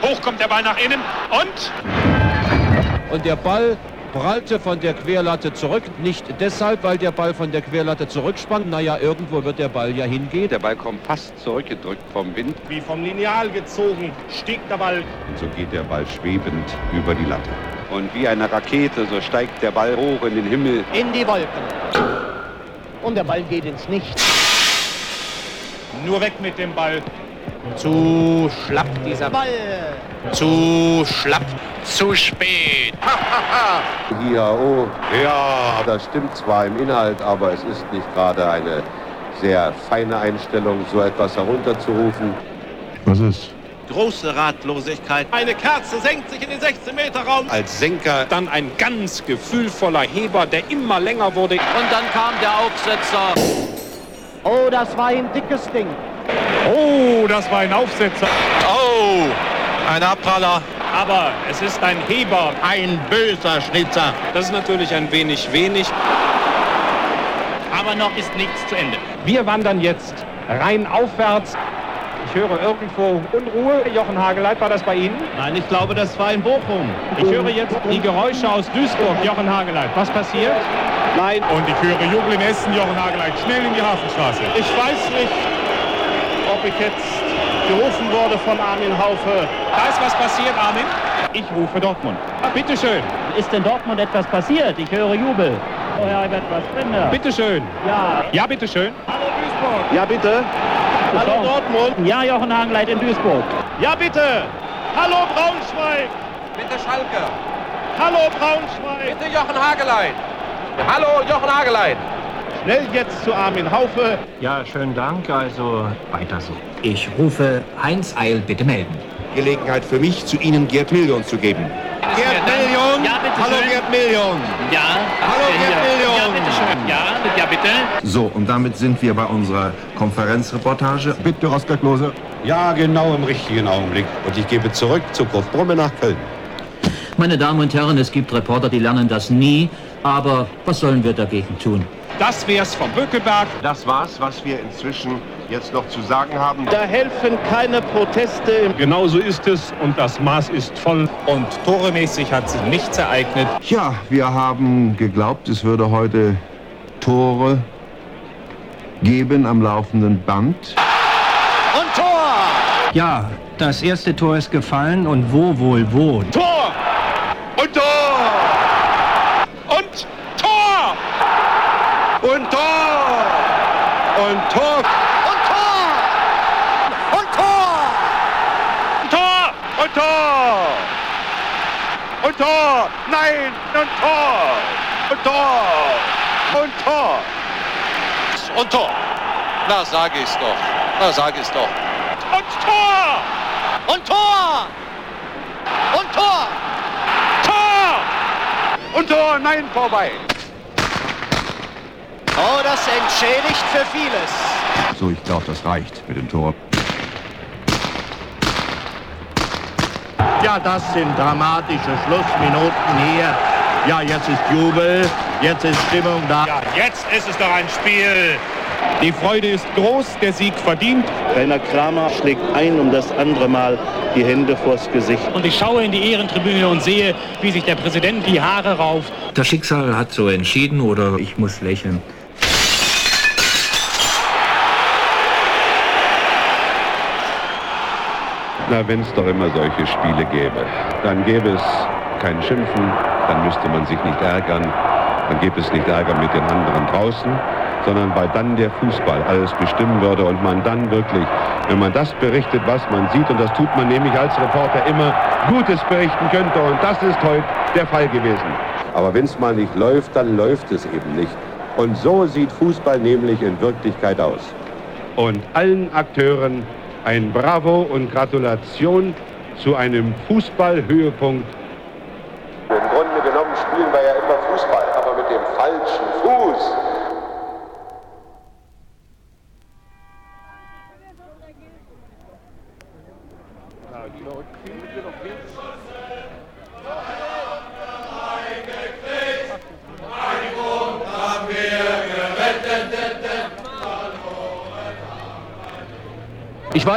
Hoch kommt der Ball nach innen und Und der Ball prallte von der Querlatte zurück. Nicht deshalb, weil der Ball von der Querlatte zurückspann. Naja, irgendwo wird der Ball ja hingehen. Der Ball kommt fast zurückgedrückt vom Wind. wie vom Lineal gezogen stieg der Ball. Und so geht der Ball schwebend über die Latte. Und wie eine Rakete, so steigt der Ball hoch in den Himmel. In die Wolken. Und der Ball geht ins Nichts. Nur weg mit dem Ball. Zu schlapp dieser Ball. Zu schlapp. Zu spät. Hier, oh, ja, das stimmt zwar im Inhalt, aber es ist nicht gerade eine sehr feine Einstellung, so etwas herunterzurufen. Was ist? Große Ratlosigkeit. Eine Kerze senkt sich in den 16-Meter-Raum. Als Senker Dann ein ganz gefühlvoller Heber, der immer länger wurde. Und dann kam der Aufsetzer. Oh, das war ein dickes Ding. Oh, das war ein Aufsetzer. Oh, ein Abpraller. Aber es ist ein Heber. Ein böser Schnitzer. Das ist natürlich ein wenig wenig. Aber noch ist nichts zu Ende. Wir wandern jetzt rein aufwärts. Ich höre irgendwo Unruhe. Jochen Hageleit, war das bei Ihnen? Nein, ich glaube, das war in Bochum. Ich höre jetzt die Geräusche aus Duisburg. Jochen Hageleit, was passiert? Nein, Und ich höre Jubel in Essen. Jochen Hageleit, schnell in die Hafenstraße. ich weiß nicht, ob ich jetzt gerufen wurde von Armin Haufe. Da ist was passiert, Armin. Ich rufe Dortmund. Bitte schön. Ist in Dortmund etwas passiert? Ich höre Jubel. Oh ja, etwas drin. Bitte schön. Ja. Ja, bitte schön. Ja, bitte. Hallo Dortmund. Ja, Jochen Hagenleit in Duisburg. Ja, bitte. Hallo Braunschweig. Bitte Schalke. Hallo Braunschweig. Bitte Jochen Hagelein. Hallo Jochen Hagelein. Schnell jetzt zu Armin Haufe. Ja, schönen Dank. Also weiter so. Ich rufe Heinz Eil, bitte melden. Gelegenheit für mich, zu Ihnen Gerd Million zu geben. Gerd Million. Ja, bitte Hallo schön. Gerd Million. Ja. Hallo Gerd Million. Ja, bitte schön. Ja, ja, bitte. So, und damit sind wir bei unserer Konferenzreportage. Bitte, Oskar Klose. Ja, genau im richtigen Augenblick. Und ich gebe zurück zu Kurt Brumme nach Köln. Meine Damen und Herren, es gibt Reporter, die lernen das nie. Aber was sollen wir dagegen tun? Das wär's vom Bökelberg. Das war's, was wir inzwischen jetzt noch zu sagen haben. Da helfen keine Proteste. Genau so ist es und das Maß ist voll. Und toremäßig hat sich nichts ereignet. Ja, wir haben geglaubt, es würde heute Tore geben am laufenden Band. Und Tor! Ja, das erste Tor ist gefallen und wo wohl wo? Tor! Und Tor! Und Tor! Und Tor! Und Tor! Und Tor! Und Tor! Tor! Und Tor! Und Tor! Nein! Und Tor! Und Tor! Und Tor! Und Tor. Na, sag ich's doch. Na, sag ich's doch. Und Tor! Und Tor! Und Tor! Tor! Und Tor! Nein, vorbei! Oh, das entschädigt für vieles. So, ich glaube, das reicht mit dem Tor. Ja, das sind dramatische Schlussminuten hier. Ja, jetzt ist Jubel, jetzt ist Stimmung da. Ja, jetzt ist es doch ein Spiel. Die Freude ist groß, der Sieg verdient. Rainer Kramer schlägt ein um das andere Mal die Hände vors Gesicht. Und ich schaue in die Ehrentribüne und sehe, wie sich der Präsident die Haare rauft. Das Schicksal hat so entschieden oder ich muss lächeln. Na, wenn es doch immer solche Spiele gäbe, dann gäbe es kein Schimpfen, dann müsste man sich nicht ärgern, dann gäbe es nicht Ärger mit den anderen draußen, sondern weil dann der Fußball alles bestimmen würde und man dann wirklich, wenn man das berichtet, was man sieht, und das tut man nämlich als Reporter immer, Gutes berichten könnte. Und das ist heute der Fall gewesen. Aber wenn es mal nicht läuft, dann läuft es eben nicht. Und so sieht Fußball nämlich in Wirklichkeit aus. Und allen Akteuren ein Bravo und Gratulation zu einem Fußballhöhepunkt.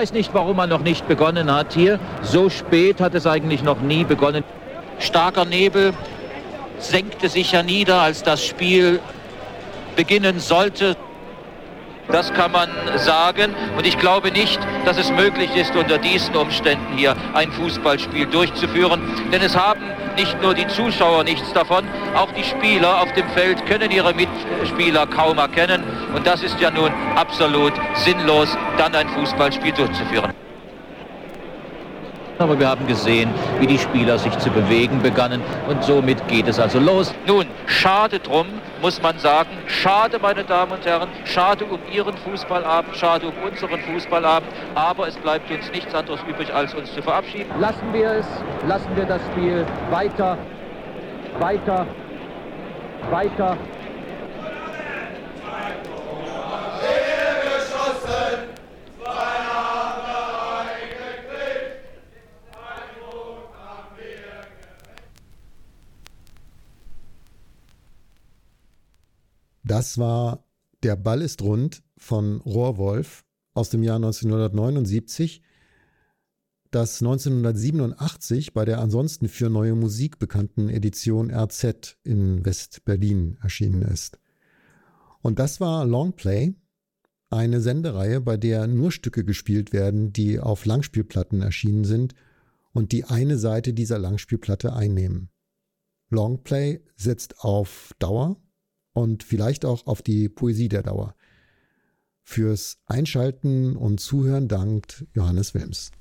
Weiß nicht, warum man noch nicht begonnen hat hier. So spät hat es eigentlich noch nie begonnen. Starker Nebel senkte sich ja nieder, als das Spiel beginnen sollte. Das kann man sagen. Und ich glaube nicht, dass es möglich ist, unter diesen Umständen hier ein Fußballspiel durchzuführen. Denn es haben nicht nur die Zuschauer nichts davon, auch die Spieler auf dem Feld können ihre Mitspieler kaum erkennen. Und das ist ja nun absolut sinnlos, dann ein Fußballspiel durchzuführen. Aber wir haben gesehen, wie die Spieler sich zu bewegen begannen und somit geht es also los. Nun, schade drum, muss man sagen, schade, meine Damen und Herren, schade um Ihren Fußballabend, schade um unseren Fußballabend, aber es bleibt uns nichts anderes übrig, als uns zu verabschieden. Lassen wir es, lassen wir das Spiel weiter, weiter, weiter. Das war Der Ball ist rund von Rohrwolf aus dem Jahr 1979, das 1987 bei der ansonsten für neue Musik bekannten Edition RZ in West-Berlin erschienen ist. Und das war Longplay, eine Sendereihe, bei der nur Stücke gespielt werden, die auf Langspielplatten erschienen sind und die eine Seite dieser Langspielplatte einnehmen. Longplay setzt auf Dauer und vielleicht auch auf die Poesie der Dauer. Fürs Einschalten und Zuhören dankt Johannes Wilms.